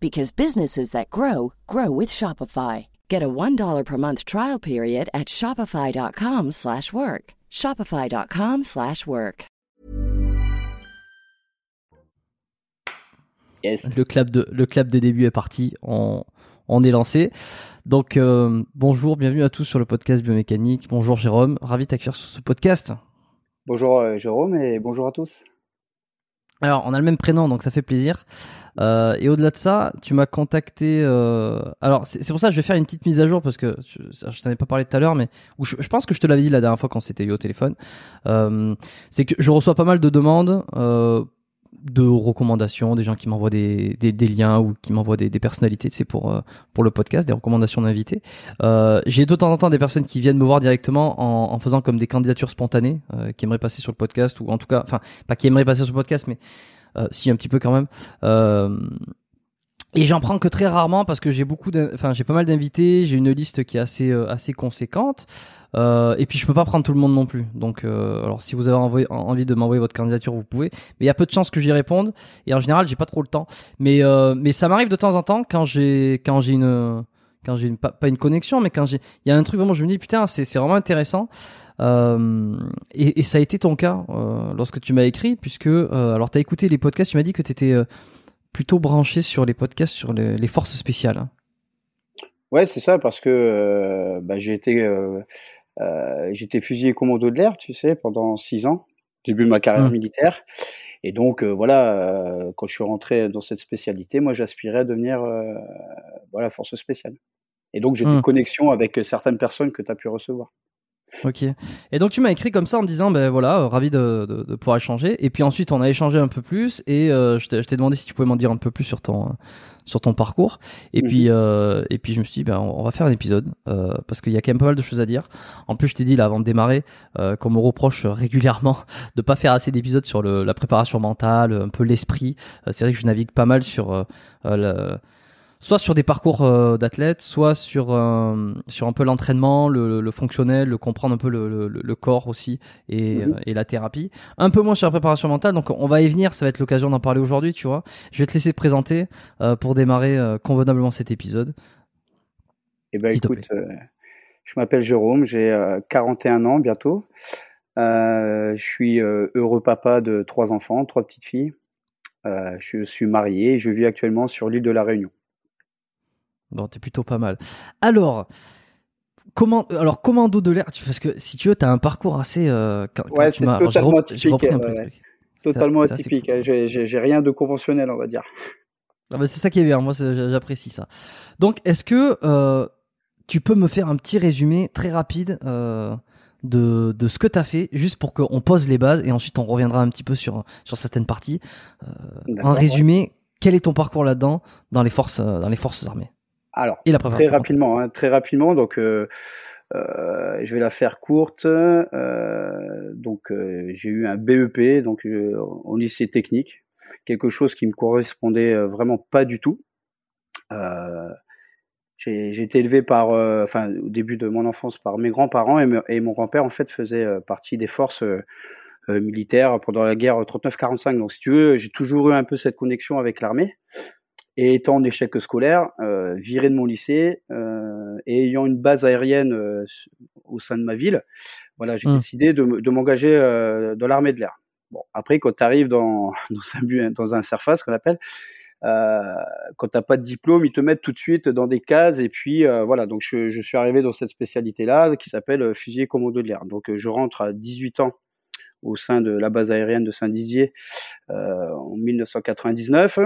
because businesses that grow grow with Shopify. Get a $1 per month trial period at shopify.com/work. shopify.com/work. Yes. Le clap de, le clap de début est parti, on, on est lancé. Donc euh, bonjour, bienvenue à tous sur le podcast Biomécanique. Bonjour Jérôme, ravi de t'accueillir sur ce podcast. Bonjour euh, Jérôme et bonjour à tous. Alors, on a le même prénom, donc ça fait plaisir. Euh, et au-delà de ça, tu m'as contacté. Euh... Alors, c'est pour ça que je vais faire une petite mise à jour parce que je, je t'en ai pas parlé tout à l'heure, mais je pense que je te l'avais dit la dernière fois quand c'était eu au téléphone. Euh, c'est que je reçois pas mal de demandes. De recommandations, des gens qui m'envoient des, des, liens ou qui m'envoient des, personnalités, c'est pour euh, pour le podcast, des recommandations d'invités. Euh, J'ai de temps en temps des personnes qui viennent me voir directement en, faisant comme des candidatures spontanées, euh, qui aimeraient passer sur le podcast ou en tout cas, enfin pas qui aimeraient passer sur le podcast, mais si un petit peu quand même. Et j'en prends que très rarement parce que j'ai beaucoup, enfin j'ai pas mal d'invités, j'ai une liste qui est assez assez conséquente. Euh, et puis je peux pas prendre tout le monde non plus. Donc euh, alors si vous avez envie de m'envoyer votre candidature, vous pouvez. Mais il y a peu de chances que j'y réponde. Et en général, j'ai pas trop le temps. Mais euh, mais ça m'arrive de temps en temps quand j'ai quand j'ai une quand j'ai une pas, une connexion, mais quand j'ai il y a un truc vraiment je me dis putain c'est c'est vraiment intéressant. Euh, et, et ça a été ton cas euh, lorsque tu m'as écrit puisque euh, alors t'as écouté les podcasts, tu m'as dit que t'étais euh, plutôt branché sur les podcasts sur les, forces spéciales. Ouais, c'est ça parce que euh, bah, j'ai été euh, j'étais fusilier commando de l'air, tu sais, pendant six ans, début de ma carrière Mm. militaire. Et donc euh, voilà, euh, quand je suis rentré dans cette spécialité, moi j'aspirais à devenir euh, voilà force spéciale. Et donc j'ai Mm. des connexions avec certaines personnes que tu as pu recevoir. Ok. Et donc tu m'as écrit comme ça en me disant ben voilà euh, ravi de, de, de pouvoir échanger. Et puis ensuite on a échangé un peu plus et euh, je t'ai demandé si tu pouvais m'en dire un peu plus sur ton euh, sur ton parcours. Et Mhm. puis euh, et puis je me suis dit ben on va faire un épisode euh, parce qu'il y a quand même pas mal de choses à dire. En plus je t'ai dit là avant de démarrer euh, qu'on me reproche régulièrement de pas faire assez d'épisodes sur le, la préparation mentale, un peu l'esprit. C'est vrai que je navigue pas mal sur soit sur des parcours euh, d'athlètes, soit sur euh, sur un peu l'entraînement, le, fonctionnel, le comprendre un peu le, le, le corps aussi et, Mhm. euh, et la thérapie. Un peu moins sur la préparation mentale, donc on va y venir, ça va être l'occasion d'en parler aujourd'hui, tu vois. Je vais te laisser te présenter euh, pour démarrer convenablement cet épisode. Eh ben écoute, je m'appelle Jérôme, j'ai euh, 41 ans bientôt. Je suis heureux papa de trois enfants, trois petites filles. Je suis marié et je vis actuellement sur l'île de la Réunion. Bon, t'es plutôt pas mal. Alors, comment, alors commando de l'air, tu- parce que si tu veux, t'as un parcours assez. Euh, quand, Ouais, c'est alors, totalement repris un peu atypique, truc. Totalement atypique. cool. J'ai- J'ai j'ai rien de conventionnel, on va dire. Ah bah, c'est ça qui est bien, moi c'est- j'apprécie ça. Donc est-ce que euh, tu peux me faire un petit résumé très rapide euh, de, de ce que tu as fait, juste pour qu'on pose les bases et ensuite on reviendra un petit peu sur, sur certaines parties. Un ouais. résumé, quel est ton parcours là-dedans dans les forces, euh, dans les forces armées? Alors, et la très rapidement, hein, très rapidement. Donc, euh, euh, je vais la faire courte. Euh, donc, euh, j'ai eu un BEP, donc euh, au lycée technique, quelque chose qui me correspondait euh, vraiment pas du tout. Euh, j'ai été élevé par, enfin, au début de mon enfance, par mes grands-parents et, me- et mon grand-père en fait faisait partie des forces militaires pendant la guerre 39-45. Donc, si tu veux, j'ai toujours eu un peu cette connexion avec l'armée. Et étant en échec scolaire, euh, viré de mon lycée euh, et ayant une base aérienne euh, au sein de ma ville, voilà, j'ai Mm. décidé de, me- de m'engager dans l'armée de l'air. Bon, après, quand tu arrives dans, dans un but, dans un surface qu'on appelle, quand t'as pas de diplôme, ils te mettent tout de suite dans des cases et puis voilà. Donc je, je, suis arrivé dans cette spécialité là qui s'appelle fusilier commando de l'air. Donc je rentre à 18 ans au sein de la base aérienne de Saint-Dizier en 1999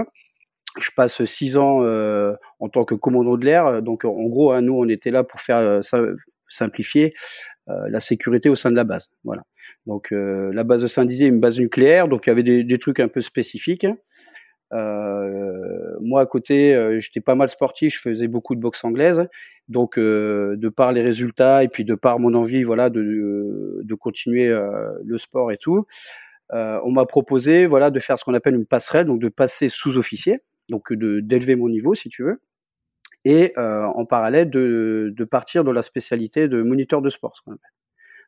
je passe six ans euh, en tant que commandant de l'air. Donc, en gros, hein, nous, on était là pour faire euh, simplifier euh, la sécurité au sein de la base. Voilà. Donc, la base de Saint-Dizier est une base nucléaire, donc il y avait des, des trucs un peu spécifiques. moi, à côté, j'étais pas mal sportif, je faisais beaucoup de boxe anglaise. Donc, de par les résultats et puis de par mon envie, voilà, de, de continuer le sport et tout, on m'a proposé, voilà, de faire ce qu'on appelle une passerelle, donc de passer sous-officier donc d'élever mon niveau si tu veux, et euh, en parallèle de, de, partir de la spécialité de moniteur de sport, ce qu'on appelle.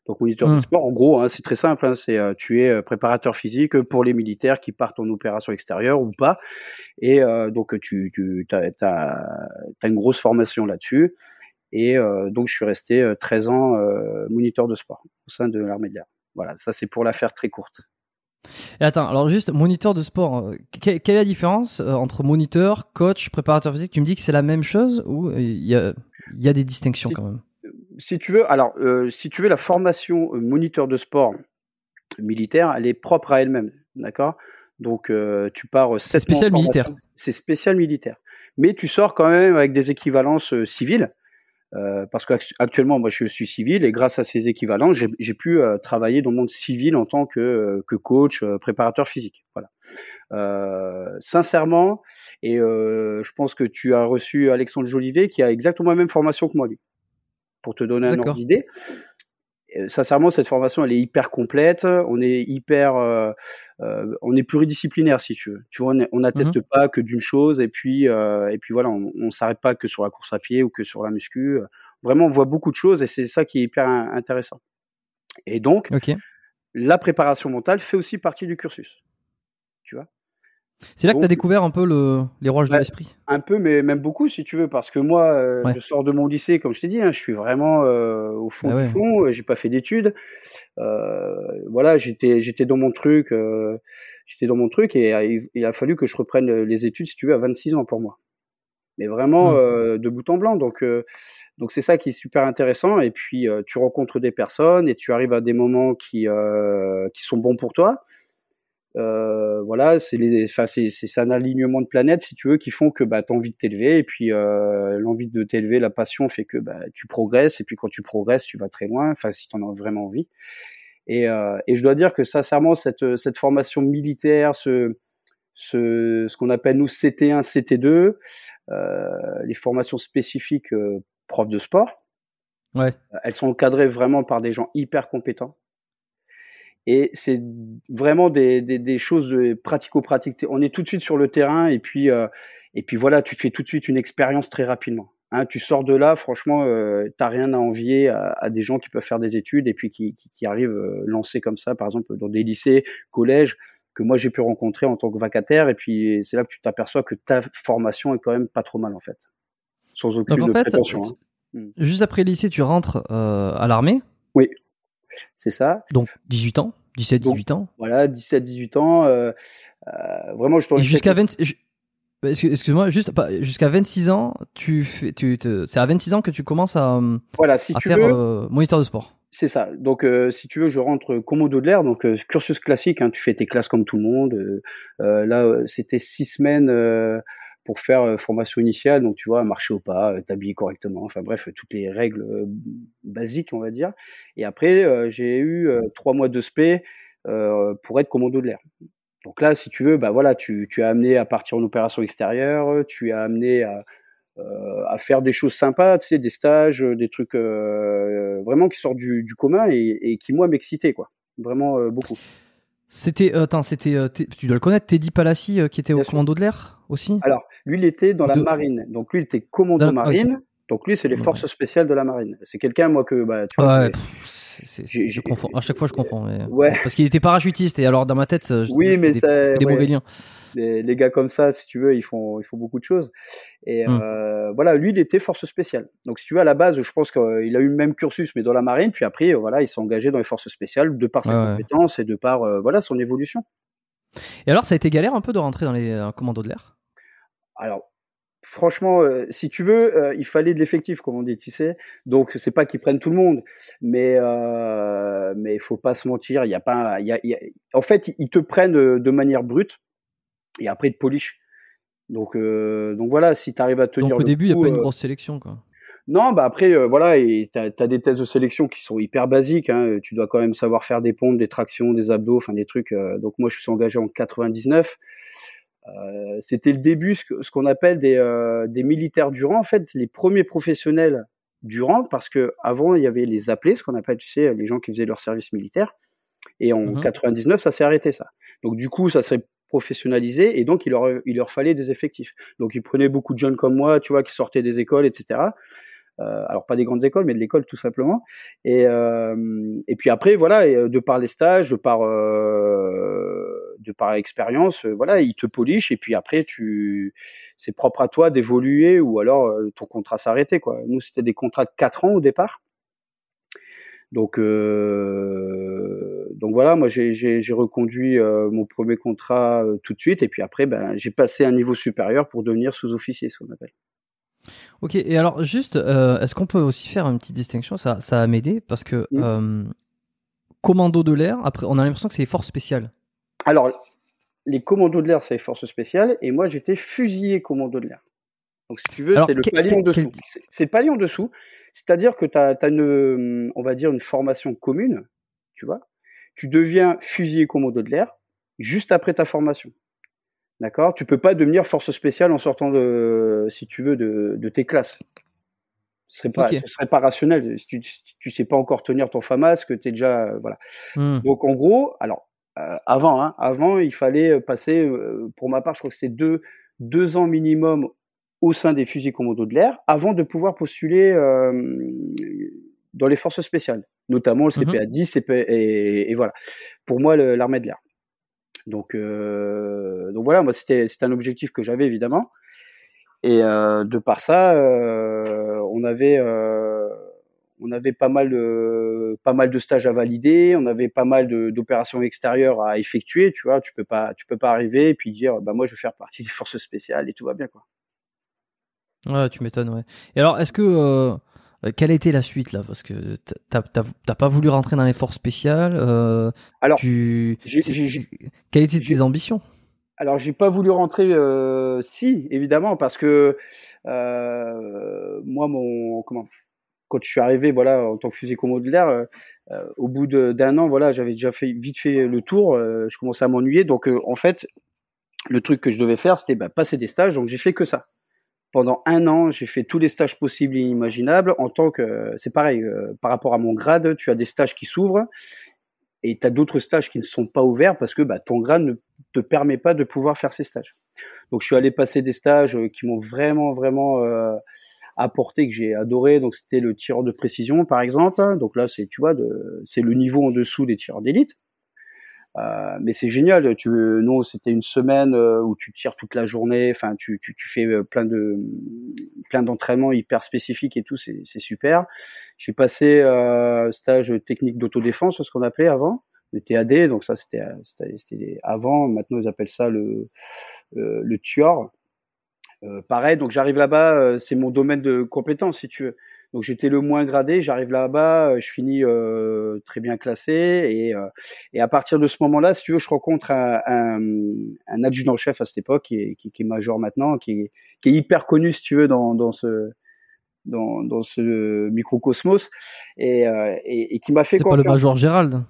Donc moniteur de mmh. sport, en gros, hein, c'est très simple. Hein, c'est euh, tu es euh, préparateur physique pour les militaires qui partent en opération extérieure ou pas, et euh, donc tu, tu as, as, une grosse formation là-dessus. Et donc je suis resté 13 ans moniteur de sport au sein de l'armée de l'air. Voilà, ça c'est pour l'affaire très courte. Et attends, alors juste moniteur de sport, euh, quelle, est la différence euh, entre moniteur, coach, préparateur physique? Tu me dis que c'est la même chose ou il y a, y a, des distinctions quand même? Si tu veux, alors euh, si tu veux la formation moniteur de sport militaire, elle est propre à elle-même, d'accord? Donc tu pars c'est spécial militaire. C'est spécial militaire, mais tu sors quand même avec des équivalences civiles. Euh, parce qu'actuellement, moi, je suis civil et grâce à ces équivalents, j'ai pu euh, travailler dans le monde civil en tant que, euh, que coach, préparateur physique. Voilà. sincèrement, et je pense que tu as reçu Alexandre Jolivet qui a exactement la même formation que moi, lui, pour te donner un ordre d'idée. Euh, sincèrement, cette formation, elle est hyper complète. On est hyper, euh, euh, on est pluridisciplinaire, si tu veux. Tu vois, on n'atteste mmh pas que d'une chose, et puis, euh, et puis voilà, on, on s'arrête pas que sur la course à pied ou que sur la muscu. Vraiment, on voit beaucoup de choses, et c'est ça qui est hyper intéressant. Et donc, la préparation mentale fait aussi partie du cursus. Tu vois? C'est là que tu as découvert un peu le, les rouages de l'esprit Un peu, mais même beaucoup, si tu veux, parce que moi, euh, je sors de mon lycée, comme je t'ai dit, hein, je suis vraiment euh, au fond ah du fond, j'ai pas fait d'études. Euh, voilà, j'étais j'étais dans mon truc, j'étais dans mon truc, et il, a fallu que je reprenne les études, si tu veux, à 26 ans pour moi. Mais vraiment mmh. de bout en blanc. Donc, donc c'est ça qui est super intéressant. Et puis, tu rencontres des personnes et tu arrives à des moments qui, qui sont bons pour toi. Euh, voilà, c'est les, enfin c'est c'est un alignement de planètes si tu veux qui font que bah t'as envie de t'élever et puis euh, l'envie de t'élever, la passion fait que bah tu progresses et puis quand tu progresses tu vas très loin. Enfin si t'en as vraiment envie. Et, euh, et je dois dire que sincèrement cette cette formation militaire, ce ce, ce qu'on appelle nous CT1, CT2, euh, les formations spécifiques euh, profs de sport, ouais. elles sont encadrées vraiment par des gens hyper compétents et c'est vraiment des, des, des choses pratico-pratiques. On est tout de suite sur le terrain et puis euh, et puis voilà, tu fais tout de suite une expérience très rapidement. Hein, tu sors de là, franchement, euh, t'as rien à envier à, à, des gens qui peuvent faire des études et puis qui, qui, qui arrivent euh, lancés comme ça, par exemple dans des lycées, collèges que moi j'ai pu rencontrer en tant que vacataire. Et puis c'est là que tu t'aperçois que ta formation est quand même pas trop mal en fait, sans aucune Donc, en fait, prétention. Hein. Juste après le lycée, tu rentres euh, à l'armée? Oui. C'est ça. Donc 18 ans, 17, 18 ans. Voilà, 17, 18 ans. Euh, euh, vraiment, je Et jusqu'à 20. Excuse-moi, juste jusqu'à 26 ans, tu fais, tu c'est à 26 ans que tu commences à, voilà, si à tu faire veux, euh, moniteur de sport. C'est ça. Donc, euh, si tu veux, je rentre commando de l'air, donc euh, cursus classique. Hein, tu fais tes classes comme tout le monde. Là, c'était six semaines pour faire euh, formation initiale, donc tu vois, marcher au pas, euh, t'habiller correctement, enfin bref, toutes les règles euh, basiques, on va dire. Et après, j'ai eu trois mois de spé pour être commando de l'air. Donc là, si tu veux, bah voilà, tu, tu as amené à partir en opération extérieure, tu as amené à, faire des choses sympas, tu sais, des stages, des trucs vraiment qui sortent du, commun et qui moi m'excitaient quoi, vraiment beaucoup. C'était, attends, c'était, tu dois le connaître, Teddy Palassi qui était au commando de l'air aussi? Alors lui, il était dans la marine. Donc lui, il était commando marine. Donc lui, c'est les forces spéciales de la marine. C'est quelqu'un, moi, que bah, tu vois. Ouais, je confonds. À chaque fois, je confonds. Ouais. Parce qu'il était parachutiste et alors dans ma tête, oui, mais des, des mauvais liens. Les, les, gars comme ça, si tu veux, ils font, ils font beaucoup de choses. Et hum. euh, voilà, lui, il était force spéciale. Donc, si tu veux, à la base, je pense qu'il a eu le même cursus, mais dans la marine. Puis après, voilà, il s'est engagé dans les forces spéciales de par ses compétences et de par euh, voilà son évolution. Et alors, ça a été galère un peu de rentrer dans les euh, commandos de l'air? Alors, franchement, euh, si tu veux, euh, il fallait de l'effectif, comme on dit, tu sais. Donc, c'est pas qu'ils prennent tout le monde, mais euh, mais il faut pas se mentir. Il y a pas, il y a, en fait, ils te prennent de manière brute et après ils te polish. Donc donc voilà, si tu arrives à tenir. Donc au début, il n'y a pas une grosse sélection, quoi. Non, bah après, voilà, et t'as as des tests de sélection qui sont hyper basiques. Hein. Tu dois quand même savoir faire des pompes, des tractions, des abdos, enfin des trucs. donc moi, je suis engagé en 99. Euh, c'était le début, ce qu'on appelle des, euh, des militaires du rang, en fait, les premiers professionnels du rang, parce que avant il y avait les appelés, ce qu'on appelle, tu sais, les gens qui faisaient leur service militaire. Et en 99, mmh ça s'est arrêté ça. Donc du coup, ça s'est professionnalisé et donc il leur, il leur fallait des effectifs. Donc ils prenaient beaucoup de jeunes comme moi, tu vois, qui sortaient des écoles, etc. Euh, alors pas des grandes écoles, mais de l'école tout simplement. Et, euh, et puis après, voilà, de par les stages, de par euh, de par expérience, voilà, ils te polichent et puis après tu, c'est propre à toi d'évoluer ou alors ton contrat s'arrêtait quoi. Nous c'était des contrats de 4 ans au départ. Donc, euh, donc voilà, moi j'ai reconduit euh, mon premier contrat tout de suite et puis après, ben, j'ai passé un niveau supérieur pour devenir sous-officier, ce qu'on appelle. Ok, et alors juste, euh, est-ce qu'on peut aussi faire une petite distinction? Ça, ça a m'aidé parce que mmh. euh, commando de l'air, après, on a l'impression que c'est les forces spéciales. Alors, les commandos de l'air, c'est les forces spéciales, et moi j'étais fusillé commando de l'air. Donc, si tu veux, c'est le palier en dessous. C'est le palier en dessous, c'est-à-dire que tu as, une, on va dire, une formation commune, tu vois. Tu deviens fusillé commando de l'air juste après ta formation. D'accord? Tu peux pas devenir force spéciale en sortant de, si tu veux, de, de tes classes. Ce serait pas, ce serait pas rationnel. Si tu, tu sais pas encore tenir ton FAMAS, que tu es déjà, euh, voilà. Hmm. Donc en gros, alors avant, hein, avant, il fallait passer, euh, pour ma part, je crois que c'était deux, deux ans minimum au sein des fusils commandos de l'air, avant de pouvoir postuler dans les forces spéciales, notamment le CPA 10 CP, et, et, voilà. Pour moi, l'armée de l'air. Donc, euh, donc voilà, moi c'était un objectif que j'avais évidemment. Et euh, de par ça, euh, on avait on avait pas mal de pas mal de stages à valider, on avait pas mal d'opérations extérieures à effectuer. Tu vois, tu peux pas tu peux pas arriver et puis dire bah moi je veux faire partie des forces spéciales et tout va bien quoi. Ouais, tu m'étonnes, ouais. Et alors, est-ce que euh, quelle été la suite là? Parce que t'as pas voulu rentrer dans les forces spéciales. Euh, alors, tu... quelles étaient tes ambitions? Alors j'ai pas voulu rentrer, euh, si évidemment, parce que euh, moi mon comment? Quand je suis arrivé voilà en tant que de l'air, euh, au bout d'un an voilà j'avais déjà fait vite fait le tour, je commençais à m'ennuyer donc en fait le truc que je devais faire c'était bah, passer des stages donc j'ai fait que ça pendant un an, j'ai fait tous les stages possibles et inimaginables. En tant que, c'est pareil, euh, par rapport à mon grade, tu as des stages qui s'ouvrent et tu as d'autres stages qui ne sont pas ouverts parce que bah, ton grade ne te permet pas de pouvoir faire ces stages. Donc, je suis allé passer des stages euh, qui m'ont vraiment, vraiment euh, apporté, que j'ai adoré. Donc, c'était le tireur de précision, par exemple. Donc là, c'est, tu vois, c'est le niveau en dessous des tireurs d'élite. Euh, mais c'est génial. Tu, nous, c'était une semaine euh, où tu tires toute la journée. Enfin, tu, tu, tu fais euh, plein de plein d'entraînements hyper spécifiques et tout. C'est, super. J'ai passé euh, stage technique d'autodéfense, ce qu'on appelait avant, le TAD. Donc ça, c'était, c'était, avant. Maintenant, ils appellent ça le le tueur. Pareil. Donc j'arrive là-bas. c'est mon domaine de compétence, si tu veux. Donc j'étais le moins gradé, j'arrive là-bas, euh, je finis euh, très bien classé et, euh, et à partir de ce moment-là, si tu veux, je rencontre un, un, un adjudant-chef à cette époque qui est, qui, qui est major maintenant, qui est, qui est hyper connu si tu veux dans, dans ce dans, dans ce microcosmos et, euh, et, et qui m'a fait. C'est pas le major Gérald?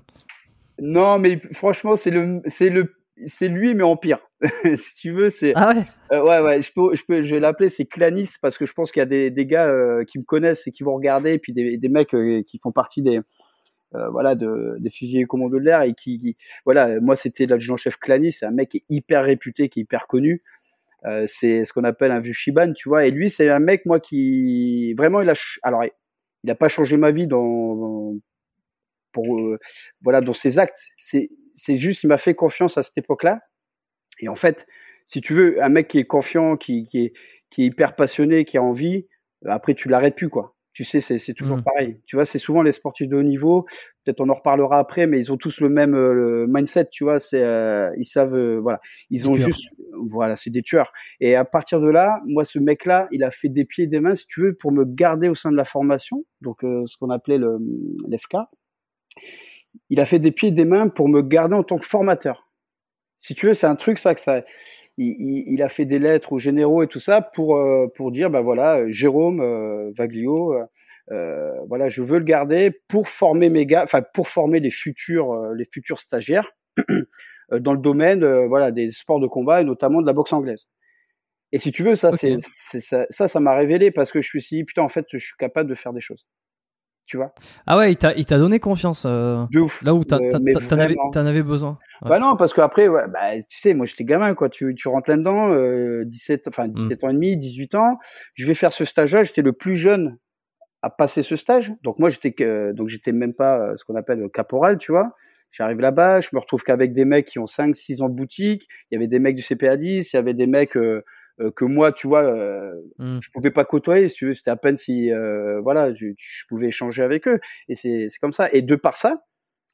Non, mais franchement, c'est le c'est le c'est lui mais en pire. si tu veux, c'est. Ah ouais. Euh, ouais, ouais. Je peux, je peux, je vais l'appeler. C'est Clanis parce que je pense qu'il y a des, des gars euh, qui me connaissent et qui vont regarder, et puis des, des mecs euh, qui font partie des, voilà, de, des fusiliers commando de l'air et qui, voilà, moi c'était l'adjudant-chef Clanis. C'est un mec qui est hyper réputé, qui est hyper connu. c'est ce qu'on appelle un vieux Shiban, tu vois. Et lui, c'est un mec, moi, qui vraiment, il a, alors, il a pas changé ma vie dans, pour, voilà, dans ses actes. C'est, c'est juste, il m'a fait confiance à cette époque-là et en fait, si tu veux, un mec qui est confiant, qui, qui, est, qui est hyper passionné, qui a envie, euh, après tu l'arrêtes plus quoi. Tu sais, c'est toujours mmh. pareil. Tu vois, c'est souvent les sportifs de haut niveau. Peut-être on en reparlera après, mais ils ont tous le même euh, mindset. Tu vois, c'est euh, ils savent, voilà, ils ont juste, voilà, c'est des tueurs. Et à partir de là, moi, ce mec-là, il a fait des pieds et des mains, si tu veux, pour me garder au sein de la formation, donc euh, ce qu'on appelait le l'FK. Il a fait des pieds et des mains pour me garder en tant que formateur. Si tu veux, c'est un truc ça que ça. Il, il, a fait des lettres aux généraux et tout ça pour euh, pour dire ben voilà Jérôme euh, Vaglio euh, voilà je veux le garder pour former mes gars enfin pour former les futurs les futurs stagiaires Euh, dans le domaine euh, voilà des sports de combat et notamment de la boxe anglaise. Et si tu veux, ça, c'est ça, ça, ça m'a révélé parce que je me suis dit putain, en fait, je suis capable de faire des choses. Tu vois Ah ouais, il t'a, donné confiance. Euh, de ouf. Là où t'en avais, avais, besoin. Bah non, parce qu'après, ouais, bah, tu sais, moi j'étais gamin, quoi. Tu, tu rentres là-dedans, euh, 17, enfin 17 mmh. ans et demi, 18 ans. Je vais faire ce stage-là. J'étais le plus jeune à passer ce stage. Donc moi, j'étais, donc j'étais même pas ce qu'on appelle caporal, tu vois. J'arrive là-bas, je me retrouve qu'avec des mecs qui ont 5 6 ans de boutique, il y avait des mecs du CPA 10, il y avait des mecs euh, euh, que moi, tu vois, euh, mmh. je pouvais pas côtoyer, si tu veux, c'était à peine si euh, voilà, je, je, pouvais échanger avec eux et c'est comme ça et de par ça,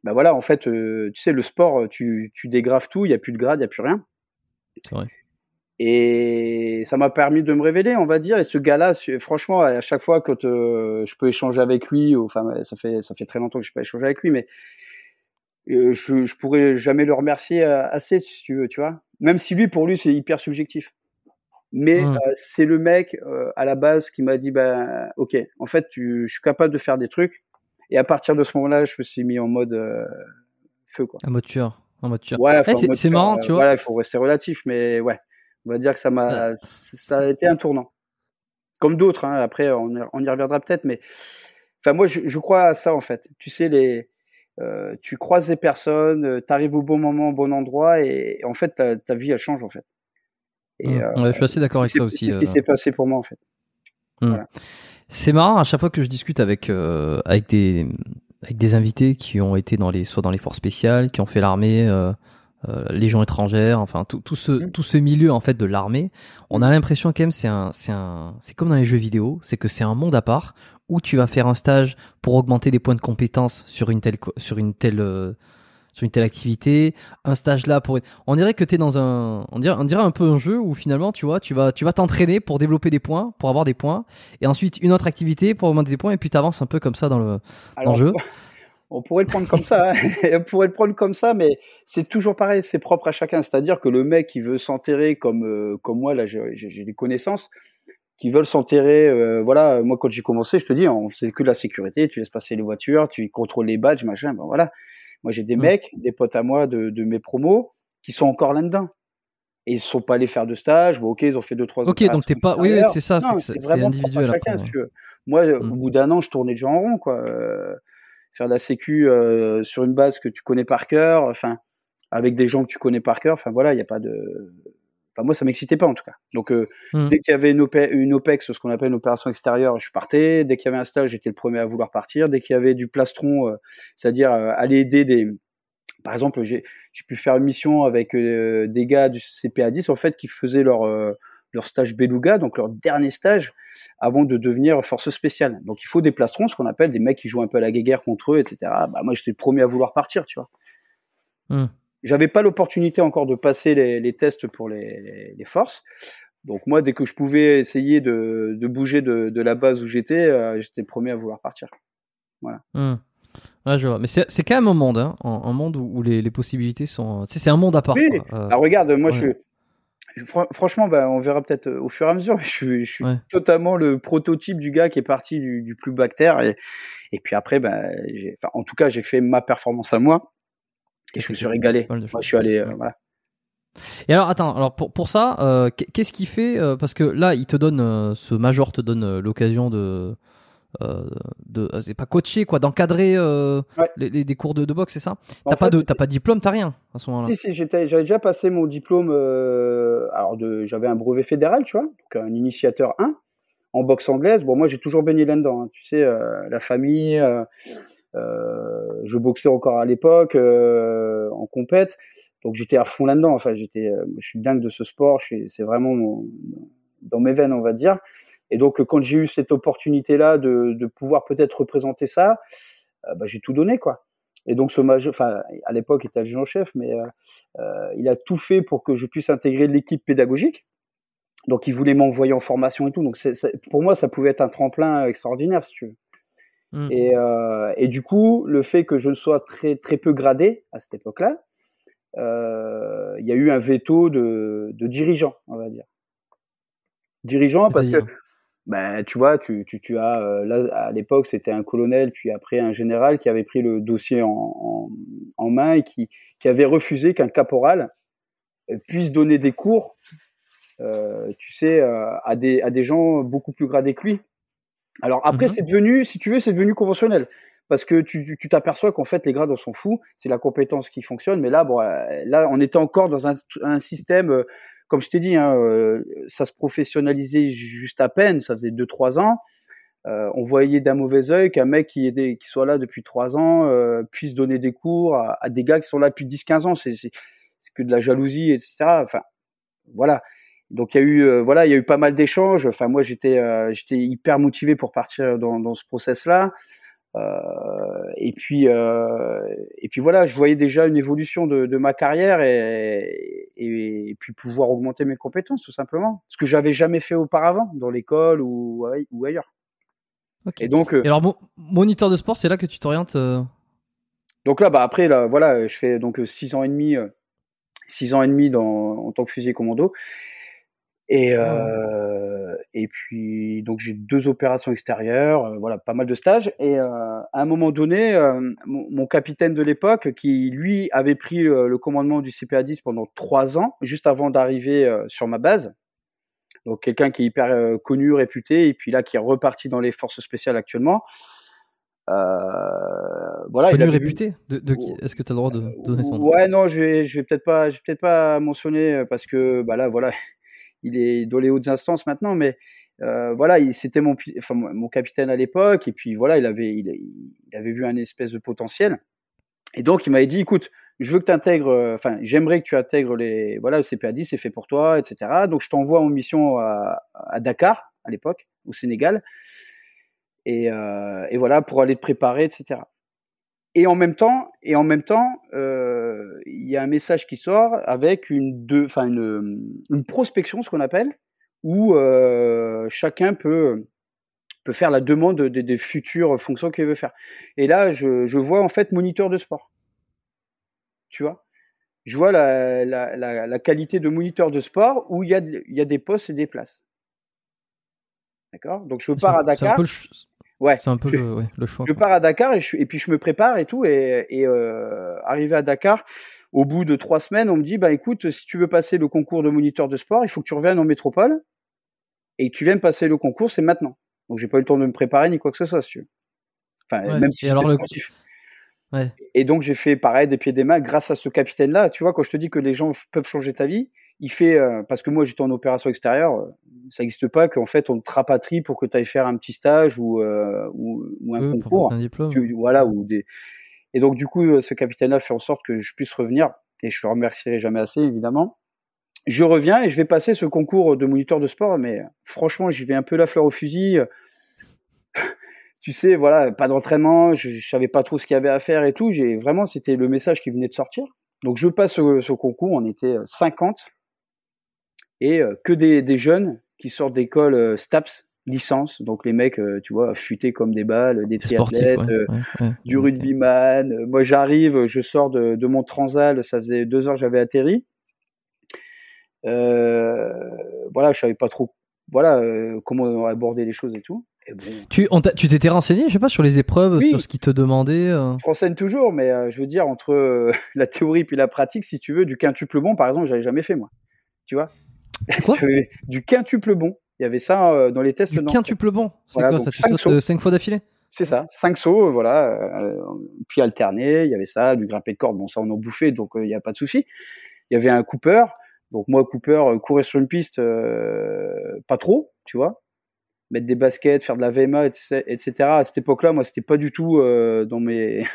bah voilà, en fait, tu sais le sport, tu tu dégraves tout, il y a plus de grade, il y a plus rien. Vrai. Et ça m'a permis de me révéler, on va dire. Et ce gars-là, franchement, à chaque fois que je peux échanger avec lui, enfin, ça fait ça fait très longtemps que je peux échanger avec lui, mais je, je pourrais jamais le remercier euh, assez, si tu veux, tu vois. Même si lui, pour lui, c'est hyper subjectif. Mais mmh. euh, c'est le mec euh, à la base qui m'a dit, ben, ok, en fait, tu, je suis capable de faire des trucs. Et à partir de ce moment-là, je me suis mis en mode feu, quoi. En mode tueur. En mode tueur. Ouais, c'est marrant, tu vois. Voilà, il faut rester relatif, mais ouais, on va dire que ça m'a, ça a été un tournant. Comme d'autres, hein, après, on, on, y reviendra peut-être, mais enfin, moi, je, je crois à ça en fait. Tu sais, les euh, tu croises des personnes, euh, tu arrives au bon moment, au bon endroit, et, en fait, ta, ta, vie, elle change, en fait. Et, mmh. euh, je suis assez d'accord avec ça aussi. C'est ce qui s'est passé pour moi, en fait. Mmh. Voilà. C'est marrant, à chaque fois que je discute avec, avec, des, avec des invités qui ont été dans les, soit dans les forces spéciales, qui ont fait l'armée, euh, légion étrangère, enfin tout, tout ce mmh. tout ce milieu en fait de l'armée, on a l'impression quand même c'est un c'est un c'est comme dans les jeux vidéo, c'est que c'est un monde à part où tu vas faire un stage pour augmenter des points de compétence sur une telle sur une telle euh, sur une telle activité, un stage là pour on dirait que tu es dans un on dirait on dirait un peu un jeu où finalement tu vois, tu vas tu vas t'entraîner pour développer des points, pour avoir des points et ensuite une autre activité pour augmenter des points et puis tu avances un peu comme ça dans le, dans le jeu. On pourrait le prendre comme ça, hein. on pourrait le prendre comme ça, mais c'est toujours pareil, c'est propre à chacun. C'est-à-dire que le mec qui veut s'enterrer comme euh, comme moi, là, j'ai des connaissances qui veulent s'enterrer. Euh, voilà, moi quand j'ai commencé, je te dis, c'est que de la sécurité. Tu laisses passer les voitures, tu contrôles les badges, machin. Ben voilà. Moi j'ai des mmh. mecs, des potes à moi de, de mes promos, qui sont encore là-dedans. Et ils sont pas allés faire de stage. Bon, ok, ils ont fait deux trois. Ok, donc t'es pas. Oui, oui c'est ça. C'est vraiment individuel. Chacun, si tu veux. Moi, mmh. au bout d'un an, je tournais déjà en rond, quoi. Euh, faire de la sécu euh, sur une base que tu connais par cœur, enfin avec des gens que tu connais par cœur, enfin voilà, il n'y a pas de Enfin, moi, ça m'excitait pas en tout cas. Donc, euh, mmh. dès qu'il y avait une, une OPEX, ce qu'on appelle une opération extérieure, je partais. Dès qu'il y avait un stage, j'étais le premier à vouloir partir. Dès qu'il y avait du plastron, euh, c'est-à-dire aller aider des. Par exemple, j'ai pu faire une mission avec des gars du CPA 10 en fait qui faisaient leur leur stage beluga, donc leur dernier stage, avant de devenir force spéciale. Donc il faut des plastrons, ce qu'on appelle des mecs qui jouent un peu à la guerre contre eux, etc. Bah, moi j'étais le premier à vouloir partir, tu vois. Mmh. J'avais pas l'opportunité encore de passer les, les tests pour les, les, forces. Donc moi, dès que je pouvais essayer de, de bouger de, de, la base où j'étais, euh, j'étais le premier à vouloir partir. Voilà. Mmh. Ouais, je vois. Mais c'est quand même un monde, hein, un, monde où, les, les, possibilités sont. C'est un monde à part. Oui. Euh... Alors regarde, moi je suis franchement, bah, on verra peut-être euh, au fur et à mesure. Je suis, je suis totalement le prototype du gars qui est parti du, du plus bactère. Et, et puis après, bah, enfin, en tout cas, j'ai fait ma performance à moi et je me suis régalé. Moi, je suis allé, euh, voilà. Et alors, attends, alors pour, pour ça, euh, qu'est-ce qui fait Parce que là, il te donne, ce major te donne l'occasion de, euh, de euh, c'est pas coacher quoi d'encadrer euh, les, des cours de, de boxe c'est ça? T'as pas de pas de diplôme t'as rien à ce moment-là? Si si j'avais déjà passé mon diplôme alors j'avais un brevet fédéral tu vois donc un initiateur 1 en boxe anglaise bon moi j'ai toujours baigné là-dedans hein. tu sais la famille je boxais encore à l'époque en compète donc j'étais à fond là-dedans enfin j'étais je suis dingue de ce sport c'est vraiment dans mes veines on va dire et donc, quand j'ai eu cette opportunité-là de, de pouvoir peut-être représenter ça, euh, bah, j'ai tout donné, quoi. Et donc ce major, enfin à l'époque il était adjudant-chef, mais il a tout fait pour que je puisse intégrer l'équipe pédagogique. Donc il voulait m'envoyer en formation et tout. Donc pour moi ça pouvait être un tremplin extraordinaire si tu veux. Mmh. Et, et, du coup, le fait que je sois très très peu gradé à cette époque-là, euh, il y a eu un veto de, de dirigeants, on va dire. Dirigeants parce que ben, tu vois, tu, tu, tu as euh, là à l'époque c'était un colonel puis après un général qui avait pris le dossier en, en, en main et qui, qui avait refusé qu'un caporal euh, puisse donner des cours, euh, tu sais, à des à des gens beaucoup plus gradés que lui. Alors après, mmh c'est devenu, si tu veux, c'est devenu conventionnel parce que tu t'aperçois qu'en fait les grades on s'en fout, c'est la compétence qui fonctionne. Mais là, bon, euh, là on était encore dans un, un système, euh, comme je t'ai dit, hein, euh, ça se professionnalisait juste à peine, ça faisait deux trois ans. Euh, on voyait d'un mauvais œil qu'un mec qui, est qui soit là depuis trois ans euh, puisse donner des cours à, à, des gars qui sont là depuis 10-15 ans. C'est que de la jalousie, etc. Enfin, voilà. Donc il y a eu, voilà, il y a eu pas mal d'échanges. Enfin, moi j'étais, j'étais hyper motivé pour partir dans, dans ce process-là. Euh, et puis euh, et puis voilà, je voyais déjà une évolution de, de ma carrière et, et, et, puis pouvoir augmenter mes compétences tout simplement, ce que j'avais jamais fait auparavant dans l'école ou, ou ailleurs. Okay. Et donc, euh, et alors moniteur de sport, c'est là que tu t'orientes. Donc là, bah après là, voilà, je fais donc six ans et demi, six ans et demi dans, en tant que fusilier commando. Et, ah euh, et puis donc j'ai deux opérations extérieures, euh, voilà, pas mal de stages. Et euh, à un moment donné, mon, mon, capitaine de l'époque, qui lui avait pris le, commandement du CPA 10 pendant trois ans, juste avant d'arriver sur ma base. Donc quelqu'un qui est hyper connu, réputé, et puis là qui est reparti dans les forces spéciales actuellement. voilà, connu, il réputé. De, de qui? Est-ce que tu as le droit de donner son nom? Ouais, non, je vais, je vais peut-être pas, je vais peut-être pas mentionner parce que bah là, voilà il est dans les hautes instances maintenant, mais euh, voilà, c'était mon, enfin, mon capitaine à l'époque, et puis voilà, il avait, il, avait vu un espèce de potentiel. Et donc, il m'avait dit, écoute, je veux que tu intègres, euh, enfin, j'aimerais que tu intègres les, voilà, le CPA10, c'est fait pour toi, etc. Donc, je t'envoie en mission à, à, Dakar, à l'époque, au Sénégal. Et, euh, et, voilà, pour aller te préparer, etc. Et en même temps, et en même temps, euh, il y a un message qui sort avec une, deux, enfin une, une prospection, ce qu'on appelle, où euh, chacun peut peut faire la demande des, des futures fonctions qu'il veut faire. Et là, je, je, vois en fait moniteur de sport. Tu vois, je vois la, la, la, la, qualité de moniteur de sport où il y a, il y a des postes et des places. D'accord? Donc je pars à Dakar. Ouais. C'est un peu le, le, choix. Je pars à Dakar et, je, et, puis je me prépare et tout. Et, et euh, arrivé à Dakar, au bout de trois semaines, on me dit bah écoute, si tu veux passer le concours de moniteur de sport, il faut que tu reviennes en métropole et que tu viennes passer le concours, c'est maintenant. Donc j'ai pas eu le temps de me préparer ni quoi que ce soit, si tu veux. Enfin, ouais. même si alors le... Ouais. Et donc j'ai fait pareil des pieds des mains grâce à ce capitaine-là. Tu vois, quand je te dis que les gens peuvent changer ta vie, il fait euh, parce que moi j'étais en opération extérieure, ça n'existe pas qu'en fait on te rapatrie pour que tu ailles faire un petit stage ou euh, ou, ou, un oui, concours. Un diplôme. Tu, voilà ou des et donc du coup ce capitaine-là fait en sorte que je puisse revenir et je le remercierai jamais assez évidemment. Je reviens et je vais passer ce concours de moniteur de sport, mais franchement j'y vais un peu la fleur au fusil. tu sais, voilà, pas d'entraînement, je, je savais pas trop ce qu'il y avait à faire et tout. J'ai vraiment, c'était le message qui venait de sortir. Donc je passe ce, ce concours, on était 50 et euh, que des, des, jeunes qui sortent d'école euh, STAPS, licence, donc les mecs, euh, tu vois, futés comme des balles, des triathlètes, ouais, ouais, ouais, du rugbyman. Moi, j'arrive, je sors de, de, mon transal, ça faisait deux heures que j'avais atterri. voilà, je savais pas trop, voilà, comment aborder les choses et tout. Et bon, tu tu t'étais renseigné, je sais pas, sur les épreuves, oui. sur ce qu'ils te demandaient. Euh... Je renseigne toujours, mais euh, je veux dire entre euh, la théorie puis la pratique, si tu veux, du quintuple bon, par exemple, j'avais jamais fait moi. Tu vois? Quoi Du quintuple bon. Il y avait ça euh, dans les tests. Du quintuple bon. C'est voilà, quoi Ça cinq, cinq fois d'affilée? C'est ça, cinq sauts, voilà, puis alterné. Il y avait ça, du grimpé de corde. Bon, ça on en bouffait, donc il n'y a pas de souci. Il y avait un Cooper. Donc moi, Cooper, courir sur une piste, pas trop, tu vois mettre des baskets, faire de la VMA, etc. À cette époque-là, moi, c'était pas du tout euh, dans mes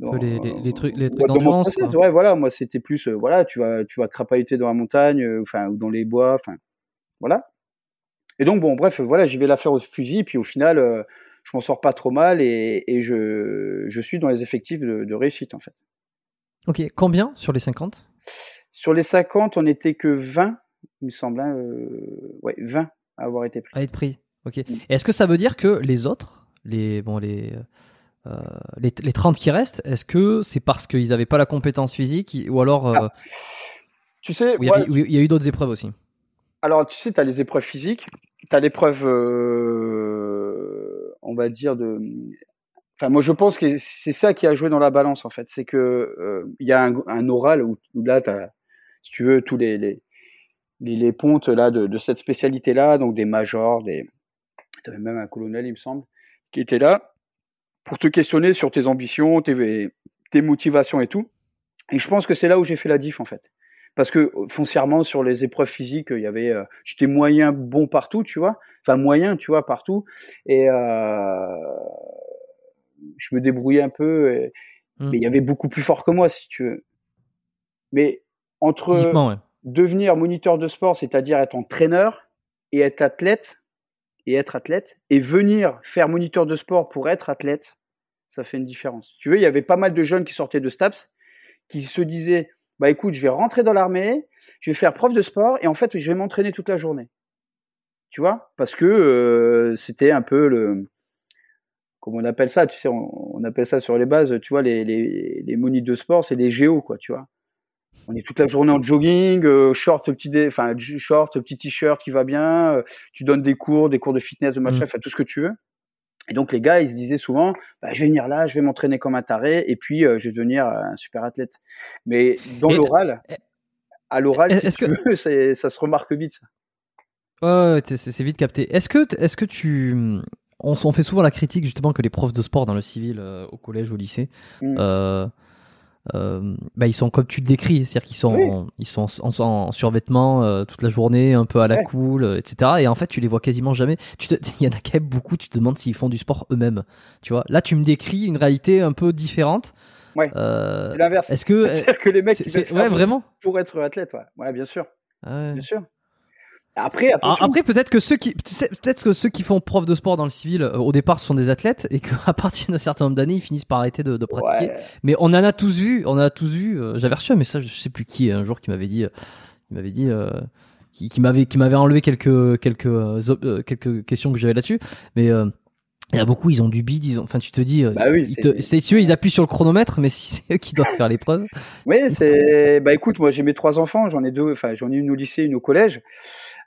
dans, les, les, les, trucs, les trucs d'endurance. Ouais, voilà, moi, c'était plus, euh, voilà, tu vas, tu vas crapahuter dans la montagne, euh, enfin, ou dans les bois, enfin, voilà. Et donc, bon, bref, voilà, j'y vais la faire au fusil, puis au final, je m'en sors pas trop mal et, et je, je, suis dans les effectifs de, de, réussite en fait. Ok, combien sur les 50 Sur les 50, on n'était que 20, il me semble. Hein, euh, ouais, 20 à avoir été pris. À être pris, ok. Mm. Est-ce que ça veut dire que les autres, les, bon, les, euh, les, les, 30 qui restent, est-ce que c'est parce qu'ils n'avaient pas la compétence physique ou alors. Euh, ah. Tu sais, il y, ouais, il y, a eu d'autres épreuves aussi? Alors, tu sais, tu as les épreuves physiques, tu as l'épreuve, euh, on va dire, de. Enfin, moi, je pense que c'est ça qui a joué dans la balance, en fait. C'est que il y a un, un oral où, où là, tu as, si tu veux, tous les, les, les, les pontes là, de, de cette spécialité-là, donc des majors, des. Tu avais même un colonel, il me semble, qui était là pour te questionner sur tes ambitions, tes, tes motivations et tout. Et je pense que c'est là où j'ai fait la diff, en fait parce que foncièrement sur les épreuves physiques, il y avait, euh, j'étais moyen bon partout, tu vois, enfin moyen, tu vois, partout, et euh, je me débrouillais un peu, et, mmh. mais il y avait beaucoup plus fort que moi, si tu veux. Mais entre ouais. devenir moniteur de sport, c'est-à-dire être entraîneur et être athlète et être athlète, et venir faire moniteur de sport pour être athlète, ça fait une différence. Tu veux, il y avait pas mal de jeunes qui sortaient de STAPS qui se disaient bah écoute, je vais rentrer dans l'armée, je vais faire prof de sport et en fait, je vais m'entraîner toute la journée. Tu vois? Parce que euh, c'était un peu le comment on appelle ça, tu sais, on, appelle ça sur les bases, tu vois, les, les, monites de sport, c'est les géos, quoi, tu vois. On est toute la journée en jogging, euh, short, petit, enfin, short, petit t-shirt qui va bien, euh, tu donnes des cours, des cours de fitness, de machin, mmh. enfin, tout ce que tu veux. Et donc les gars, ils se disaient souvent, bah, je vais venir là, je vais m'entraîner comme un taré, et puis euh, je vais devenir un super athlète. Mais dans l'oral, à l'oral, si que veux, ça se remarque vite. Ça. Ouais, c'est vite capté. Est-ce que, est-ce que tu, on, on, fait souvent la critique justement que les profs de sport dans le civil, euh, au collège, au lycée, mmh. euh, euh, bah, ils sont comme tu le décris, c'est-à-dire qu'ils sont, oui. en, ils sont en, en, en survêtement euh, toute la journée, un peu à la ouais. cool, euh, etc. Et en fait, tu les vois quasiment jamais. Il y en a quand même beaucoup. Tu te demandes s'ils font du sport eux-mêmes. Tu vois? Là, tu me décris une réalité un peu différente. Ouais. C'est l'inverse. Est-ce que, c'est que les mecs, c'est, ouais, vraiment, pour être athlète, ouais, ouais bien sûr, ah ouais. bien sûr. Après, après peut-être que ceux qui peut-être que ceux qui font prof de sport dans le civil euh, au départ sont des athlètes et qu'à partir d'un certain nombre d'années ils finissent par arrêter de, de pratiquer. Ouais. Mais on en a tous vu, on en a tous vu. Euh, J'avais reçu un message, je sais plus qui, un jour qui m'avait dit, euh, qui m'avait dit, euh, qui, qui m'avait qui m'avait enlevé quelques quelques euh, quelques questions que j'avais là-dessus. Mais il y a beaucoup, ils ont du bide, ils ont, enfin, tu te dis, bah oui, c'est tu ils appuient sur le chronomètre, mais si c'est eux qui doivent faire l'épreuve. Oui, c'est, bah écoute, moi j'ai mes trois enfants, j'en ai deux, enfin, j'en ai une au lycée, une au collège.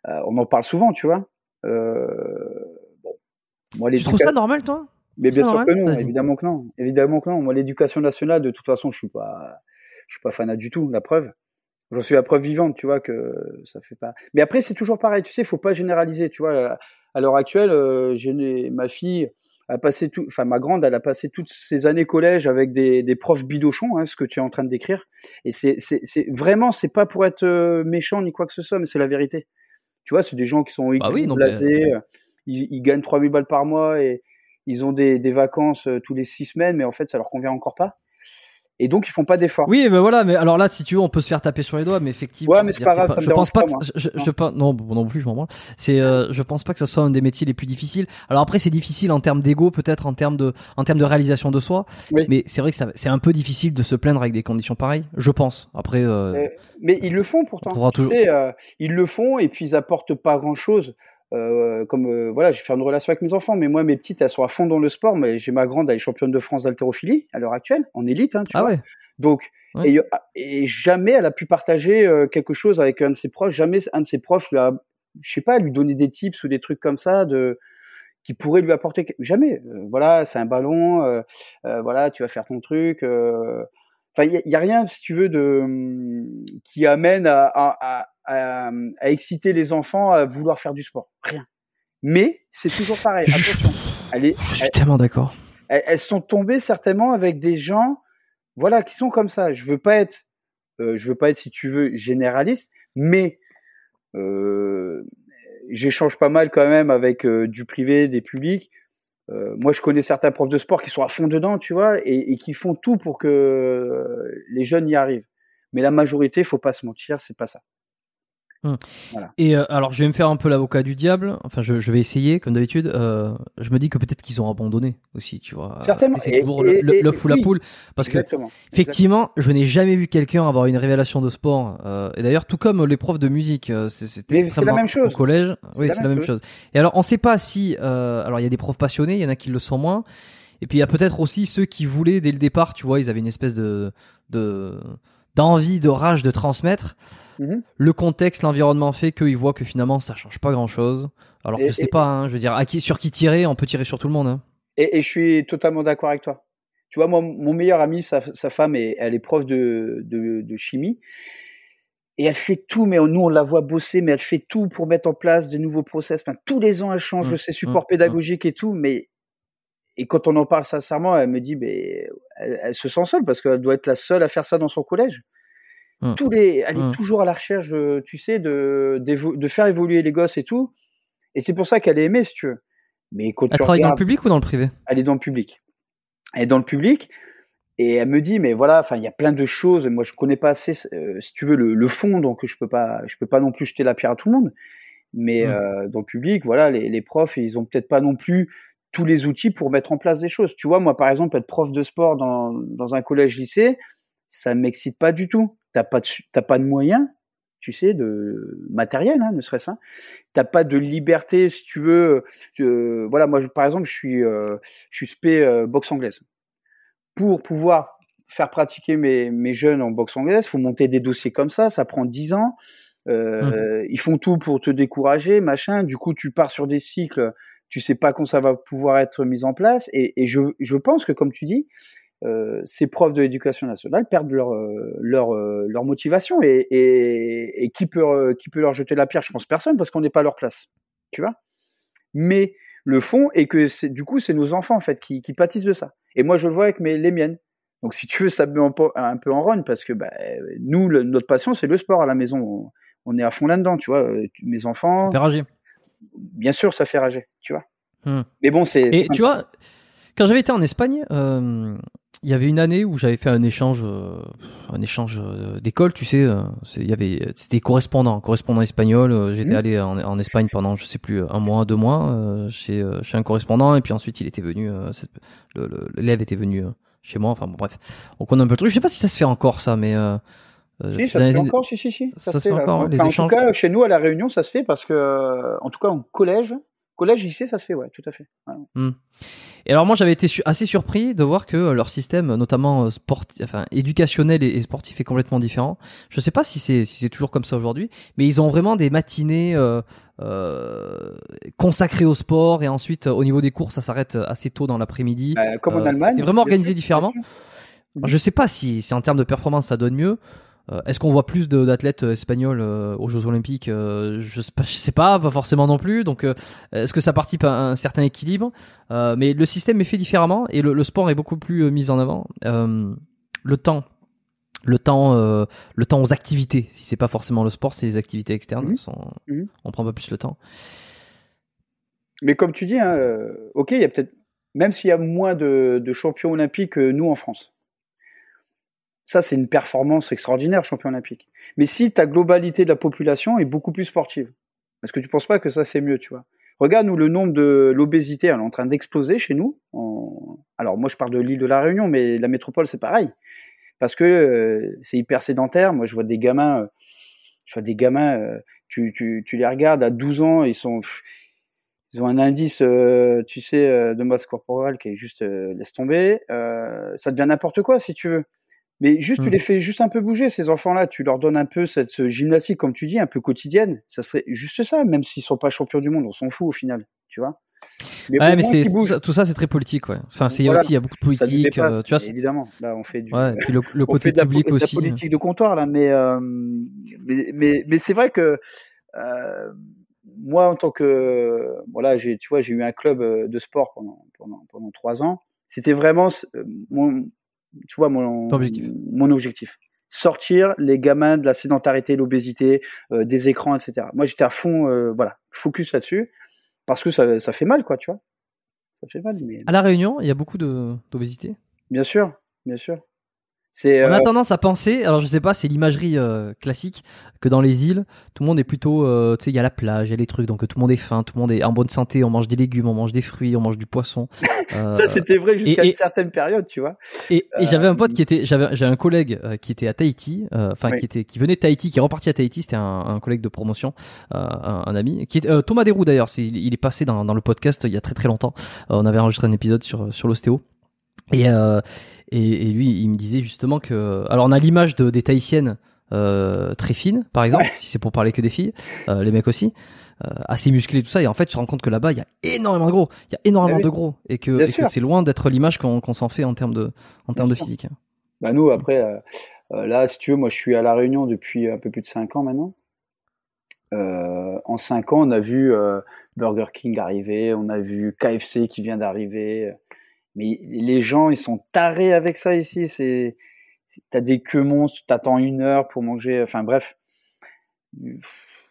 Euh, on en parle souvent, tu vois. Euh, bon, moi, tu trouves ça normal, toi? Mais bien sûr que non, évidemment que non, évidemment que non. Moi, l'éducation nationale, de toute façon, je suis pas, je suis pas fanat du tout. La preuve, j'en suis la preuve vivante, tu vois que ça fait pas. Mais après, c'est toujours pareil, tu sais, faut pas généraliser, tu vois. À l'heure actuelle, euh, j'ai ma fille a passé tout, enfin ma grande, elle a passé toutes ses années collège avec des, des profs bidochons, hein, ce que tu es en train de décrire. Et c'est, c'est, c'est vraiment, c'est pas pour être méchant ni quoi que ce soit, mais c'est la vérité. Tu vois, c'est des gens qui sont bah oui, blasés, mais... ils, ils, gagnent 3000 balles par mois et ils ont des, des vacances euh, tous les six semaines, mais en fait, ça leur convient encore pas. Et donc, ils font pas d'efforts. Oui, mais voilà, mais alors là, si tu veux, on peut se faire taper sur les doigts, mais effectivement. Ouais, mais c'est pas grave. Pas, je pense pas, que, je, je, pas, non, non plus, je m'en branle. C'est, euh, je pense pas que ce soit un des métiers les plus difficiles. Alors après, c'est difficile en termes d'ego, peut-être en termes de, en termes de réalisation de soi. Oui. Mais c'est vrai que c'est un peu difficile de se plaindre avec des conditions pareilles. Je pense. Après. Euh, mais, mais, ils le font pourtant. Tu toujours... sais, euh, ils le font et puis ils apportent pas grand chose. Euh, comme euh, voilà, je vais faire une relation avec mes enfants, mais moi mes petites elles sont à fond dans le sport. Mais j'ai ma grande, elle est championne de France d'haltérophilie à l'heure actuelle en élite. Hein, tu ah vois. ouais. Donc ouais. et, et, jamais elle a pu partager euh, quelque chose avec un de ses profs. Jamais un de ses profs lui a, je sais pas, lui donner des tips ou des trucs comme ça de qui pourraient lui apporter. Jamais. Voilà, c'est un ballon. Voilà, tu vas faire ton truc. Enfin, il y, y, a rien, si tu veux, de qui amène à, à, à, à, exciter les enfants à vouloir faire du sport. Rien. Mais c'est toujours pareil. Attention. Elle est, je suis elle, tellement d'accord. Elles, elles, sont tombées certainement avec des gens, voilà, qui sont comme ça. Je veux pas être, euh, je veux pas être, si tu veux, généraliste, mais euh, j'échange pas mal quand même avec euh, du privé, des publics. Euh, moi, je connais certains profs de sport qui sont à fond dedans, tu vois, et, et qui font tout pour que les jeunes y arrivent. Mais la majorité, faut pas se mentir, c'est pas ça. Hum. Et euh, alors, je vais me faire un peu l'avocat du diable. Enfin, je, je vais essayer, comme d'habitude. Euh, je me dis que peut-être qu'ils ont abandonné aussi, tu vois. Certainement. C'est toujours l'œuf ou la poule. Parce que, effectivement, je n'ai jamais vu quelqu'un avoir une révélation de sport. Euh, et d'ailleurs, tout comme les profs de musique, euh, c'était la même chose. Au collège, oui, c'est la, même chose. Et alors, on sait pas si. Euh, alors, il y a des profs passionnés, il y en a qui le sont moins. Et puis, il y a peut-être aussi ceux qui voulaient dès le départ, tu vois, ils avaient une espèce de de d'envie, de rage de transmettre. Mhm. Le contexte, l'environnement fait qu'ils voient que finalement ça change pas grand chose. Alors que c'est pas, hein, je veux dire, à qui, sur qui tirer, on peut tirer sur tout le monde. Hein. Et, je suis totalement d'accord avec toi. Tu vois, moi, mon meilleur ami, sa, femme, elle est prof de, de, chimie. Et elle fait tout, mais nous on la voit bosser, mais elle fait tout pour mettre en place des nouveaux process. Enfin, tous les ans elle change mmh, ses supports mmh, pédagogiques et tout, mais et quand on en parle sincèrement, elle me dit, mais elle se sent seule parce qu'elle doit être la seule à faire ça dans son collège. Mmh. Tous les, elle est mmh. toujours à la recherche, tu sais, de, de faire évoluer les gosses et tout. Et c'est pour ça qu'elle est aimée, si tu veux. Mais quand elle travaille dans le public ou dans le privé? Elle est dans le public. Elle est dans le public. Et elle me dit, mais voilà, enfin, il y a plein de choses. Moi, je connais pas assez, euh, si tu veux, le, fond, donc je peux pas, je peux pas non plus jeter la pierre à tout le monde. Mais mmh. euh, dans le public, voilà, les, les profs, ils ont peut-être pas non plus tous les outils pour mettre en place des choses. Tu vois, moi, par exemple, être prof de sport dans, dans un collège-lycée, ça m'excite pas du tout t'as pas de, pas de moyens, tu sais, de matériel, hein, ne serait-ce. Hein. T'as pas de liberté, si tu veux. Euh, voilà, moi, par exemple, je suis, euh, je suis spé euh, boxe anglaise. Pour pouvoir faire pratiquer mes, mes jeunes en boxe anglaise, faut monter des dossiers comme ça. Ça prend dix ans. Mmh. Ils font tout pour te décourager, machin. Du coup, tu pars sur des cycles. Tu sais pas quand ça va pouvoir être mis en place. Et, et je, je pense que, comme tu dis, euh, ces profs de l'éducation nationale perdent leur euh, leur euh, leur motivation et, et, et qui peut qui peut leur jeter la pierre? Je pense personne parce qu'on n'est pas à leur place, tu vois? Mais le fond est que c'est du coup c'est nos enfants en fait qui, qui pâtissent de ça. Et moi je le vois avec mes les miennes. Donc si tu veux ça me met un peu, en run parce que bah, nous notre passion c'est le sport à la maison. On, est à fond là-dedans, tu vois. Mes enfants. Ça fait rager. Bien sûr ça fait rager, tu vois. Hmm. Mais bon c'est. Et tu vois quand j'avais été en Espagne, euh, il y avait une année où j'avais fait un échange, euh, un échange euh, d'école, tu sais. Il y avait, c'était correspondant, correspondant espagnol. J'étais mmh. allé en, Espagne pendant, je sais plus, un mois, deux mois, chez, chez un correspondant, et puis ensuite il était venu, l'élève était venu chez moi. Enfin bon, bref, on connaît un peu le truc. Je sais pas si ça se fait encore ça, mais si, ça se fait encore, si, si, si. Ça, se fait, encore, les échanges. En tout cas, chez nous, à La Réunion, ça se fait parce que, en tout cas, en collège, collège, lycée, ça se fait, ouais, tout à fait. Mmh. Et alors moi j'avais été assez surpris de voir que leur système, notamment euh, sportif, enfin éducationnel et, sportif, est complètement différent. Je sais pas si c'est si toujours comme ça aujourd'hui, mais ils ont vraiment des matinées euh, euh, consacrées au sport et ensuite au niveau des cours ça s'arrête assez tôt dans l'après-midi. Bah, comme en Allemagne. C'est vraiment organisé différemment. Je sais pas si, si en termes de performance ça donne mieux. Euh, est-ce qu'on voit plus d'athlètes euh, espagnols euh, aux Jeux Olympiques je, sais pas, sais pas, pas forcément non plus. Donc, est-ce que ça participe à un certain équilibre? Mais le système est fait différemment et le, sport est beaucoup plus mis en avant. le temps, le temps, le temps aux activités. Si c'est pas forcément le sport, c'est les activités externes. Mhm. Mhm. On prend pas plus le temps. Mais comme tu dis, hein, ok, il y a peut-être, même s'il y a moins de, de champions olympiques que nous en France. Ça, c'est une performance extraordinaire, champion olympique. Mais si ta globalité de la population est beaucoup plus sportive, est-ce que tu penses pas que ça, c'est mieux, tu vois? Regarde, nous, le nombre de l'obésité, elle est en train d'exploser chez nous. Alors, moi, je parle de l'île de la Réunion, mais la métropole, c'est pareil. Parce que euh, c'est hyper sédentaire. Moi, je vois des gamins, euh, je vois des gamins, euh, tu, les regardes à 12 ans, ils sont, ils ont un indice, tu sais, de masse corporelle qui est juste, laisse tomber. ça devient n'importe quoi, si tu veux. Mais juste, tu mmh. les fais juste un peu bouger, ces enfants-là. Tu leur donnes un peu cette gymnastique, comme tu dis, un peu quotidienne. Ça serait juste ça, même s'ils sont pas champions du monde. On s'en fout au final, tu vois. Mais, ouais, mais c'est, tout, ça, c'est très politique, ouais. Enfin, c'est aussi, il y a beaucoup de politique, euh, tu vois. Évidemment, là, on fait du. Ouais, puis le, le côté public la, aussi. La politique de comptoir, là, mais, euh, mais, mais, mais c'est vrai que, euh, moi, en tant que, voilà, j'ai, tu vois, j'ai eu un club euh, de sport pendant, pendant, pendant trois ans. C'était vraiment mon, tu vois, mon objectif. mon objectif. Sortir les gamins de la sédentarité, l'obésité, euh, des écrans, etc. Moi, j'étais à fond, euh, voilà, focus là-dessus, parce que ça, ça, fait mal, quoi, tu vois. Ça fait mal. Mais... À La Réunion, il y a beaucoup d'obésité? Bien sûr, bien sûr. C'est On a euh, tendance à penser, alors je sais pas, c'est l'imagerie euh, classique, que dans les îles, tout le monde est plutôt, euh, tu sais, il y a la plage, il y a les trucs, donc tout le monde est faim, tout le monde est en bonne santé, on mange des légumes, on mange des fruits, on mange du poisson. Euh, ça, c'était vrai jusqu'à une certaine période, tu vois. Et, et j'avais un pote qui était, j'avais, j'avais un collègue euh, qui était à Tahiti, euh, enfin Oui. qui était, qui venait de Tahiti, qui est reparti à Tahiti. C'était un, un collègue de promotion, euh, un, un ami, qui est euh, Thomas Desroux d'ailleurs. C'est, il, il est passé dans, dans le podcast il y a très très longtemps. Euh, on avait enregistré un épisode sur sur l'ostéo. Et, euh, et et lui, il me disait justement que, alors on a l'image de, des Tahitiennes euh, très fines, par exemple, si c'est pour parler que des filles, euh, les mecs aussi. assez musclés tout ça et en fait tu te rends compte que là-bas il y a énormément de gros il y a énormément oui. de gros et que, c'est loin d'être l'image qu'on s'en fait en termes de en termes de physique Bah nous, après, là, si tu veux, moi, je suis à La Réunion depuis un peu plus de 5 ans maintenant. Euh, en 5 ans, on a vu euh, Burger King arriver, on a vu KFC qui vient d'arriver. Mais les gens, ils sont tarés avec ça ici. C'est, t'as des queues monstres, t'attends une heure pour manger. Enfin bref,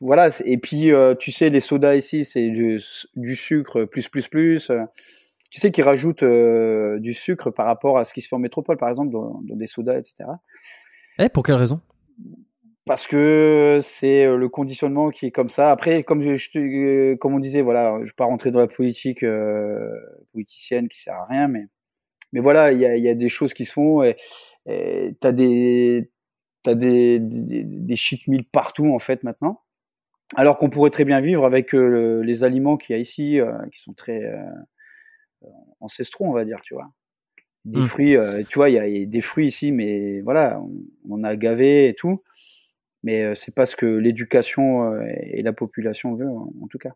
voilà. Et puis, euh, tu sais, les sodas ici, c'est du, sucre plus plus plus. Tu sais qu'ils rajoutent euh, du sucre par rapport à ce qui se fait en métropole, par exemple, dans, dans des sodas, etc. Eh, pour quelle raison? Parce que c'est euh, le conditionnement qui est comme ça. Après, comme je, euh, comme on disait, voilà, je vais pas rentrer dans la politique euh, politicienne qui sert à rien, mais mais voilà, il y a, il y a des choses qui se font et t'as des t'as des, des des shit mills partout en fait maintenant. Alors qu'on pourrait très bien vivre avec euh, les aliments qu'il y a ici, euh, qui sont très ancestraux, on va dire, tu vois. Des Mm. fruits, euh, tu vois, il y, a, il y a des fruits ici, mais voilà, on, on a gavé et tout. Mais euh, c'est pas ce que l'éducation euh, et la population veut, en, en tout cas.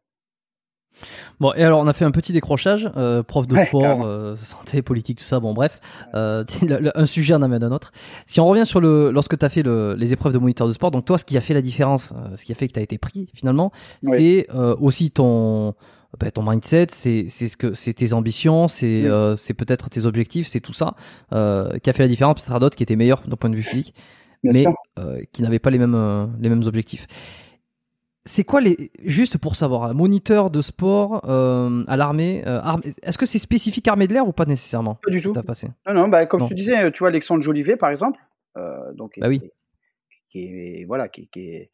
Bon, et alors on a fait un petit décrochage, euh, prof de Ouais, sport, euh, santé, politique, tout ça. Bon, bref, euh, le- le- un sujet en amène un autre. Si on revient sur le, lorsque tu as fait le, les épreuves de moniteur de sport, donc toi, ce qui a fait la différence, euh, ce qui a fait que tu as été pris finalement, Oui. c'est euh, aussi ton, bah, ton mindset, c'est c'est ce que c'est tes ambitions, c'est Mm. euh, c'est peut-être tes objectifs, c'est tout ça euh, qui a fait la différence. Peut-être à d'autres qui étaient meilleurs d'un point de vue physique, mais euh, qui n'avaient pas les mêmes euh, les mêmes objectifs. C'est quoi les juste pour savoir un moniteur de sport euh, à l'armée euh, armée- Est-ce que c'est spécifique armée de l'air ou pas nécessairement Pas du tout. T'as passé? Non, non, bah, comme Non. je te disais, tu vois, Alexandre Jolivet, par exemple, euh, donc, Bah oui. qui, est, voilà, qui, qui est,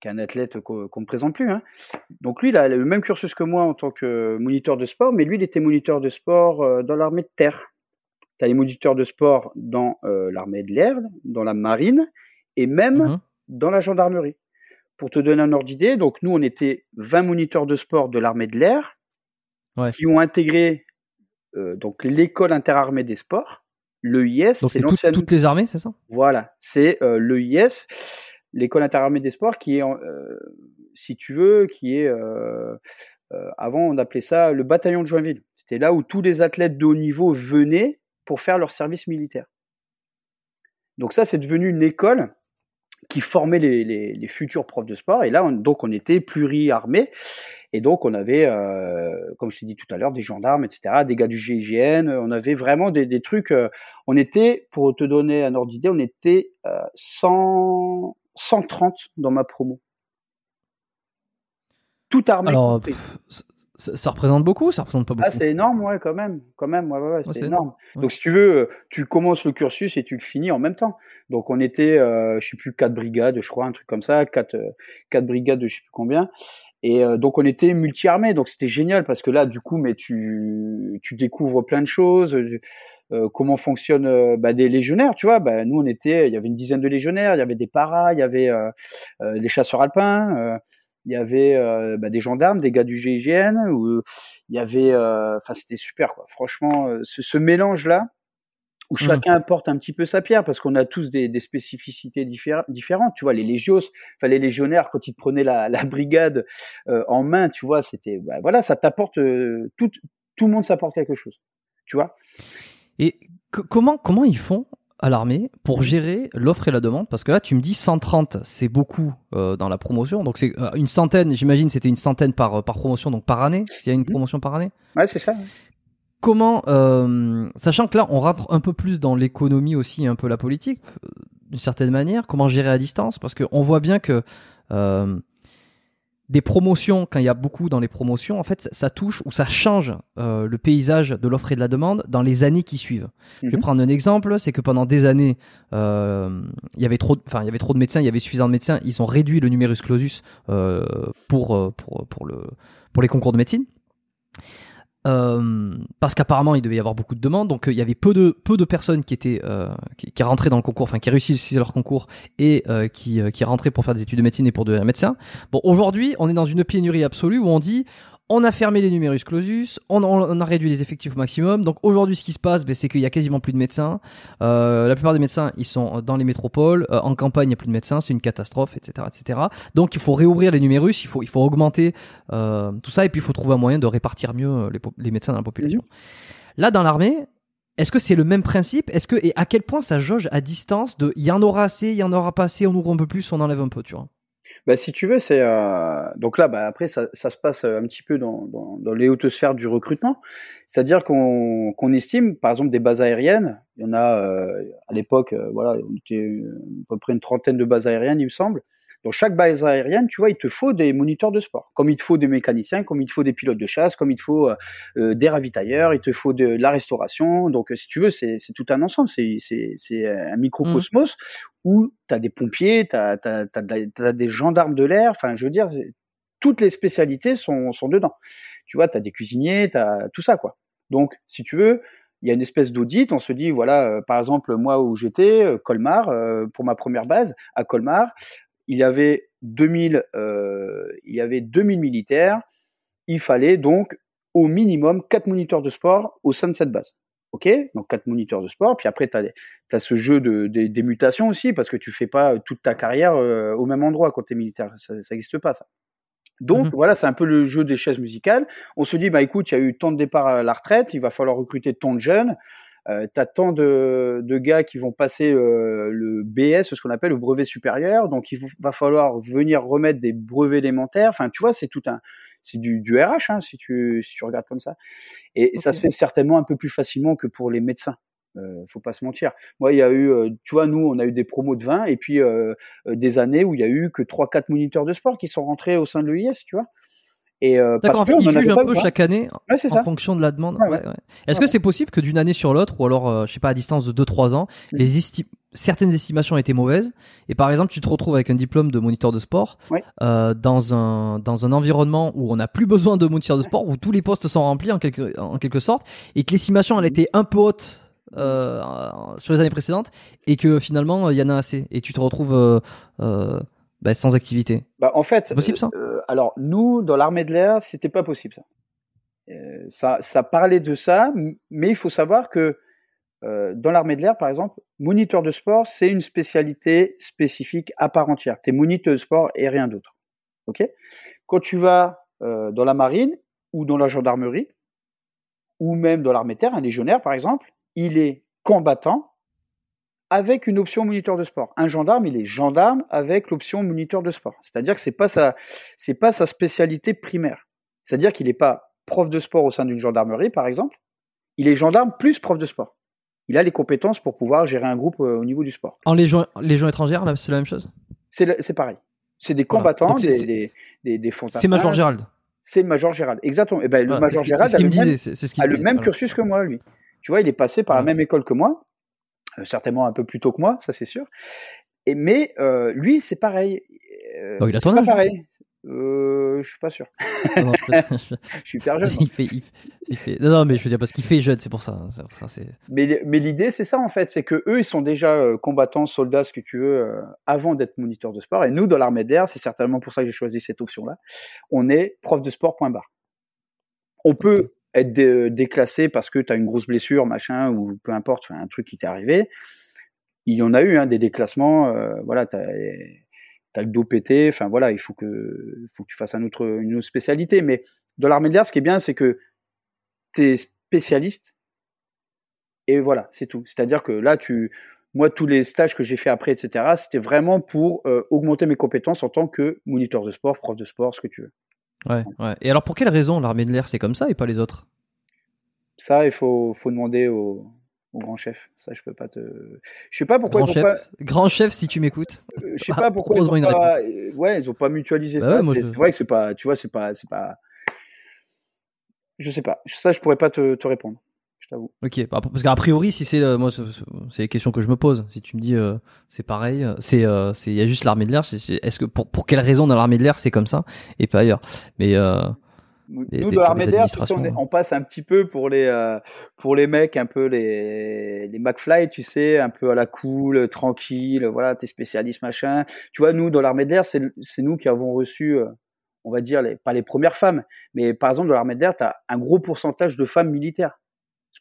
qui est un athlète qu'on ne présente plus. Hein. Donc lui, il a le même cursus que moi en tant que moniteur de sport, mais lui, il était moniteur de sport dans l'armée de terre. Tu as les moniteurs de sport dans euh, l'armée de l'air, dans la marine, et même Mhm. dans la gendarmerie. Pour te donner un ordre d'idée, donc nous, on était 20 moniteurs de sport de l'armée de l'air Ouais. qui ont intégré euh, donc l'école interarmée des sports, l'EIS, Donc c'est tout- toutes les armées, c'est ça? Voilà, c'est euh, l'EIS, l'école interarmée des sports, qui est, si tu veux, qui est avant on appelait ça le bataillon de Joinville. C'était là où tous les athlètes de haut niveau venaient pour faire leur service militaire. Donc ça, c'est devenu une école qui formait les, les- les futurs profs de sport. Et là, on- donc on était pluri-armés. Et donc on avait, euh, comme je t'ai dit tout à l'heure, des gendarmes, etc., des gars du GIGN. On avait vraiment des, des trucs. euh, on était, pour te donner un ordre d'idée, on était euh, 100, 130 dans ma promo. Tout armé. Alors, pff, ça, représente beaucoup, ça représente pas beaucoup. Ah, c'est énorme, ouais, quand même. Quand même, ouais, ouais, ouais, c'est énorme. Ouais. Donc, si tu veux, euh, tu commences le cursus et tu le finis en même temps. Donc, on était, euh, je sais plus, quatre brigades, je crois, un truc comme ça, quatre, euh, quatre brigades de je sais plus combien. Et euh, donc, on était multi-armés. Donc, c'était génial parce que là, du coup, mais tu, tu découvres plein de choses. euh, comment fonctionnent euh, bah, des légionnaires, tu vois. Bah, nous, on était, il y avait une dizaine de légionnaires, il y avait des paras, il y avait euh, des chasseurs alpins. Il y avait euh, bah, des gendarmes, des gars du GIGN, ou il y avait, euh, enfin c'était super quoi. Franchement, euh, ce, ce mélange là où Mhm. chacun apporte un petit peu sa pierre parce qu'on a tous des, des spécificités diffé- différentes. Tu vois, les légios, enfin les légionnaires quand ils te prenaient la, la brigade euh, en main, tu vois, c'était, bah, voilà, ça t'apporte euh, tout, tout le monde s'apporte quelque chose. Tu vois. Et co- comment, comment ils font à l'armée pour gérer l'offre et la demande Parce que là, tu me dis 130, c'est beaucoup euh, dans la promotion. Donc, c'est euh, une centaine, j'imagine, c'était une centaine par, par promotion, donc par année, s'il y a une Mhm. promotion par année. Ouais, c'est ça. Comment, euh, sachant que là, on rentre un peu plus dans l'économie aussi, un peu la politique, euh, d'une certaine manière, comment gérer à distance? Parce qu'on voit bien que euh, des promotions, quand il y a beaucoup dans les promotions, en fait, ça, touche ou ça change euh, le paysage de l'offre et de la demande dans les années qui suivent. Je vais Mhm. prendre un exemple, c'est que pendant des années, euh, il y avait trop, de- enfin, il y avait trop de médecins, il y avait suffisamment de médecins, ils ont réduit le numerus clausus euh, pour, pour, pour, le, pour les concours de médecine. Euh, parce qu'apparemment il devait y avoir beaucoup de demandes, donc euh, il y avait peu de peu de personnes qui étaient euh, qui, qui rentraient dans le concours, enfin qui réussissaient leur concours et euh, qui qui rentraient pour faire des études de médecine et pour devenir médecin. Bon, aujourd'hui, on est dans une pénurie absolue où on dit on a fermé les numerus clausus, on, a réduit les effectifs au maximum. Donc aujourd'hui, ce qui se passe, ben, c'est qu'il y a quasiment plus de médecins. Euh, la plupart des médecins, ils sont dans les métropoles. Euh, en campagne, il n'y a plus de médecins, c'est une catastrophe, etc., etc. Donc il faut réouvrir les numérus, il faut, il faut augmenter euh, tout ça, et puis il faut trouver un moyen de répartir mieux les médecins dans la population. Là, dans l'armée, est-ce que c'est le même principe? Est-ce que et à quel point ça jauge à distance de il y en aura assez, il y en aura pas assez, on ouvre un peu plus, on enlève un peu, tu vois? Bah, si tu veux, c'est euh, donc là, bah, après, ça, ça se passe euh, un petit peu dans, dans, dans les hautes sphères du recrutement. C'est-à-dire qu'on qu'on estime, par exemple, des bases aériennes. Il y en a euh, à l'époque, euh, voilà, on était euh, à peu près une trentaine de bases aériennes, il me semble. Dans chaque base aérienne, tu vois, il te faut des moniteurs de sport, comme il te faut des mécaniciens, comme il te faut des pilotes de chasse, comme il te faut euh, euh, des ravitailleurs, il te faut de, la restauration. Donc, euh, si tu veux, c'est tout un ensemble, c'est un microcosmos où tu as des pompiers, tu as, des gendarmes de l'air, enfin, je veux dire, toutes les spécialités sont, sont dedans. Tu vois, tu as des cuisiniers, tu as tout ça, quoi. Donc, si tu veux, il y a une espèce d'audit, on se dit, voilà, euh, par exemple, moi où j'étais, euh, Colmar, euh, pour ma première base, à Colmar, il y avait 2000, euh, il y avait 2000 militaires, il fallait donc au minimum 4 moniteurs de sport au sein de cette base. Ok, donc quatre moniteurs de sport. Puis après, tu as, ce jeu de, des- des mutations aussi, parce que tu fais pas toute ta carrière euh, au même endroit quand tu es militaire. Ça n'existe pas, ça. Donc Mhm. voilà, c'est un peu le jeu des chaises musicales. On se dit, bah écoute, il y a eu tant de départs à la retraite, il va falloir recruter tant de jeunes. Euh, tu as tant de, de gars qui vont passer euh, le BS, ce qu'on appelle le brevet supérieur. Donc il va falloir venir remettre des brevets élémentaires. Enfin, tu vois, c'est tout un, c'est du, du RH hein, si tu si tu regardes comme ça. Et ça se fait certainement un peu plus facilement que pour les médecins. Euh, faut pas se mentir. Moi, il y a eu, euh, tu vois, nous, on a eu des promos de 20 et puis euh, des années où il y a eu que 3-4 moniteurs de sport qui sont rentrés au sein de l'EIS, tu vois. Et euh, D'accord, en fait, ils jugent un peu chaque année Ouais, en ça. fonction de la demande. Ouais, Ouais. Est-ce que c'est possible que d'une année sur l'autre, ou alors, euh, je sais pas, à distance de 2-3 ans, Mhm. les esti- certaines estimations étaient mauvaises, et par exemple, tu te retrouves avec un diplôme de moniteur de sport euh, dans un dans un environnement où on n'a plus besoin de moniteur de sport, où tous les postes sont remplis en quelque en quelque sorte, et que l'estimation elle était un peu haute. euh, sur les années précédentes et que finalement il y en a assez et tu te retrouves euh, euh, bah, sans activité. Bah, en fait, possible, ça? euh, alors nous, dans l'armée de l'air, c'était pas possible ça. Euh, ça. Ça parlait de ça, mais il faut savoir que euh, dans l'armée de l'air, par exemple, moniteur de sport, c'est une spécialité spécifique à part entière. Tu es moniteur de sport et rien d'autre. Ok? Quand tu vas euh, dans la marine ou dans la gendarmerie, ou même dans l'armée de terre, un légionnaire par exemple, il est combattant avec une option moniteur de sport. Un gendarme, il est gendarme avec l'option moniteur de sport. C'est-à-dire que c'est pas sa, c'est pas sa spécialité primaire. C'est-à-dire qu'il n'est pas prof de sport au sein d'une gendarmerie, par exemple. Il est gendarme plus prof de sport. Il a les compétences pour pouvoir gérer un groupe euh, au niveau du sport. En légion légion étrangère, là, c'est la même chose? C'est, pareil. C'est des Voilà. combattants, c'est- des, des, des. C'est Major Gérald. C'est le Major Gérald. Exactement. Et ben, le Voilà, Major Gérald c'est ce qu'il a me même- ce a me le même voilà. cursus que moi, lui. Tu vois, il est passé par la Voilà. même école que moi, certainement un peu plus tôt que moi, ça c'est sûr. Et mais euh, lui, c'est pareil. Euh, Bon, il a ton pas âge, hein pareil. Euh, je suis pas sûr. Non, non, je- je- Je suis hyper jeune. moi. il fait, il fait- il fait- Non, non, mais je veux dire parce qu'il fait jeune, c'est pour ça. C'est pour ça, c'est. Mais, mais l'idée, c'est ça en fait, c'est que eux, ils sont déjà euh, combattants, soldats, ce que tu veux, euh, avant d'être moniteur de sport. Et nous, dans l'armée d'air, c'est certainement pour ça que j'ai choisi cette option-là. On est prof de sport. Point barre. On peut être dé- déclassé parce que tu as une grosse blessure, machin, ou peu importe, un truc qui t'est arrivé. Il y en a eu hein, des déclassements. euh, voilà, t'as as le dos pété. Enfin voilà, il faut que, faut que tu fasses un autre, une autre spécialité. Mais dans l'armée d'air, ce qui est bien, c'est que tu es spécialiste et voilà, c'est tout. C'est-à-dire que là, tu, moi, tous les stages que j'ai fait après, etc., c'était vraiment pour euh, augmenter mes compétences en tant que moniteur de sport, prof de sport, ce que tu veux. Ouais, ouais. Et alors, pour quelle raison l'armée de l'air c'est comme ça et pas les autres? Ça, il faut, faut demander au grand chef. Ça, je peux pas te. Je sais pas pourquoi. Grand, chef, pas... grand chef, si tu m'écoutes. Euh, je sais pas pourquoi. Ils ont pas... Ouais, ils ont pas mutualisé bah ça. Ouais, c'est vrai que c'est pas. Tu vois, c'est pas, c'est pas. Je sais pas. Ça, je pourrais pas te, te répondre. T'avoue. Ok, bah, parce qu'a priori, si c'est moi, c'est les questions que je me pose. Si tu me dis euh, c'est pareil, c'est c'est il y a juste l'armée de l'air. Est-ce que pour pour quelle raison dans l'armée de l'air c'est comme ça et pas ailleurs? Mais nous, de l'armée d'air, on, passe un petit peu pour les, euh, pour les mecs, un peu les, les McFly, tu sais, un peu à la cool, tranquille, voilà, t'es spécialiste, machin. Tu vois, nous, dans l'armée d'air, c'est nous qui avons reçu, euh, on va dire, les, pas les premières femmes, mais par exemple, dans l'armée d'air, tu as un gros pourcentage de femmes militaires.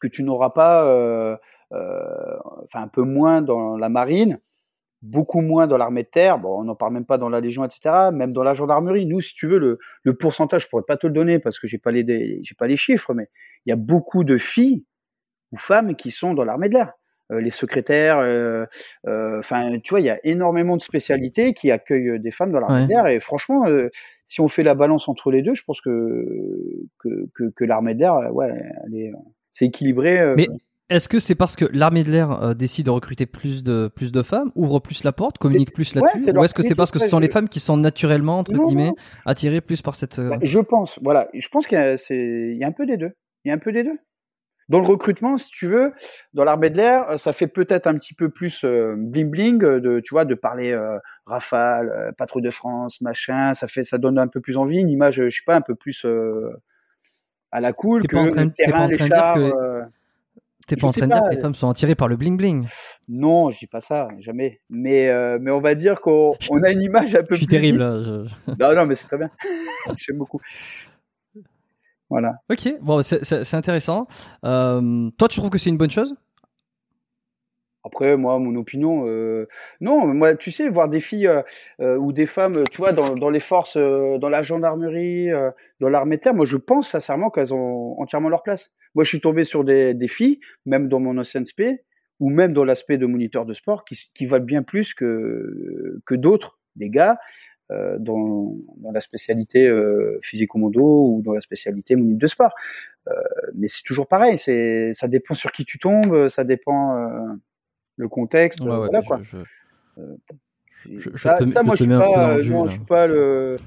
Que tu n'auras pas, euh, enfin, un peu moins dans la marine beaucoup moins dans l'armée de terre. Bon, on n'en parle même pas dans la Légion, etc. Même dans la gendarmerie. Nous, si tu veux, le, le pourcentage, je pourrais pas te le donner parce que j'ai pas les, j'ai pas les chiffres, mais il y a beaucoup de filles ou femmes qui sont dans l'armée de l'air. Euh, les secrétaires, euh, euh, enfin, tu vois, il y a énormément de spécialités qui accueillent des femmes dans l'armée de l'air. Et franchement, si on fait la balance entre les deux, je pense que que, que, que l'armée de l'air, ouais, c'est équilibré. Mais est-ce que c'est parce que l'armée de l'air euh, décide de recruter plus de, plus de femmes, ouvre plus la porte, communique plus là-dessus Ou est-ce que c'est parce que ce sont les femmes qui sont naturellement, entre guillemets, attirées plus par cette. Euh, bah, je pense, voilà. Je pense qu'il y, y, a un peu des deux. Il y a un peu des deux. Dans le recrutement, si tu veux, dans l'armée de l'air, euh, ça fait peut-être un petit peu plus bling bling de, tu vois, de parler Rafale, Patrouille de France, machin. Ça fait, ça donne un peu plus envie, une image, je sais pas, un peu plus à la cool que le terrain, les chars. T'es pas en train de dire que les femmes sont attirées par le bling bling Non, je dis pas ça, jamais. Mais euh, mais on va dire qu'on on a une image un peu. je suis terrible. Là, Non non, mais c'est très bien. J'aime beaucoup. Voilà. Ok, bon, c'est intéressant. Euh, toi, tu trouves que c'est une bonne chose? Après, moi, mon opinion, euh, non, moi, tu sais, voir des filles ou des femmes, tu vois, dans, dans les forces, dans la gendarmerie, dans l'armée terre, moi, je pense sincèrement qu'elles ont entièrement leur place. Moi, je suis tombé sur des, des filles, même dans mon ancien SP, ou même dans l'aspect de moniteur de sport, qui, qui valent bien plus que, que d'autres, des gars, euh, dans, dans, la spécialité euh, physico-mondo ou dans la spécialité moniteur de sport. Euh, mais c'est toujours pareil, ça dépend sur qui tu tombes, ça dépend euh, le contexte. Ouais, ouais, voilà, quoi. Je, je, je, ça, ça moi, je suis pas, non, je suis pas le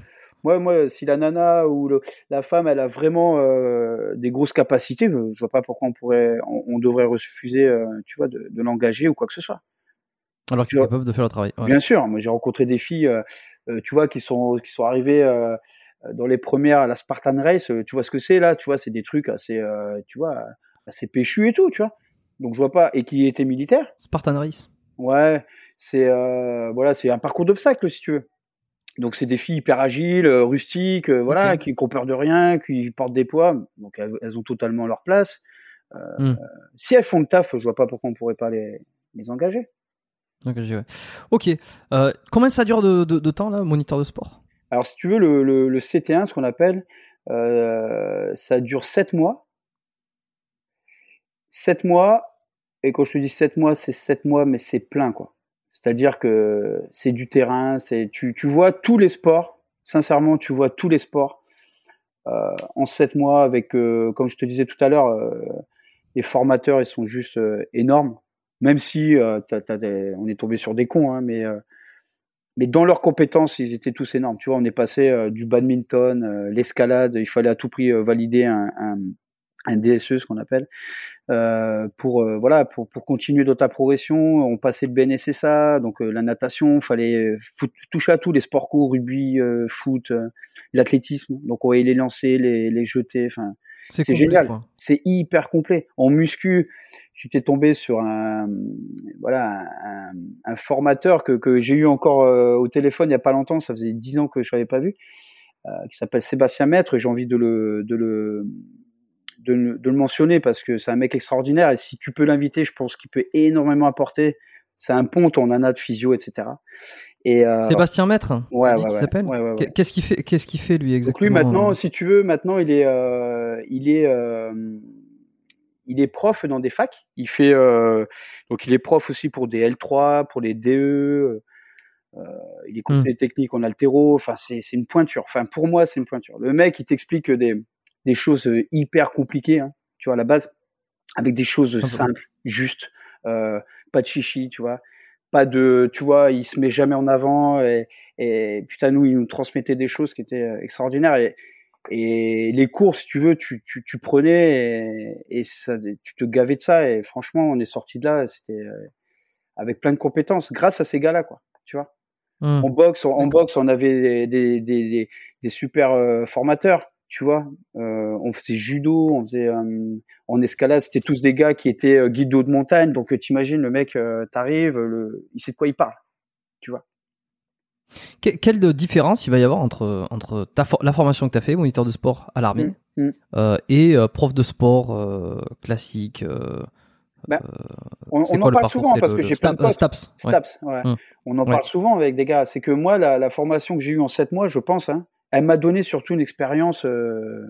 moi, moi, si la nana ou la femme, elle a vraiment euh, des grosses capacités, je vois pas pourquoi on pourrait, on, devrait refuser, euh, tu vois, de, l'engager ou quoi que ce soit. Alors qu'ils sont capables de faire le travail. Bien sûr. Moi, j'ai rencontré des filles, euh, tu vois, qui sont qui sont arrivées dans les premières à la Spartan Race. Tu vois ce que c'est là Tu vois, c'est des trucs assez, tu vois, assez péchus et tout, tu vois. Donc je vois pas et qui étaient militaires. Spartan Race. Ouais, c'est voilà, c'est un parcours d'obstacles si tu veux. Donc c'est des filles hyper agiles, euh, rustiques, euh, voilà, qui n'ont peur de rien, qui portent des poids, donc elles, ont totalement leur place. Euh, hmm. Si elles font le taf, je vois pas pourquoi on pourrait pas les, les engager. ouais. Ok. combien ça dure de, de, temps là, moniteur de sport? Alors si tu veux, le, le, le CT1, ce qu'on appelle, ça dure 7 mois. 7 mois, et quand je te dis 7 mois, c'est 7 mois, mais c'est plein quoi. C'est-à-dire que c'est du terrain, c'est tu, vois tous les sports. Sincèrement, tu vois tous les sports euh, en sept mois avec, euh, comme je te disais tout à l'heure, euh, les formateurs ils sont juste énormes. Même si on est tombé sur des cons, hein, mais mais dans leurs compétences, ils étaient tous énormes. Tu vois, on est passé du badminton, l'escalade. Il fallait à tout prix valider un, un DSE, ce qu'on appelle, euh, pour euh, voilà pour, pour continuer dans ta progression. On passait le BNSSA, donc euh, la natation, fallait toucher à tout, les sports courts, rugby, foot, l'athlétisme. Donc on va les lancer, les, les jeter. Enfin, c'est génial. C'est hyper complet. En muscu, j'étais tombé sur un voilà un, un formateur que, que j'ai eu encore au téléphone il y a pas longtemps. Ça faisait dix ans que je l'avais pas vu. qui s'appelle Sébastien Maître j'ai envie de le, de le de, le mentionner parce que c'est un mec extraordinaire et si tu peux l'inviter, je pense qu'il peut énormément apporter. C'est un pont, ton nana de physio, etc. Et euh, Sébastien Maître. Ouais, ouais, Qu'est-ce qu'il fait Qu'est-ce qu'il fait lui exactement Donc lui maintenant, si tu veux, maintenant il est, euh, il est, euh, il est prof dans des facs. Il fait, donc il est prof aussi pour des L3, pour les DE. il est conseiller hmm. technique en altéro. Enfin, c'est une pointure. Enfin, pour moi, c'est une pointure. Le mec, il t'explique des des choses euh, hyper compliquées, hein, tu vois, à la base, avec des choses simples. juste, euh, pas de chichi, tu vois, pas de, tu vois, il se met jamais en avant et, et putain nous il nous transmettait des choses qui étaient euh, extraordinaires. Et, et les cours si tu veux tu, tu, tu prenais et, et ça, tu te gavais de ça. Et franchement on est sorti de là c'était euh, avec plein de compétences grâce à ces gars là quoi tu vois. Hmm. en boxe, en boxe, on avait des, des, des, des super euh, formateurs, tu vois. Euh, on faisait judo, on faisait euh, en escalade, c'était tous des gars qui étaient euh, guides d'eau de montagne. Donc euh, t'imagines le mec, t'arrives, le, il sait de quoi il parle, tu vois. Que- quelle de différence il va y avoir entre, entre ta for- la formation que tu as fait, moniteur de sport à l'armée, Mm, mm. euh, et prof de sport classique On, c'est on quoi en le parle souvent parce le- que j'ai plein de. STAPS, ouais. Staps, ouais. On en Ouais. parle souvent avec des gars. C'est que moi, la, la formation que j'ai eue en sept mois, je pense, hein, elle m'a donné surtout une expérience. euh,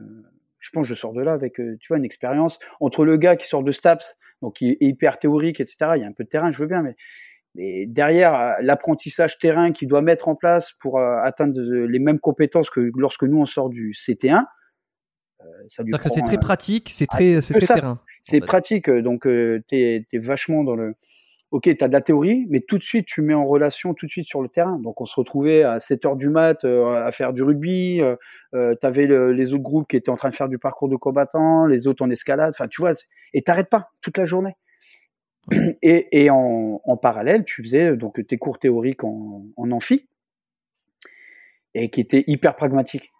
je pense que je sors de là avec, euh, tu vois, une expérience entre le gars qui sort de Staps, donc qui est hyper théorique, etc. Il y a un peu de terrain, je veux bien, mais, mais derrière euh, l'apprentissage terrain qu'il doit mettre en place pour euh, atteindre les mêmes compétences que lorsque nous on sort du CT1, euh, ça lui que c'est très pratique, c'est Ah, très, c'est très terrain. c'est fait. pratique, donc t'es es vachement dans le. Ok, t'as de la théorie, mais tout de suite tu mets en relation tout de suite sur le terrain. Donc on se retrouvait à 7 heures du mat euh, à faire du rugby. Euh, euh, T'avais le- les autres groupes qui étaient en train de faire du parcours de combattant, les autres en escalade. Enfin, tu vois, et t'arrêtes pas toute la journée. Et, et en, en parallèle, tu faisais donc tes cours théoriques en, en amphi et qui étaient hyper pragmatiques,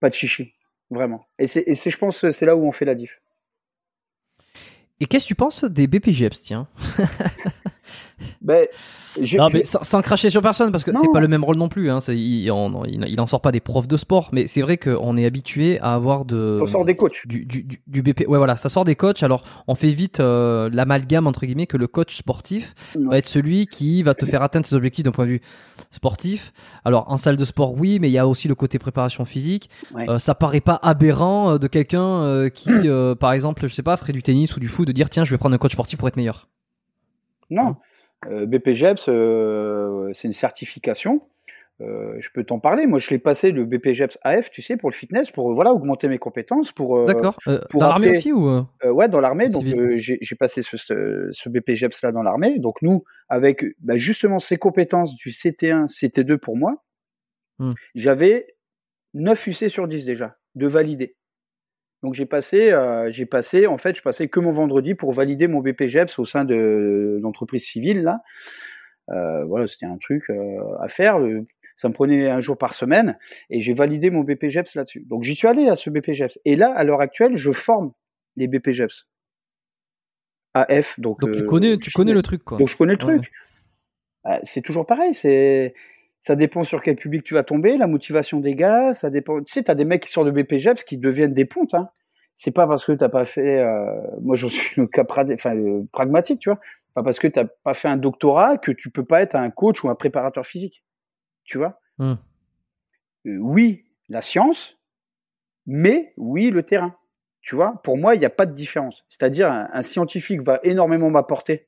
pas de chichi, vraiment. Et c'est, je pense, c'est là où on fait la diff. Et qu'est-ce que tu penses des BPGEPS, tiens? Ben, Non, mais sans, sans cracher sur personne, parce que c'est pas le même rôle non plus. Hein. Il, on- il, il en sort pas des profs de sport, mais c'est vrai qu'on est habitué à avoir de. on sort des coachs. du, du, du- du BP. Ouais, voilà, ça sort des coachs. Alors, on fait vite euh, l'amalgame entre guillemets que le coach sportif va être celui qui va te faire atteindre ses objectifs d'un point de vue sportif. Alors, en salle de sport, oui, mais il y a aussi le côté préparation physique. Ouais. Euh, ça paraît pas aberrant euh, de quelqu'un euh, qui, par exemple, je sais pas, ferait du tennis ou du foot, de dire tiens, je vais prendre un coach sportif pour être meilleur. Non. Euh, BPGEPS, euh, c'est une certification. Euh, je peux t'en parler. Moi, je l'ai passé le BPGEPS AF, tu sais, pour le fitness, pour euh, voilà augmenter mes compétences, pour D'accord. Pour dans l'armée aussi ou ouais dans l'armée. Donc j'ai passé ce, ce, ce BPGEPS là dans l'armée. Donc nous, avec bah, justement ces compétences du CT1, CT2 pour moi, Hmm. j'avais 9 UC sur 10 déjà de valider. Donc j'ai passé, euh, j'ai passé, en fait, je passais que mon vendredi pour valider mon BPGEPS au sein de l'entreprise civile là. Euh, voilà, c'était un truc euh, à faire. Ça me prenait un jour par semaine et j'ai validé mon BPGEPS là-dessus. Donc j'y suis allé à ce BPGEPS. Et là, à l'heure actuelle, je forme les BPGEPS. AF, donc. Donc tu connais, tu connais le truc quoi. Donc je connais le Ouais, truc. Euh, c'est toujours pareil. C'est ça dépend sur quel public tu vas tomber, la motivation des gars. Ça dépend. Tu sais, t'as des mecs qui sortent de BPGEPS qui deviennent des pontes. Hein. C'est pas parce que t'as pas fait. euh, Moi, je suis le cas enfin, pragmatique, tu vois. Pas parce que t'as pas fait un doctorat que tu peux pas être un coach ou un préparateur physique. Tu vois. Hmm. Euh, oui, la science, mais oui, le terrain. Tu vois, pour moi, il n'y a pas de différence. C'est-à-dire, un, un scientifique va énormément m'apporter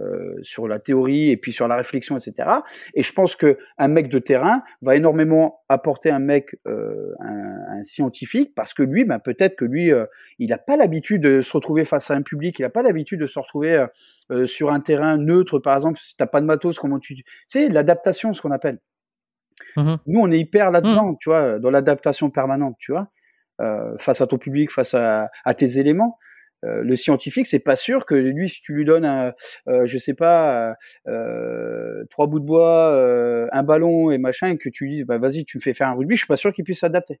euh, sur la théorie et puis sur la réflexion, etc. Et je pense que un mec de terrain va énormément apporter un mec, euh, un, un scientifique, parce que lui, ben, peut-être que lui, euh, il n'a pas l'habitude de se retrouver face à un public, il n'a pas l'habitude de se retrouver euh, euh, sur un terrain neutre, par exemple, si t'as pas de matos, comment tu... Tu sais, l'adaptation, ce qu'on appelle. Mhm. Nous, on est hyper là-dedans, tu vois, dans l'adaptation permanente, tu vois, euh, face à ton public, face à, à tes éléments. Euh, le scientifique, c'est pas sûr que lui, si tu lui donnes, un, euh, je sais pas, euh, trois bouts de bois, un ballon et machin, et que tu lui dises, bah vas-y, tu me fais faire un rugby, je suis pas sûr qu'il puisse s'adapter.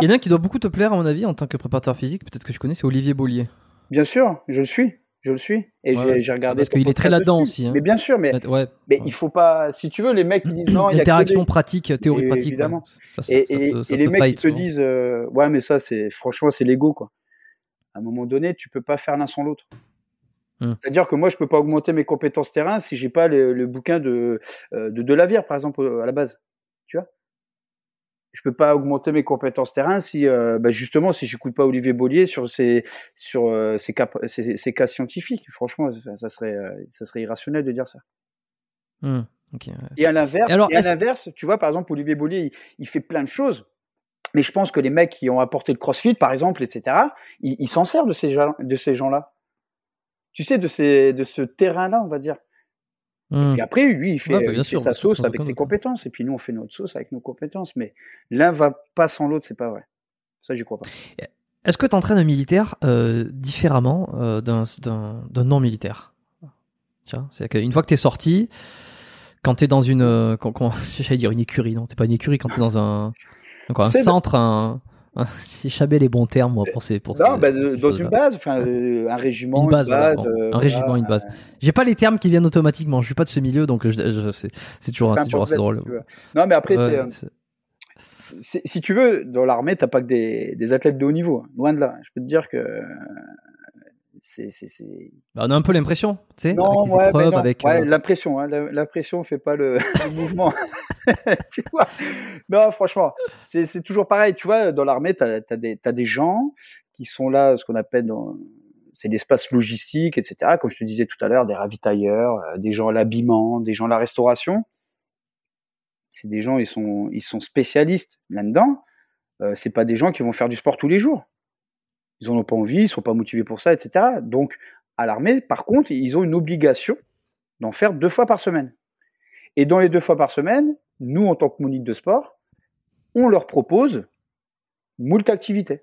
Il y en a un qui doit beaucoup te plaire à mon avis en tant que préparateur physique. Peut-être que tu connais, c'est Olivier Bollier. Bien sûr, je le suis, je le suis, et Ouais, j'ai- regardé. parce qu'il est très là-dedans aussi, hein. Mais bien sûr, mais, Ouais. mais ouais. il faut pas, si tu veux, les mecs qui disent non, il y a Interaction des- pratique, théorie Et pratique. évidemment. Ça, ça- Et, ça les mecs qui te disent euh, ouais mais ça c'est franchement c'est l'ego quoi. À un moment donné tu peux pas faire l'un sans l'autre. Hmm. C'est-à-dire que moi je peux pas augmenter mes compétences terrain si j'ai pas le, le bouquin de euh, de Delavière par exemple à la base. Je peux pas augmenter mes compétences terrain si euh, bah, justement si j'écoute pas Olivier Bollier sur ses sur euh, ses, cas, ses, ses cas scientifiques. Franchement ça, serait euh, ça serait irrationnel de dire ça. Hmm, ok, ouais. Et à l'inverse, Et à l'inverse, tu vois, par exemple, Olivier Bollier, il, il fait plein de choses. Mais je pense que les mecs qui ont apporté le CrossFit, par exemple, etc., ils s'en servent de ces gens, de ces gens-là. Tu sais, de ces, de ce terrain-là, on va dire. Et puis après, lui, il fait, Ouais, bah, fait sa bah, sauce avec ses compétences, et puis nous, on fait notre sauce avec nos compétences. Mais l'un va pas sans l'autre, c'est pas vrai. Ça, j'y crois pas. Est-ce que tu entraînes un militaire euh, différemment euh, d'un non-militaire? Vois, c'est qu'une fois que tu es sorti, quand tu es dans une. euh, J'allais dire une écurie, non, t'es pas une écurie quand tu es dans un, encore un centre, un. Un J'ai jamais les bons termes, moi, pour ces. Pour Non, ces- bah, ces dans une base, enfin, euh, un régiment, Une base, voilà, bon, euh, un régiment, une base. euh, J'ai pas les termes qui viennent automatiquement, je suis pas de ce milieu, donc je, je- c'est toujours, assez drôle. si. Non, mais après, Ouais, euh, si tu veux, dans l'armée, t'as pas que des, des athlètes de haut niveau. hein. Loin de là. Je peux te dire que euh, c'est, c'est, c'est... bah, on a un peu l'impression, tu sais, Non, avec les ouais, mais épreuves, non. avec. Ouais, euh, l'impression, hein, la, la pression fait pas le, le mouvement. tu vois? Non, franchement, c'est, c'est toujours pareil. Tu vois, dans l'armée, t'as, t'as des, t'as des gens qui sont là, ce qu'on appelle dans, c'est l'espace logistique, etc. Comme je te disais tout à l'heure, des ravitailleurs, euh, des gens à l'habillement, des gens à la restauration. C'est des gens, ils sont, ils sont spécialistes là-dedans. Euh, c'est pas des gens qui vont faire du sport tous les jours. Ils en ont pas envie, ils sont pas motivés pour ça, etc. Donc, à l'armée, par contre, ils ont une obligation d'en faire deux fois par semaine. Et dans les deux fois par semaine, nous, en tant que moniteur de sport, on leur propose moult activités.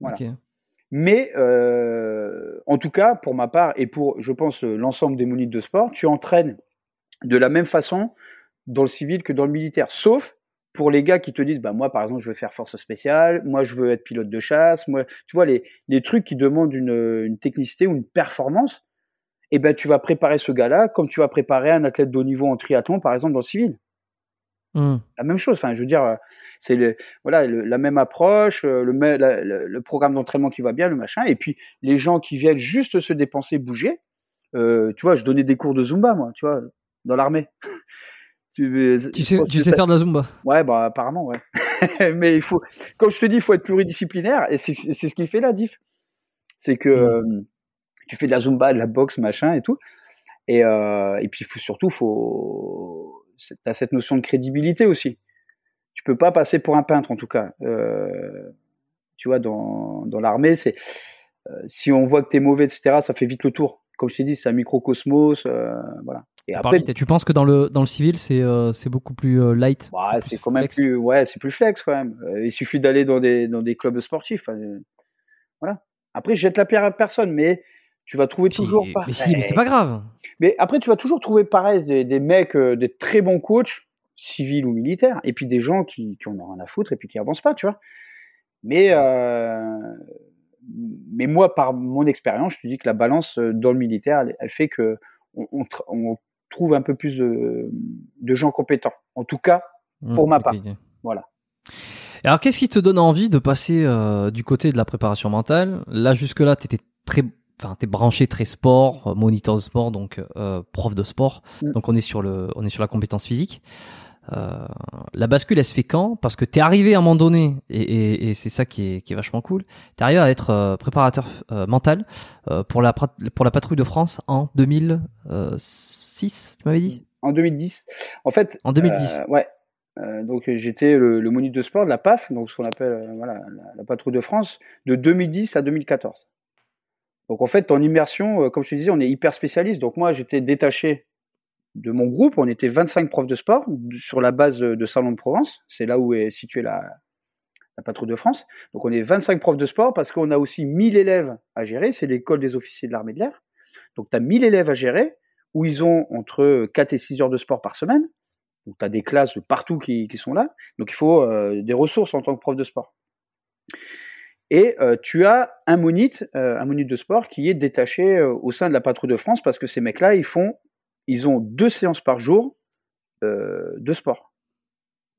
Voilà. Mais euh, en tout cas, pour ma part et pour, je pense, l'ensemble des monites de sport, tu entraînes de la même façon dans le civil que dans le militaire. Sauf pour les gars qui te disent, bah moi par exemple, je veux faire force spéciale, moi je veux être pilote de chasse, moi, tu vois les, les trucs qui demandent une, une technicité ou une performance. Eh ben tu vas préparer ce gars-là comme tu vas préparer un athlète de haut niveau en triathlon, par exemple dans le civil Hmm. la même chose. Enfin, je veux dire, euh, c'est le, voilà, le- la même approche, euh, la- le programme d'entraînement qui va bien, le machin. Et puis, les gens qui viennent juste se dépenser, bouger. euh, tu vois, je donnais des cours de Zumba, moi, tu vois, dans l'armée. Tu, Tu sais, tu sais faire de la Zumba Ouais, bah, apparemment, ouais. Mais il faut, comme je te dis, il faut être pluridisciplinaire. Et c'est ce qui fait la diff. C'est que Mm. euh, tu fais de la Zumba, de la boxe, machin et tout. Et, euh, et puis, faut, surtout, faut, tu as cette notion de crédibilité aussi. Tu peux pas passer pour un peintre, en tout cas. Euh, tu vois, dans, dans l'armée, c'est euh, si on voit que tu es mauvais, etc., ça fait vite le tour. Comme je t'ai dit, c'est un microcosmos. Euh, voilà. Et après, tu penses que dans le, dans le civil, c'est euh, c'est beaucoup plus euh, light bah, c'est quand même flex plus, ouais, c'est plus flex quand même. Euh, il suffit d'aller dans des, dans des clubs sportifs. voilà. Après, je jette la pierre à personne, mais tu vas trouver toujours mais pareil. si, mais c'est pas grave. Mais après, tu vas toujours trouver pareil des, des mecs, des très bons coachs, civils ou militaires, et puis des gens qui, qui en ont rien à foutre et puis qui avancent pas, tu vois. Mais, mais moi, par mon expérience, je te dis que la balance dans le militaire, elle, elle fait que on, on tr- on trouve un peu plus de, de gens compétents. En tout cas, Pour Hmm, ma part. Voilà. Alors, qu'est-ce qui te donne envie de passer euh, du côté de la préparation mentale? Là, jusque-là, tu étais très. Enfin, t'es branché très sport, euh, moniteur de sport, donc euh, prof de sport. Mm. Donc on est sur le, on est sur la compétence physique. Euh, la bascule, elle se fait quand? Parce que t'es arrivé à un moment donné, et, et, et c'est ça qui est, qui est vachement cool. T'es arrivé à être préparateur mental pour la pour la patrouille de France en 2006. Tu m'avais dit? En 2010. En fait. En 2010. euh, ouais. Euh, donc j'étais le, le moniteur de sport de la PAF, donc ce qu'on appelle euh, voilà, la, la patrouille de France, de 2010 à 2014. Donc en fait, en immersion, euh, comme je te disais, on est hyper spécialiste. Donc moi, j'étais détaché de mon groupe. On était 25 profs de sport sur la base de Salon de Provence. C'est là où est située la, la patrouille de France. Donc on est 25 profs de sport parce qu'on a aussi 1000 élèves à gérer. C'est l'école des officiers de l'armée de l'air. Donc tu as 1000 élèves à gérer où ils ont entre 4 et 6 heures de sport par semaine. Donc tu as des classes de partout qui, sont là. Donc il faut euh, des ressources en tant que prof de sport. Et euh, tu as un monite, euh, un monite de sport qui est détaché au sein de la patrouille de France parce que ces mecs-là, ils font, ils ont deux séances par jour de sport.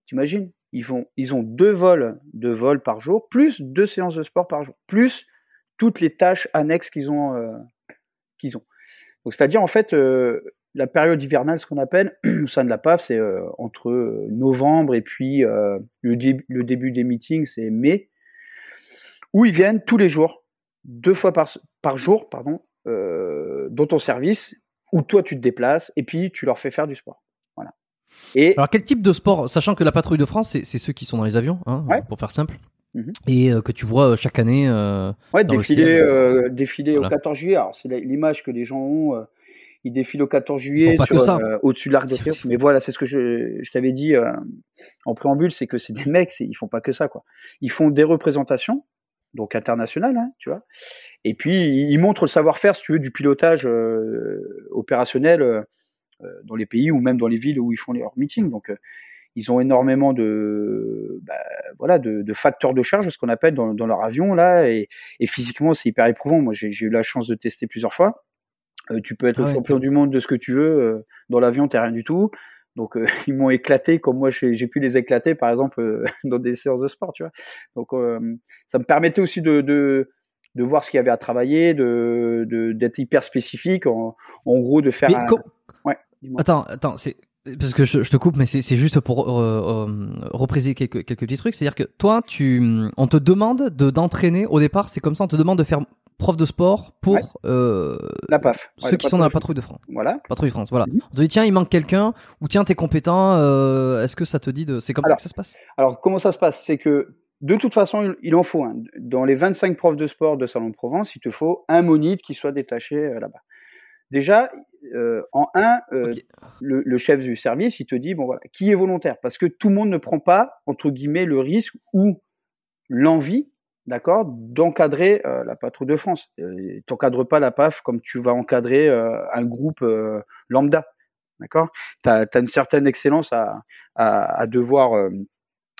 T'imagines? Ils font, ils ont deux vols, deux vols par jour, plus deux séances de sport par jour, plus toutes les tâches annexes qu'ils ont, qu'ils ont. Donc c'est-à-dire en fait euh, la période hivernale, ce qu'on appelle au sein de la PAF, c'est euh, entre novembre et puis euh, le, dé- le début des meetings, c'est mai où ils viennent tous les jours, deux fois par, par jour, pardon, euh, dans ton service, où toi tu te déplaces et puis tu leur fais faire du sport. Voilà. Et alors quel type de sport, sachant que la patrouille de France, c'est ceux qui sont dans les avions, hein, pour faire simple? Mhm. Et euh, que tu vois euh, chaque année. Euh, ouais, défiler, euh, défiler au 14 juillet. Alors, c'est l'image que les gens ont. ils défilent au 14 juillet au-dessus de l'Arc de Triomphe. Mais voilà, c'est ce que je, je t'avais dit en préambule, c'est que c'est des mecs, ils font pas que ça, quoi. Ils font des représentations, donc internationales, hein, tu vois. Et puis, ils montrent le savoir-faire, si tu veux, du pilotage opérationnel dans les pays ou même dans les villes où ils font leurs meetings. Donc, ils ont énormément de, bah, voilà, de, de, facteurs de charge, ce qu'on appelle dans, dans, leur avion là, et, et physiquement c'est hyper éprouvant. Moi, j'ai eu la chance de tester plusieurs fois. Euh, tu peux être ah champion du monde de ce que tu veux euh, dans l'avion, t'es rien du tout. Donc euh, ils m'ont éclaté comme moi j'ai pu les éclater par exemple dans des séances de sport, tu vois. Donc ça me permettait aussi de, de de voir ce qu'il y avait à travailler, de d'être hyper spécifique, en, en, gros de faire. Ouais, attends, attends, c'est parce que je, te coupe, mais c'est juste pour euh, euh, représenter quelques, quelques petits trucs. C'est-à-dire que toi, tu, on te demande de d'entraîner au départ. C'est comme ça, on te demande de faire prof de sport pour euh, la PAF, ceux qui sont dans la patrouille de France. Voilà. Patrouille France, voilà. Mhm. On te dit tiens, il manque quelqu'un ou tiens, t'es compétent. Euh, Est-ce que ça te dit de C'est comme ça que ça se passe? Alors comment ça se passe? C'est que de toute façon, il, en faut un. Dans les 25 profs de sport de Salon de Provence, il te faut un monite qui soit détaché euh, là-bas. Déjà, euh, en un, euh, le, chef du service, il te dit bon voilà, qui est volontaire? Parce que tout le monde ne prend pas entre guillemets le risque ou l'envie, d'accord, d'encadrer euh, la patrouille de France. Tu n'encadres pas la PAF comme tu vas encadrer un groupe lambda, d'accord? Tu as, une certaine excellence à, à, devoir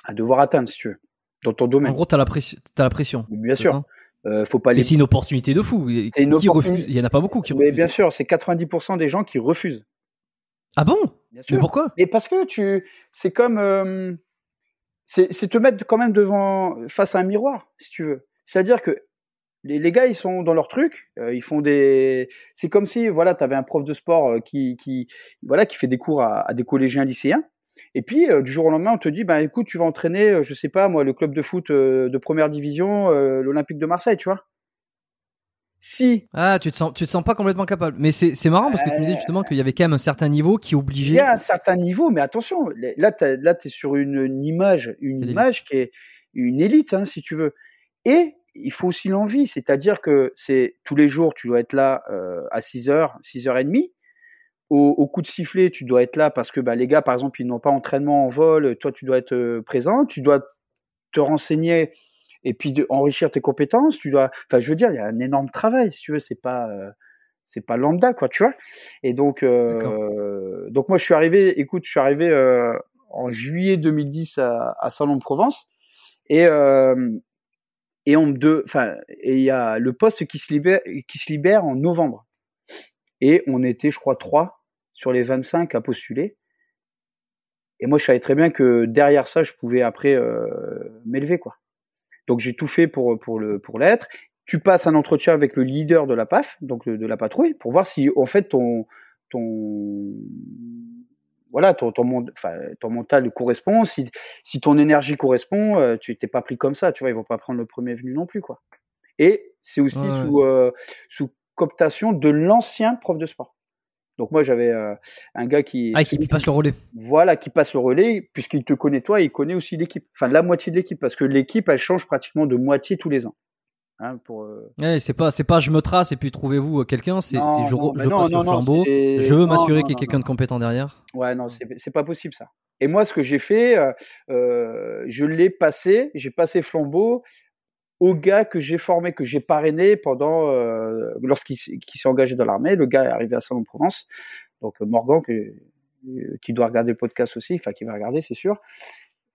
à devoir atteindre si tu veux dans ton domaine. En gros, tu as la pression. As la pression. Bien sûr. Euh, faut pas les... c'est une opportunité de fou. Qui Il y en a pas beaucoup qui refusent. Mais bien sûr, c'est 90% des gens qui refusent. Ah bon? Bien sûr. Mais pourquoi? Et parce que tu, c'est comme, euh, c'est te mettre quand même devant, face à un miroir, si tu veux. C'est-à-dire que les, les, gars, ils sont dans leur truc, euh, ils font des. C'est comme si, voilà, tu avais un prof de sport euh, qui, qui, voilà, qui fait des cours à, à des collégiens lycéens. Et puis euh, du jour au lendemain, on te dit, bah écoute, tu vas entraîner, euh, je sais pas moi, le club de foot euh, de première division, l'Olympique de Marseille, tu vois. Si. Ah, tu te sens, tu te sens pas complètement capable. Mais c'est, c'est marrant parce que tu me disais justement qu'il y avait quand même un certain niveau qui obligeait. Il y a un certain niveau, mais attention, là, là, t'es sur une, image, une image qui est une élite, hein, si tu veux. Et il faut aussi l'envie, c'est-à-dire que c'est tous les jours, tu dois être là à 6h, 6h30 au, coup de sifflet, tu dois être là parce que bah, les gars, par exemple, ils n'ont pas entraînement en vol, toi, tu dois être euh, présent, tu dois te renseigner et puis de, enrichir tes compétences. Tu dois, enfin, je veux dire, il y a un énorme travail, si tu veux, c'est pas, euh, c'est pas lambda, quoi, tu vois. Et donc, euh, donc moi, je suis arrivé, écoute, je suis arrivé en juillet 2010 à, à Salon de Provence et et on me enfin, et il y a le poste qui se libère, qui se libère en novembre. Et on était, je crois, trois sur les 25 à postuler. Et moi, je savais très bien que derrière ça, je pouvais après euh, m'élever, quoi. Donc j'ai tout fait pour pour le pour l'être. Tu passes un entretien avec le leader de la PAF, donc de, la patrouille, pour voir si en fait ton ton voilà ton ton, enfin, ton mental correspond, si si ton énergie correspond, euh, tu t'es pas pris comme ça, tu vois, ils vont pas prendre le premier venu non plus, quoi. Et c'est aussi sous euh, sous cooptation de l'ancien prof de sport. Donc moi j'avais euh, un gars qui ah, qui passe le relais. Voilà, qui passe le relais puisqu'il te connaît toi, il connaît aussi l'équipe. Enfin la moitié de l'équipe parce que l'équipe elle change pratiquement de moitié tous les ans. Hein, pour, euh... c'est pas c'est pas je me trace et puis trouvez-vous euh, quelqu'un, c'est je, je passe le flambeau. Je veux m'assurer qu'il y ait quelqu'un de compétent derrière. Ouais non c'est pas possible ça. Et moi ce que j'ai fait, euh je l'ai passé, j'ai passé flambeau au gars que j'ai formé, que j'ai parrainé pendant euh, lorsqu'il s'est engagé dans l'armée. Le gars est arrivé à Salon-de-Provence, donc euh, Morgan que, euh, qui doit regarder le podcast aussi, enfin qui va regarder, c'est sûr.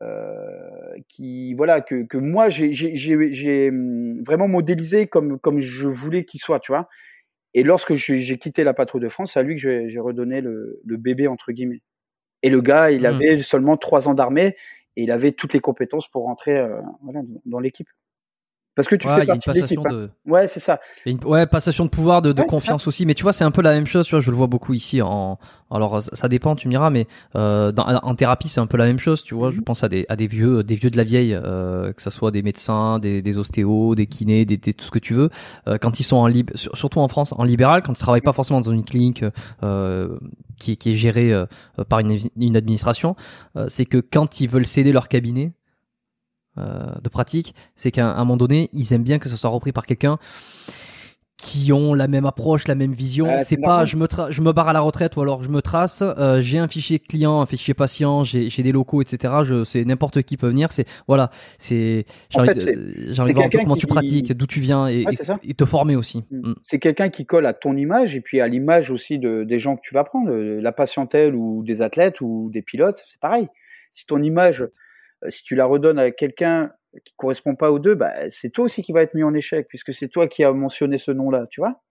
Euh, qui voilà que, que moi j'ai hum, vraiment modélisé comme comme je voulais qu'il soit, tu vois. Et lorsque j'ai quitté la patrouille de France, c'est à lui que j'ai redonné le, le, bébé entre guillemets. Et le gars, il mmh. avait seulement trois ans d'armée et il avait toutes les compétences pour rentrer euh, voilà, dans l'équipe. Parce que tu fais partie de l'équipe. Hein. Ouais, c'est ça. Une, ouais, passation de pouvoir, de, de confiance aussi. Mais tu vois, c'est un peu la même chose. Tu vois, je le vois beaucoup ici. En, alors, ça dépend, tu me diras, mais euh, dans, en thérapie, c'est un peu la même chose. Tu vois, je mhm. pense à des, à des vieux, des vieux de la vieille, euh, que ce soit des médecins, des, des ostéos, des kinés, des, tout ce que tu veux. Euh, quand ils sont en libre, surtout en France, en libéral, quand ils travaillent pas forcément dans une clinique euh, qui, qui est gérée euh, par une, une administration, euh, c'est que quand ils veulent céder leur cabinet euh, de pratique, c'est qu'à un moment donné, ils aiment bien que ça soit repris par quelqu'un qui ont la même approche, la même vision. c'est pas je me je me barre à la retraite ou alors je me trace. Euh, j'ai un fichier client, un fichier patient, j'ai des locaux, etc. Je c'est n'importe qui peut venir. C'est voilà, c'est envie, de, voir comment tu pratiques, d'où tu viens et, te former aussi. Mm. Mm. C'est quelqu'un qui colle à ton image et puis à l'image aussi de, des gens que tu vas prendre, la patientèle ou des athlètes ou des pilotes. C'est pareil. Si ton image euh, si tu la redonnes à quelqu'un qui correspond pas aux deux, bah, c'est toi aussi qui va être mis en échec, puisque c'est toi qui as mentionné ce nom-là, tu vois?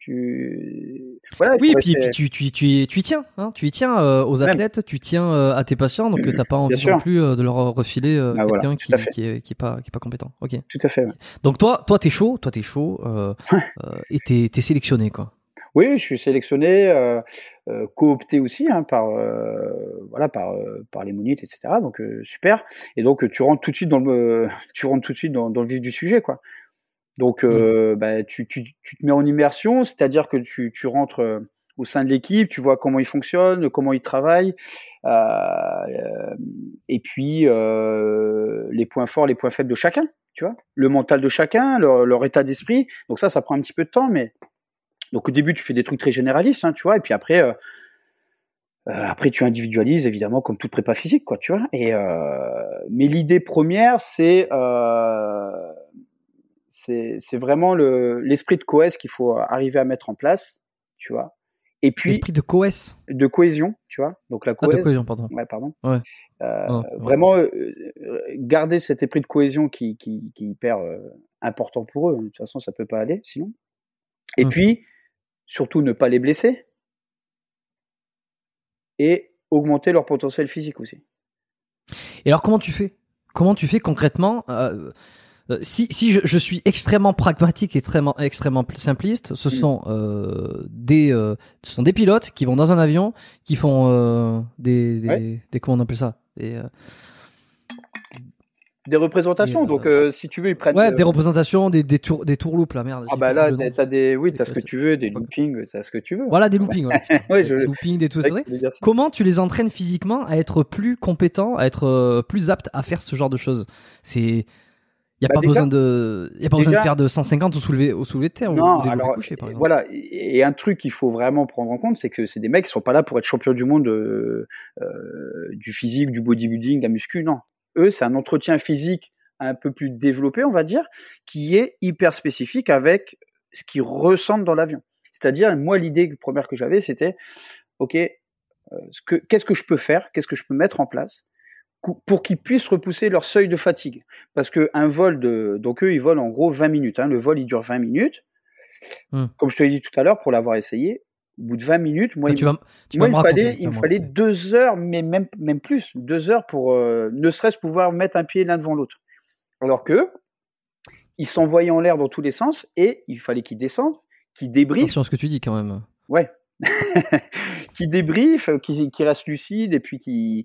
Tu voilà, oui puis, puis, tu, tu, tu, tu y tiens hein tu y tiens euh, aux athlètes tu tiens euh, à tes patients donc tu n'as pas envie non plus de leur refiler bah, quelqu'un qui, qui, est, qui est pas qui est pas compétent. Ok. Tout à fait donc toi toi t'es chaud toi t'es chaud et t'es es sélectionné quoi. Oui, je suis sélectionné, euh, euh, coopté aussi hein, par euh, voilà par par les monites, etc. Donc super. Et donc tu rentres tout de suite dans le tu rentres tout de suite dans, dans le vif du sujet, quoi. Donc mmh. bah, tu, tu, tu, te mets en immersion, c'est-à-dire que tu, tu rentres au sein de l'équipe, tu vois comment ils fonctionnent, comment ils travaillent, euh, et puis euh, les points forts, les points faibles de chacun, tu vois, le mental de chacun, leur, leur état d'esprit. Donc ça, ça prend un petit peu de temps, mais donc au début, tu fais des trucs très généralistes, hein, tu vois, et puis après, euh, euh, après tu individualises évidemment comme toute prépa physique, quoi, tu vois. Et euh, mais l'idée première, c'est c'est vraiment le l'esprit de coès qu'il faut arriver à mettre en place, tu vois. Et puis l'esprit de coès, de cohésion, tu vois. Donc la ah, cohésion, pardon. Ouais, pardon. Ouais. Euh, vraiment garder cet esprit de cohésion qui, qui, qui est hyper important pour eux. De toute façon, ça peut pas aller sinon. Et puis surtout ne pas les blesser et augmenter leur potentiel physique aussi. Et alors comment tu fais? Comment tu fais concrètement euh, euh, si, si je, je, suis extrêmement pragmatique et extrêmement, extrêmement simpliste, ce mm. sont euh, des euh, ce sont des pilotes qui vont dans un avion, qui font des, des, des, comment on appelle ça? Des, des représentations. donc, euh, si tu veux, ils prennent. Ouais, des représentations, des, des tours, des tours loops, la merde. Ah bah là, t'as des, oui, t'as ce que tu veux, des loopings, t'as ce que tu veux. Voilà, des loopings. ouais, je... Des loopings, des tout ça. Comment tu les entraînes physiquement à être plus compétents, à être euh, plus aptes à faire ce genre de choses? C'est il n'y a, bah, pas besoin de, y a pas besoin de faire de 150 au soulevé, au soulevé de terre non, ou alors, coucher, par exemple. Voilà. Et un truc qu'il faut vraiment prendre en compte, c'est que c'est des mecs qui sont pas là pour être champions du monde euh, du physique, du bodybuilding, de la muscu. Non eux, c'est un entretien physique un peu plus développé, on va dire, qui est hyper spécifique avec ce qui ressemble dans l'avion. C'est-à-dire, moi, l'idée première que j'avais, c'était, OK, euh, qu'est-ce que je peux faire, qu'est-ce que je peux mettre en place pour qu'ils puissent repousser leur seuil de fatigue? Parce qu'un vol de... Donc eux, ils volent en gros 20 minutes. Hein. Le vol, il dure 20 minutes. Hmm. Comme je te l'ai dit tout à l'heure, pour l'avoir essayé, au bout de 20 minutes, moi, il, me fallait, il me fallait deux heures, mais même, même plus, deux heures pour euh, ne serait-ce pouvoir mettre un pied l'un devant l'autre. Alors que, ils s'envoyaient en l'air dans tous les sens et il fallait qu'ils descendent, qu'ils débriefent. Attention à ce que tu dis quand même. Ouais. qu'ils débriefent, qu'ils restent lucides et puis qu'ils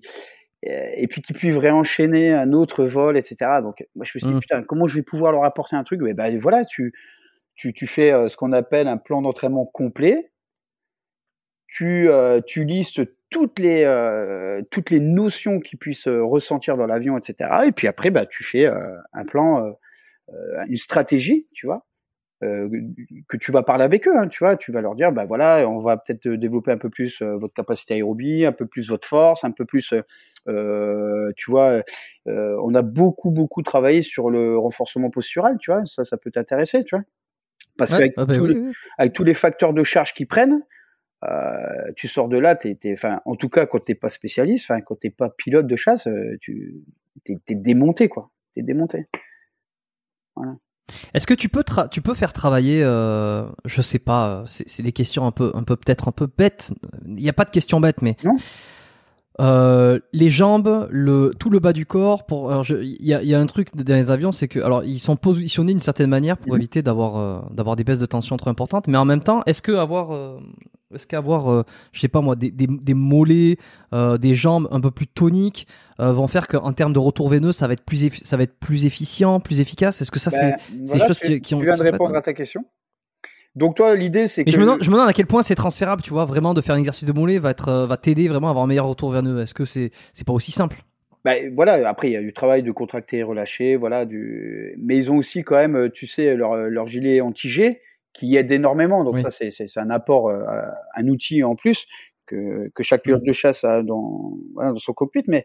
et puis réenchaîner un autre vol, etc. Donc, moi, je me suis dit, mmh. putain, comment je vais pouvoir leur apporter un truc? Ben voilà, tu, tu, tu fais euh, ce qu'on appelle un plan d'entraînement complet tu, euh, tu listes toutes les, euh, toutes les notions qu'ils puissent euh, ressentir dans l'avion, etc. Et puis après, bah, tu fais un plan, une stratégie, tu vois, que tu vas parler avec eux, hein, tu vois, tu vas leur dire, bah voilà, on va peut-être développer un peu plus votre capacité aérobie, un peu plus votre force, un peu plus, tu vois, on a beaucoup beaucoup travaillé sur le renforcement postural, tu vois, ça ça peut t'intéresser, tu vois, parce qu'avec ah bah avec tous les facteurs de charge qui prennent, euh, tu sors de là, t'es, enfin, en tout cas, quand t'es pas spécialiste, enfin, quand t'es pas pilote de chasse, euh, tu t'es, es démonté, quoi. T'es démonté. Voilà. Est-ce que tu peux tu peux faire travailler, euh, je sais pas, c'est, des questions un peu, un peu peut-être un peu bêtes. Il n'y a pas de questions bêtes, mais Euh, les jambes, le tout le bas du corps. Pour, il y a, y a, un truc dans les avions, c'est que alors ils sont positionnés d'une certaine manière pour mhm. éviter d'avoir euh, d'avoir des baisses de tension trop importantes. Mais en même temps, est-ce que avoir euh, est-ce qu'avoir je sais pas moi des, des, des mollets, des jambes un peu plus toniques vont faire qu'en termes de retour veineux, ça va être plus ça va être plus efficient, plus efficace? Est-ce que ça c'est ben, c'est choses qui, qui ont. Tu viens de répondre à ta question. Donc toi, l'idée c'est que. Je me, demande, je me, demande, à quel point c'est transférable, tu vois, vraiment de faire un exercice de mollet va être, euh, va t'aider vraiment à avoir un meilleur retour veineux. Est-ce que c'est, c'est pas aussi simple? Ben, voilà. Après, il y a du travail de contracter et relâcher, voilà. Du... Mais ils ont aussi quand même, euh, tu sais, leur, euh, leur gilet anti-G qui aide énormément. Donc ça, c'est, c'est, un apport, un outil en plus que, que chaque pilote de chasse a dans, voilà, dans son cockpit. Mais,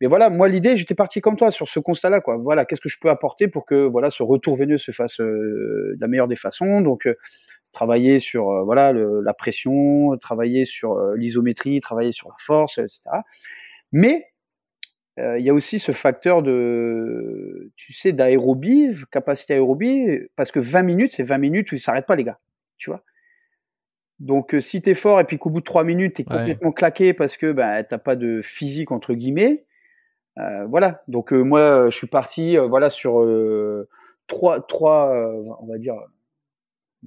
mais voilà, moi l'idée, j'étais parti comme toi sur ce constat-là, quoi. Voilà, qu'est-ce que je peux apporter pour que voilà ce retour veineux se fasse de la meilleure des façons. Donc travailler sur euh, voilà la pression, travailler sur euh, l'isométrie, travailler sur la force, etc. Mais euh, il y a aussi ce facteur de, tu sais, d'aérobie, capacité aérobie, parce que 20 minutes, c'est 20 minutes où ils s'arrêtent pas, les gars. Tu vois Donc, si tu es fort et puis qu'au bout de 3 minutes, tu es complètement claqué parce que ben, tu n'as pas de physique, entre guillemets, voilà. Donc, moi, je suis parti voilà, sur trois, trois on va dire,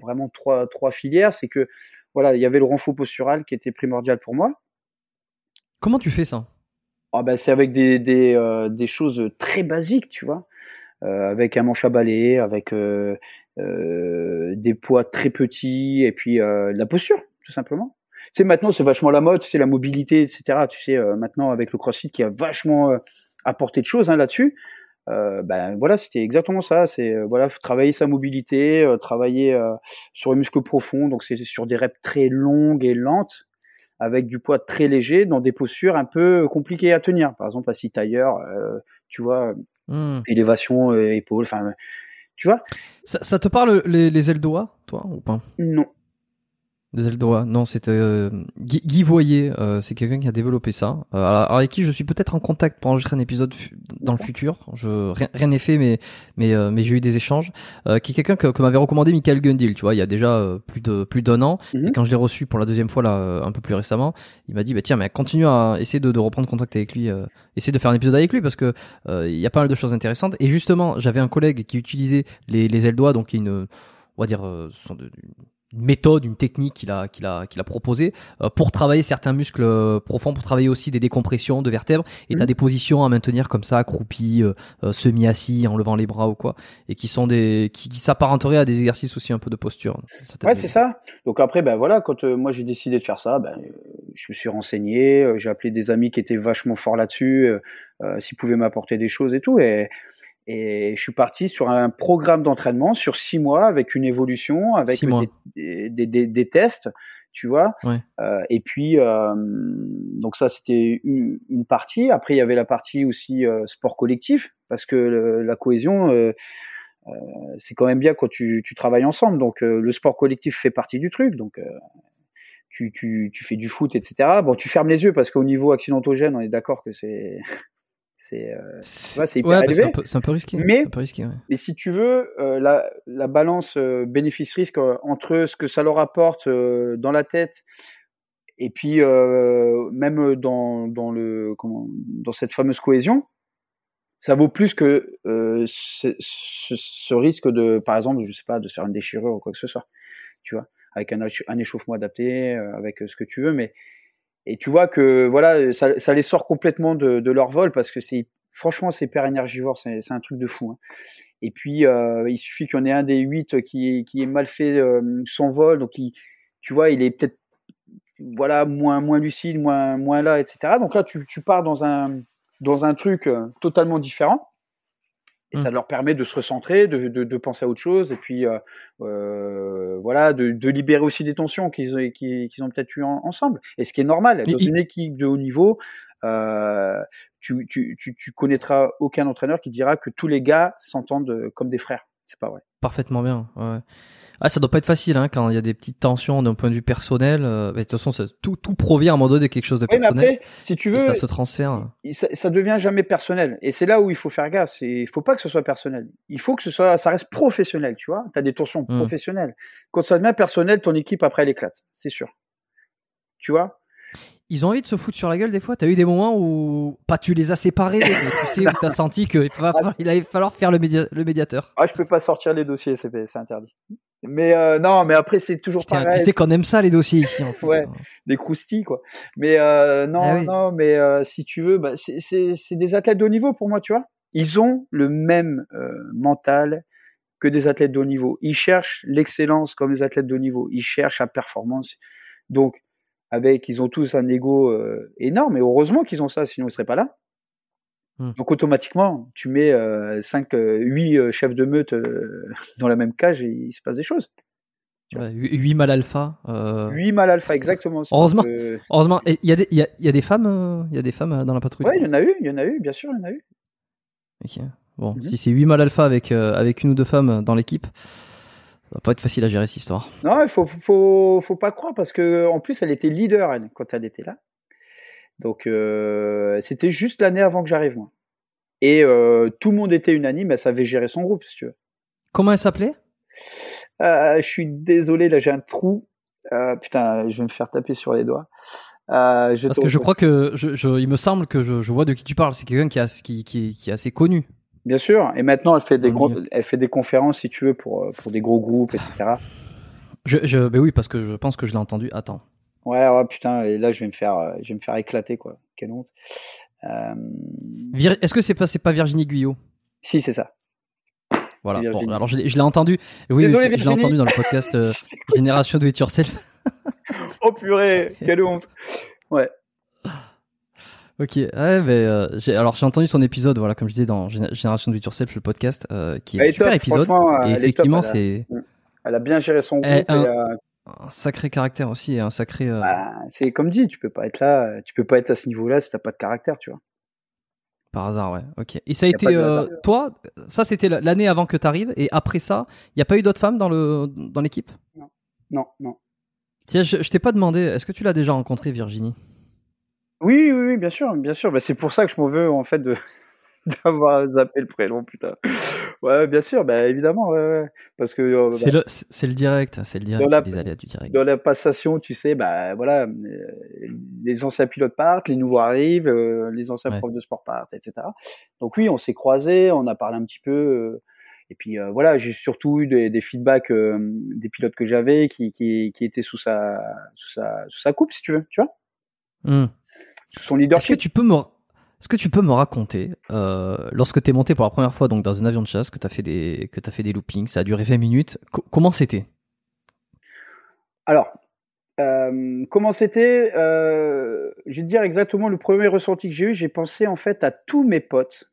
vraiment trois, trois filières. C'est que voilà, il y avait le renfort postural qui était primordial pour moi. Comment tu fais ça? Ah ben, C'est avec des, des, euh, des, choses très basiques, tu vois. Euh, avec un manche à balai, avec euh, des poids très petits, et puis la posture, tout simplement. Tu sais, maintenant, c'est vachement la mode, c'est la mobilité, etc. Tu sais, maintenant, avec le CrossFit qui a vachement apporté de choses hein, là-dessus. Euh, ben voilà, c'était exactement ça. C'est euh, voilà, travailler sa mobilité, euh, travailler sur les muscles profonds. Donc c'est sur des reps très longues et lentes, avec du poids très léger, dans des postures un peu compliquées à tenir. Par exemple, assis tailleur, tu vois, mmh. élévation, épaules, enfin, tu vois. Ça, ça, te parle les, les ailes doigts, toi, ou pas? Non. Des ailes droits. Non, c'était euh, Guy, Guy, Voyer. Euh, c'est quelqu'un qui a développé ça. Euh, alors, avec qui je suis peut-être en contact pour enregistrer un épisode dans le futur. Je rien n'est fait, mais mais euh, mais j'ai eu des échanges. qui est quelqu'un que, que m'avait recommandé Michael Gundil. Tu vois, il y a déjà plus de plus d'un an. Mhm. Et quand je l'ai reçu pour la deuxième fois là, un peu plus récemment, il m'a dit bah tiens, mais continue à essayer de, de reprendre contact avec lui, essayer de faire un épisode avec lui parce que il y a pas mal de choses intéressantes. Et justement, j'avais un collègue qui utilisait les les ailes doigts, donc une on va dire sont de, une méthode, une technique qu'il a, qu'il a, qu'il a proposé euh, pour travailler certains muscles euh, profonds, pour travailler aussi des décompressions de vertèbres. Et tu as mmh. des positions à maintenir comme ça, accroupi, euh, semi-assis, en levant les bras ou quoi, et qui sont des, qui, qui s'apparenteraient à des exercices aussi un peu de posture. Ouais, c'est ça. Donc après, ben voilà, quand moi j'ai décidé de faire ça, ben, je me suis renseigné, j'ai appelé des amis qui étaient vachement forts là-dessus, s'ils pouvaient m'apporter des choses et tout, et et je suis parti sur un programme d'entraînement sur six mois avec une évolution, avec des, des, des, des, tests, tu vois. Euh, et puis, euh, donc ça, c'était une, une, partie. Après, il y avait la partie aussi euh, sport collectif, parce que la cohésion, c'est quand même bien quand tu, tu travailles ensemble. Donc, le sport collectif fait partie du truc. Donc, tu, tu, tu fais du foot, etc. Bon, tu fermes les yeux parce qu'au niveau accidentogène, on est d'accord que c'est c'est euh, c'est hyper ouais, élevé. C'est un, peu risqué. Mais, un peu risqué, ouais. mais si tu veux, euh, la, la, balance euh, bénéfice-risque entre ce que ça leur apporte dans la tête et puis même dans, dans, le, comment, dans cette fameuse cohésion, ça vaut plus que ce, ce, ce, risque de, par exemple, je sais pas, de se faire une déchirure ou quoi que ce soit. Tu vois, avec un, un échauffement adapté, avec ce que tu veux, mais et tu vois que voilà, ça, ça les sort complètement de, de, leur vol parce que c'est franchement c'est hyper énergivore, c'est un truc de fou. Hein. Et puis euh, il suffit en ait un des huit qui, qui ait mal fait euh, son vol, donc il, tu vois, il est peut-être voilà moins moins lucide, moins moins là, etc. Donc là tu, tu pars dans un dans un truc euh, totalement différent. Et ça mmh. leur permet de se recentrer, de, de, de penser à autre chose, et puis euh, euh, voilà, de, de, libérer aussi des tensions qu'ils ont, qu'ils ont peut-être eu ensemble. Et ce qui est normal, dans une équipe de haut niveau, euh, tu, tu, tu, tu, connaîtras aucun entraîneur qui dira que tous les gars s'entendent comme des frères. C'est pas vrai. Parfaitement bien. Ouais. Ah, ça doit pas être facile hein, quand il y a des petites tensions d'un point de vue personnel. Euh, de toute façon, ça, tout, tout provient à un moment donné de quelque chose de personnel. mais après, si tu veux, ça se transfère. Ça, ça, devient jamais personnel. Et c'est là où il faut faire gaffe. Il faut pas que ce soit personnel. Il faut que ce soit, ça reste professionnel. Tu vois, tu as des tensions mmh. professionnelles. Quand ça devient personnel, ton équipe après elle éclate, c'est sûr. Tu vois? ils ont envie de se foutre sur la gueule des fois. T'as eu des moments où pas tu les as séparés, tu sais, où t'as senti qu'il il allait falloir faire le, le médiateur. Ah, je peux pas sortir les dossiers, c'est interdit. Mais euh, non, mais après c'est toujours pareil. Tu sais qu'on aime ça les dossiers ici. En fait. ouais, des croustilles quoi. Mais euh, non, ah non, mais euh, si tu veux, bah, c'est des athlètes de haut niveau pour moi, tu vois. Ils ont le même euh, mental que des athlètes de haut niveau. Ils cherchent l'excellence comme les athlètes de haut niveau. Ils cherchent la performance. Donc avec, ils ont tous un ego euh, énorme, et heureusement qu'ils ont ça, sinon ils seraient pas là. Hmm. Donc automatiquement, tu mets 5, euh, 8 euh, chefs de meute dans la même cage et il se passe des choses. 8 mal alpha. 8 mal alpha, exactement. Heureusement, heureusement. Il y, a des, y, a, y a des femmes, il y a des femmes dans la patrouille. Ouais, il y en a eu, il y en a eu, bien sûr, il y en a eu. Ok. Bon, mhm. si c'est 8 mal alpha avec, avec une ou deux femmes dans l'équipe, ça va pas être facile à gérer cette histoire. Non, il faut, faut, faut pas croire parce que en plus elle était leader quand elle était là. Donc euh, c'était juste l'année avant que j'arrive moi. Et euh, tout le monde était unanime, elle savait gérer son groupe si tu veux. Comment elle s'appelait? Euh, Je suis désolé, là j'ai un trou. putain, je vais me faire taper sur les doigts. Je Parce que je crois que je, il me semble que je, vois de qui tu parles. C'est quelqu'un qui, qui, qui, qui, est assez connu. Bien sûr. Et maintenant, elle fait des, elle fait des conférences, si tu veux, pour, pour des gros groupes, etc. Je, ben oui, parce que je pense que je l'ai entendu. Attends. Ouais, ouais, putain. Et là, je vais me faire, euh, je vais me faire éclater, quoi. Quelle honte. Euh... Est-ce que c'est pas, Virginie Guyot? Si, c'est ça. Voilà. Bon, alors je l'ai entendu. Oui, je l'ai entendu dans le podcast euh, Génération Do It Yourself. oh purée, quelle honte. Ouais. Ok, ouais, euh, j'ai, alors j'ai entendu son épisode, voilà, comme je disais dans Génération de It Yourself, le podcast, qui est un super épisode. Et effectivement, c'est. Elle a bien géré son groupe. Un, un, sacré caractère aussi, un sacré. Euh, bah, c'est comme dit, tu peux pas être là, tu peux pas être à ce niveau-là si t'as pas de caractère, tu vois. Par hasard, ouais. Ok. Et ça a, été toi, ça c'était l'année avant que tu arrives, et après ça, il n'y a pas eu d'autres femmes dans le dans l'équipe? Non, non, non. Tiens, je, je t'ai pas demandé, est-ce que tu l'as déjà rencontré, Virginie? Oui, oui, oui, bien sûr, bien sûr. Bah, c'est pour ça que je m'en veux en fait de d'avoir zappé le prénom, putain. Ouais, bien sûr, bah évidemment, ouais, parce que euh, c'est bah le c'est le direct, c'est le direct dans la, des aléas du direct. Dans la passation, tu sais, bah voilà, euh, les anciens pilotes partent, les nouveaux arrivent, euh, les anciens profs de sport partent, etc. Donc oui, on s'est croisés, on a parlé un petit peu. et puis voilà, j'ai surtout eu des, des feedbacks des pilotes que j'avais qui, qui, qui étaient sous sa, sous sa sous sa coupe, si tu veux, tu vois. Mmh son Est-ce que tu peux me, est-ce que tu peux me raconter, euh, lorsque tu es monté pour la première fois donc dans un avion de chasse, que tu as fait des, que as fait des loopings, ça a duré 20 minutes, comment c'était? Alors, euh, comment c'était? Euh, Je vais te dire exactement le premier ressenti que j'ai eu. J'ai pensé en fait à tous mes potes,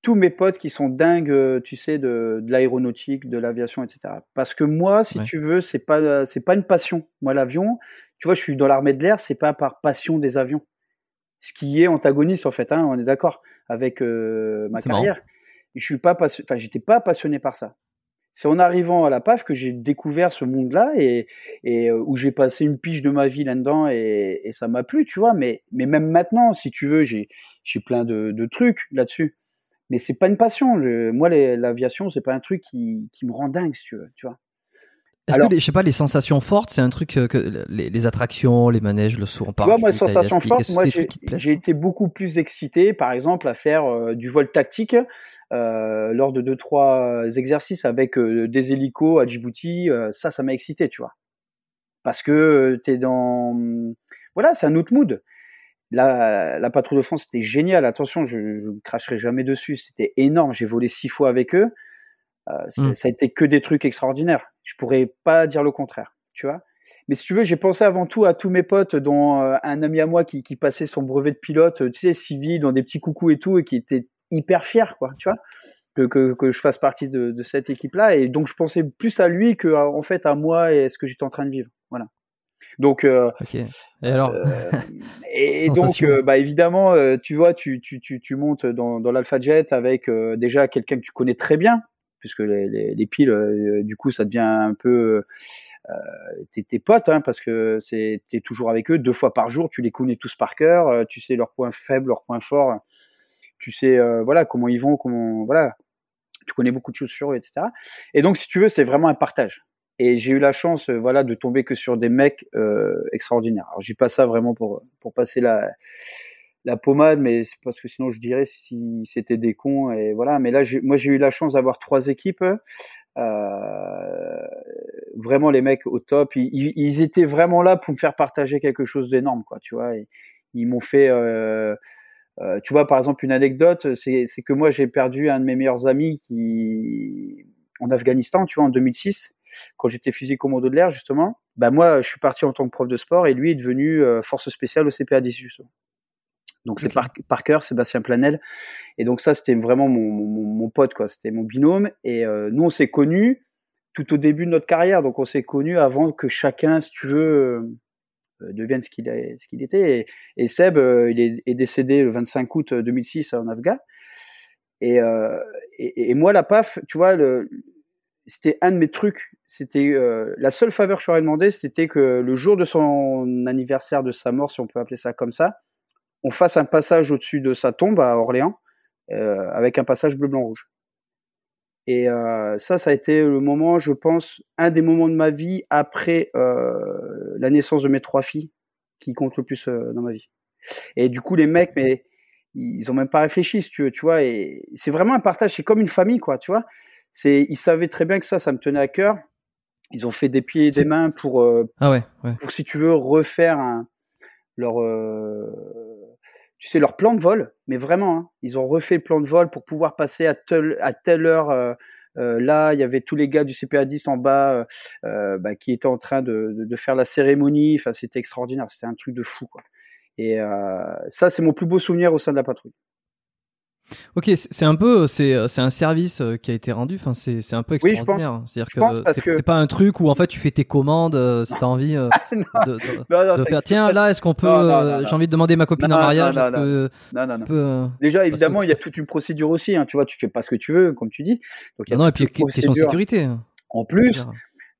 tous mes potes qui sont dingues, tu sais, de, l'aéronautique, de l'aviation, etc. Parce que moi, si tu veux, c'est pas, c'est pas une passion. Moi, l'avion, tu vois, je suis dans l'armée de l'air, c'est pas par passion des avions. Ce qui est antagoniste en fait, hein, on est d'accord avec euh, ma carrière. Je suis pas enfin, j'étais pas passionné par ça. C'est en arrivant à la PAF que j'ai découvert ce monde-là et, et euh, où j'ai passé une piche de ma vie là-dedans et, et, ça m'a plu, tu vois. Mais, mais même maintenant, si tu veux, j'ai, j'ai plein de, de trucs là-dessus. Mais c'est pas une passion. Le, moi, l'aviation, c'est pas un truc qui, qui me rend dingue, si tu veux, tu vois. Est-ce que, les, je sais pas, les sensations fortes, c'est un truc euh, que, les, attractions, les manèges, le saut en parachute. moi, sensations fortes, moi, j'ai été beaucoup plus excité, par exemple, à faire euh, du vol tactique euh, lors de deux trois exercices avec des hélicos à Djibouti. ça, ça m'a excité, tu vois, parce que tu es dans, voilà, c'est un autre mood. La, la patrouille de France, c'était génial. Attention, je ne cracherai jamais dessus. C'était énorme. J'ai volé six fois avec eux. Euh, mmh. Ça a été que des trucs extraordinaires. Je pourrais pas dire le contraire, tu vois. Mais si tu veux, j'ai pensé avant tout à tous mes potes, dont euh, un ami à moi qui, qui, passait son brevet de pilote, tu sais, civil, dans des petits coucous et tout, et qui était hyper fier, quoi, tu vois, que, que, je fasse partie de, de cette équipe-là. Et donc, je pensais plus à lui que, en fait, à moi et à ce que j'étais en train de vivre. Voilà. Donc, euh, et alors euh, Et, donc, euh, bah évidemment, tu vois, tu, tu, tu, tu montes dans, dans l'Alpha Jet avec déjà quelqu'un que tu connais très bien, puisque les, les, piles, euh, du coup, ça devient un peu euh, tes, tes, potes, hein, parce que c'est t'es toujours avec eux deux fois par jour, tu les connais tous par cœur, euh, tu sais leurs points faibles, leurs points forts, tu sais voilà comment ils vont, comment voilà, tu connais beaucoup de choses sur eux, etc. Et donc, si tu veux, c'est vraiment un partage. Et j'ai eu la chance, voilà, de tomber que sur des mecs extraordinaires. Alors, j'ai pas ça vraiment pour pour passer la la pommade, mais c'est parce que sinon je dirais si c'était des cons et voilà. Mais là, moi j'ai eu la chance d'avoir trois équipes. Euh, vraiment les mecs au top. Ils, étaient vraiment là pour me faire partager quelque chose d'énorme, quoi. Tu vois, ils m'ont fait. Euh, euh, tu vois, par exemple, une anecdote, c'est que moi j'ai perdu un de mes meilleurs amis qui en Afghanistan, tu vois, en 2006, quand j'étais fusil commando de l'air justement. Bah moi, je suis parti en tant que prof de sport et lui est devenu euh, force spéciale au CPA 10 justement. Donc c'est par, par cœur, Sébastien Planel. Et donc ça, c'était vraiment mon, mon, mon, pote, quoi. C'était mon binôme. Et euh, nous, on s'est connus tout au début de notre carrière. Donc on s'est connus avant que chacun, si tu veux, euh, devienne ce qu'il était. Et, et Seb, euh, il est, est, décédé le 25 août 2006 en Afghan. Et, et, et, moi, la PAF, tu vois, c'était un de mes trucs. C'était la seule faveur que j'aurais demandé, c'était que le jour de son anniversaire de sa mort, si on peut appeler ça comme ça, on fasse un passage au-dessus de sa tombe à Orléans euh, avec un passage bleu blanc rouge. Et euh, ça, ça a été le moment, je pense, un des moments de ma vie après euh, la naissance de mes trois filles qui compte le plus dans ma vie. Et du coup, les mecs, mais ils ont même pas réfléchi, si tu veux, tu vois. Et c'est vraiment un partage, c'est comme une famille, quoi, tu vois. C'est, ils savaient très bien que ça, ça me tenait à cœur. Ils ont fait des pieds et des mains pour, ah ouais, ouais. pour si tu veux refaire un, leur, euh, tu sais, leur plan de vol, mais vraiment, hein, ils ont refait le plan de vol pour pouvoir passer à, tel, à telle heure. Euh, euh, là, il y avait tous les gars du CPA 10 en bas bah, qui étaient en train de, faire la cérémonie. Enfin, c'était extraordinaire. C'était un truc de fou. Et ça, c'est mon plus beau souvenir au sein de la patrouille. Ok, c'est un peu, c'est c'est un service euh, qui a été rendu. Enfin, c'est un peu extraordinaire. C'est-à-dire que c'est pas un truc où en fait tu fais tes commandes euh, si t'as envie euh, de, de, faire. Tiens, là, est-ce qu'on peut J'ai envie de demander ma copine en mariage. non, non, non. Déjà, évidemment, il y a toute une procédure aussi. Hein, tu vois, tu fais pas ce que tu veux, comme tu dis. Donc, y a non, et puis question de sécurité. En plus,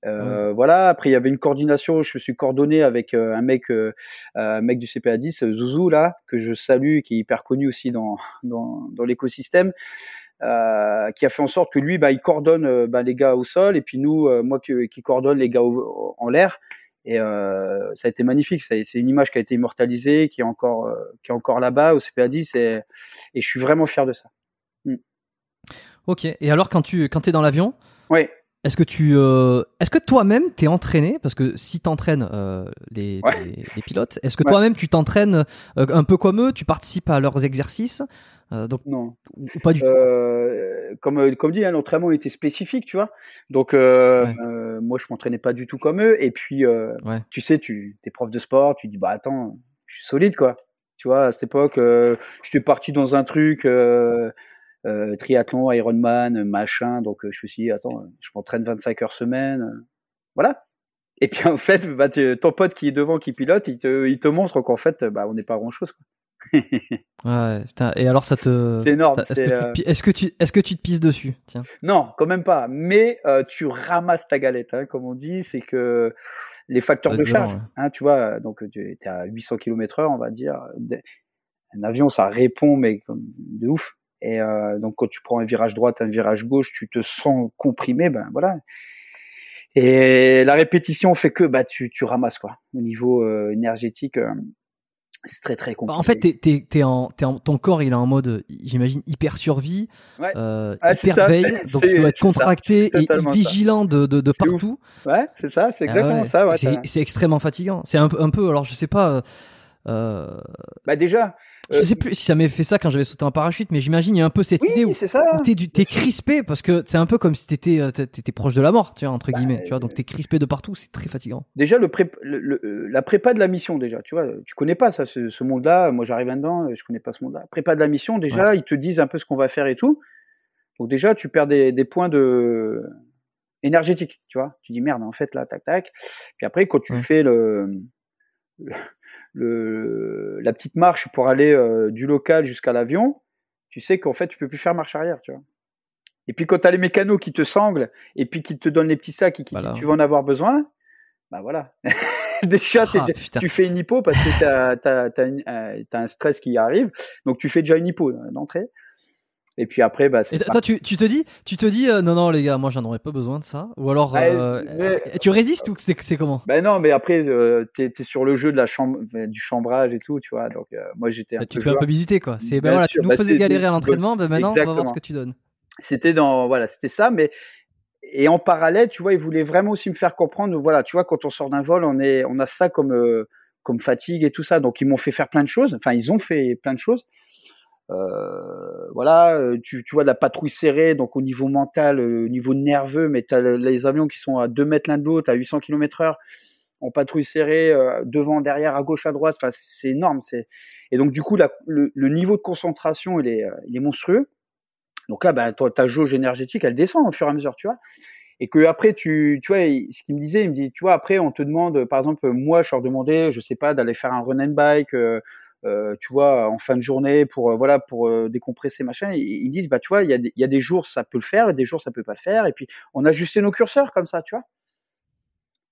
euh, Voilà. Après, il y avait une coordination. Je me suis coordonné avec euh, un mec, euh, un mec du CPA 10, Zouzou là, que je salue, qui est hyper connu aussi dans dans, dans l'écosystème. Euh, qui a fait en sorte que lui, bah, il coordonne bah, les gars au sol, et puis nous, moi, qui, qui coordonne les gars en l'air. Et ça a été magnifique. C'est une image qui a été immortalisée, qui est encore, qui est encore là-bas au CPA 10, et, et je suis vraiment fier de ça. Mm. Ok. Et alors, quand tu quand es dans l'avion, oui. Est-ce que tu, euh, est-ce que toi-même t'es entraîné? Parce que si t'entraînes euh, les, les, les, pilotes, est-ce que toi-même tu t'entraînes euh, un peu comme eux, tu participes à leurs exercices? Euh, donc non, ou pas du tout? Comme comme dit, hein, l'entraînement était spécifique, tu vois. Donc moi je m'entraînais pas du tout comme eux. Et puis tu sais, tu es prof de sport, tu dis bah attends, je suis solide quoi. Tu vois, à cette époque, j'étais parti dans un truc euh, triathlon, Ironman, machin. Donc euh, je me suis dit, attends, je m'entraîne 25 heures semaine. Euh, voilà. Et puis en fait, bah, ton pote qui est devant, qui pilote, il te, il te montre qu'en fait, bah, on n'est pas grand chose. ouais, putain. Et alors ça te. C'est énorme. Est-ce que, tu, est-ce que tu te pisses dessus? Tiens. Non, quand même pas. Mais tu ramasses ta galette, hein, comme on dit. C'est que les facteurs de charge, hein, tu vois, donc tu es à 800 km/h, on va dire. Un avion, ça répond, mais de ouf. Et euh, donc quand tu prends un virage droite, un virage gauche, tu te sens comprimé, ben voilà. Et la répétition fait que bah tu, tu ramasses quoi. Au niveau euh, énergétique, euh, c'est très très compliqué. En fait, t'es, t'es, t'es en, t'es en, ton corps il est en mode, j'imagine hyper survie, ouais. euh, ah, hyper veille, donc tu dois être contracté et, et, vigilant de, de, de partout. Ouais, c'est ça, c'est exactement ah ouais. ça. Ouais, c'est, extrêmement fatigant. C'est un, un peu, alors je sais pas. Euh... Bah déjà, je sais plus si ça m'avait fait ça quand j'avais sauté en parachute, mais j'imagine il y a un peu cette oui, idée où, où t'es, t'es crispé parce que c'est un peu comme si t'étais, euh, t'étais proche de la mort, tu vois, entre bah, guillemets, tu vois, donc t'es crispé de partout, c'est très fatigant. Déjà, le, pré, le, le, euh, la prépa de la mission, déjà, tu vois, tu connais pas ça, ce, ce monde-là, moi j'arrive là-dedans, je connais pas ce monde-là. Prépa de la mission, déjà, ouais. ils te disent un peu ce qu'on va faire et tout. Donc déjà, tu perds des, des points de énergétiques, tu vois. Tu dis merde, en fait, là, tac, tac. Puis après, quand tu ouais. fais le le, la petite marche pour aller euh, du local jusqu'à l'avion, tu sais qu'en fait, tu peux plus faire marche arrière, tu vois. Et puis quand tu as les mécanos qui te sanglent et puis qui te donnent les petits sacs et qui voilà. tu vas en avoir besoin, bah voilà. déjà, ah, tu fais une hypo parce que tu as, as, as, as, un stress qui arrive, donc tu fais déjà une hypo d'entrée. Et puis après, bah, et toi, tu, tu, te dis, tu te dis, euh, non, non, les gars, moi, j'en aurais pas besoin de ça. Ou alors, bah, euh, tu résistes ou c'est comment? Ben non, mais après, euh, t'es es sur le jeu de la chambre, du chambrage et tout, tu vois. Donc, moi, j'étais bah, peu. Tu fais un peu bisuter, quoi. C'est, ben voilà, tu nous faisais galérer à l'entraînement, ben maintenant, on va voir ce que tu donnes. C'était dans, voilà, c'était ça, mais et en parallèle, tu vois, ils voulaient vraiment aussi me faire comprendre, voilà, tu vois, quand on sort d'un vol, on est, on a ça comme, comme fatigue et tout ça. Donc, ils m'ont fait faire plein de choses. Enfin, ils ont fait plein de choses. Euh, voilà, euh, tu, tu vois de la patrouille serrée, donc au niveau mental, euh, au niveau nerveux, mais tu les avions qui sont à 2 mètres l'un de l'autre, à 800 km heure, en patrouille serrée, devant, derrière, à gauche, à droite, enfin c'est énorme. C'est et donc du coup la, le, niveau de concentration il est, il est monstrueux. Donc là, ben, ta jauge énergétique, elle descend au fur et à mesure, tu vois. Et que après, tu, tu vois, ce qu'il me disait, il me dit, tu vois, après, on te demande, par exemple, moi, je leur demandais, je sais pas, d'aller faire un run and bike, euh, tu vois, en fin de journée pour euh, voilà pour euh, décompresser machin. Ils, disent bah tu vois, il y, a des, y a des jours ça peut le faire et des jours ça peut pas le faire. Et puis on a ajusté nos curseurs comme ça, tu vois.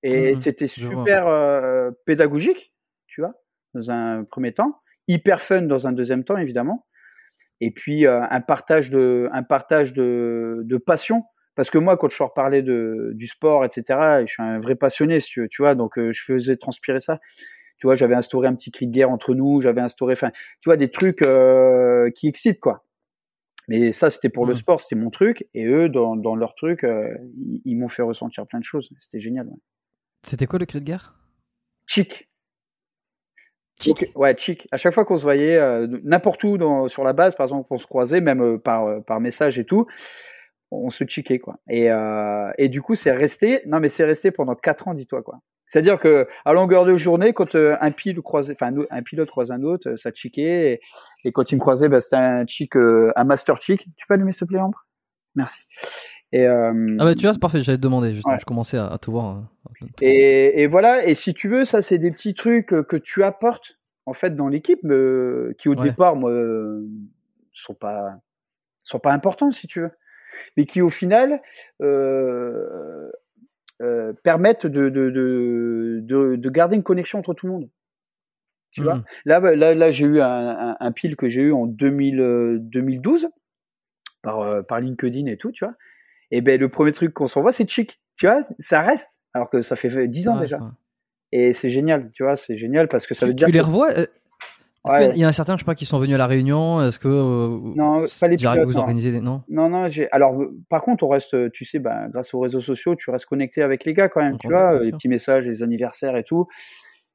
Et mmh, c'était super pédagogique, tu vois, dans un premier temps, hyper fun dans un deuxième temps évidemment. Et puis un partage de un partage de, de passion parce que moi, quand je leur parlais de, du sport, etc., je suis un vrai passionné, tu, tu vois, donc je faisais transpirer ça tu vois, j'avais instauré un petit cri de guerre entre nous, j'avais instauré, enfin, tu vois, des trucs euh, qui excitent, quoi. Mais ça, c'était pour le mmh. sport, c'était mon truc. Et eux, dans, dans leur truc, euh, ils, m'ont fait ressentir plein de choses. C'était génial. C'était quoi le cri de guerre? Chic. Chic. Ouais, chic. À chaque fois qu'on se voyait, euh, n'importe où dans, sur la base, par exemple, on se croisait, même par, par message et tout, on se chiquait, quoi. Et, et du coup, c'est resté, non, mais c'est resté pendant quatre ans, dis-toi, quoi. C'est-à-dire que à longueur de journée, quand euh, un pilote croisait, enfin un pilote croise un autre, euh, ça chiquait. Et, quand il me croisait, bah, c'était un chic, euh, un master chic. Tu peux allumer s'il te plaît, Ambre? Merci. Et, ah bah tu vois, c'est parfait. J'allais te demander. Je commençais à, te voir. Et, et, voilà. Et si tu veux, ça c'est des petits trucs que tu apportes en fait dans l'équipe, qui au départ, moi, sont pas sont pas importants si tu veux, mais qui au final euh, euh, permettent de, de, de, de, garder une connexion entre tout le monde. Tu vois? Là, bah, là, là j'ai eu un, un, pile que j'ai eu en 2000, 2012 euh, par, euh, par LinkedIn et tout, tu vois. Et ben le premier truc qu'on s'envoie, c'est chic. Tu vois, ça reste. Alors que ça fait 10 ans déjà. Et c'est génial, tu vois, c'est génial parce que ça veut dire. Tu les revois il y a un certain, je sais pas, qui sont venus à la réunion. Est-ce que euh, non, pas les pilotes, vous organiser des... non? Non, non. Alors par contre, on reste, tu sais, bah, grâce aux réseaux sociaux, tu restes connecté avec les gars quand même, tu vois, les petits messages, les anniversaires et tout.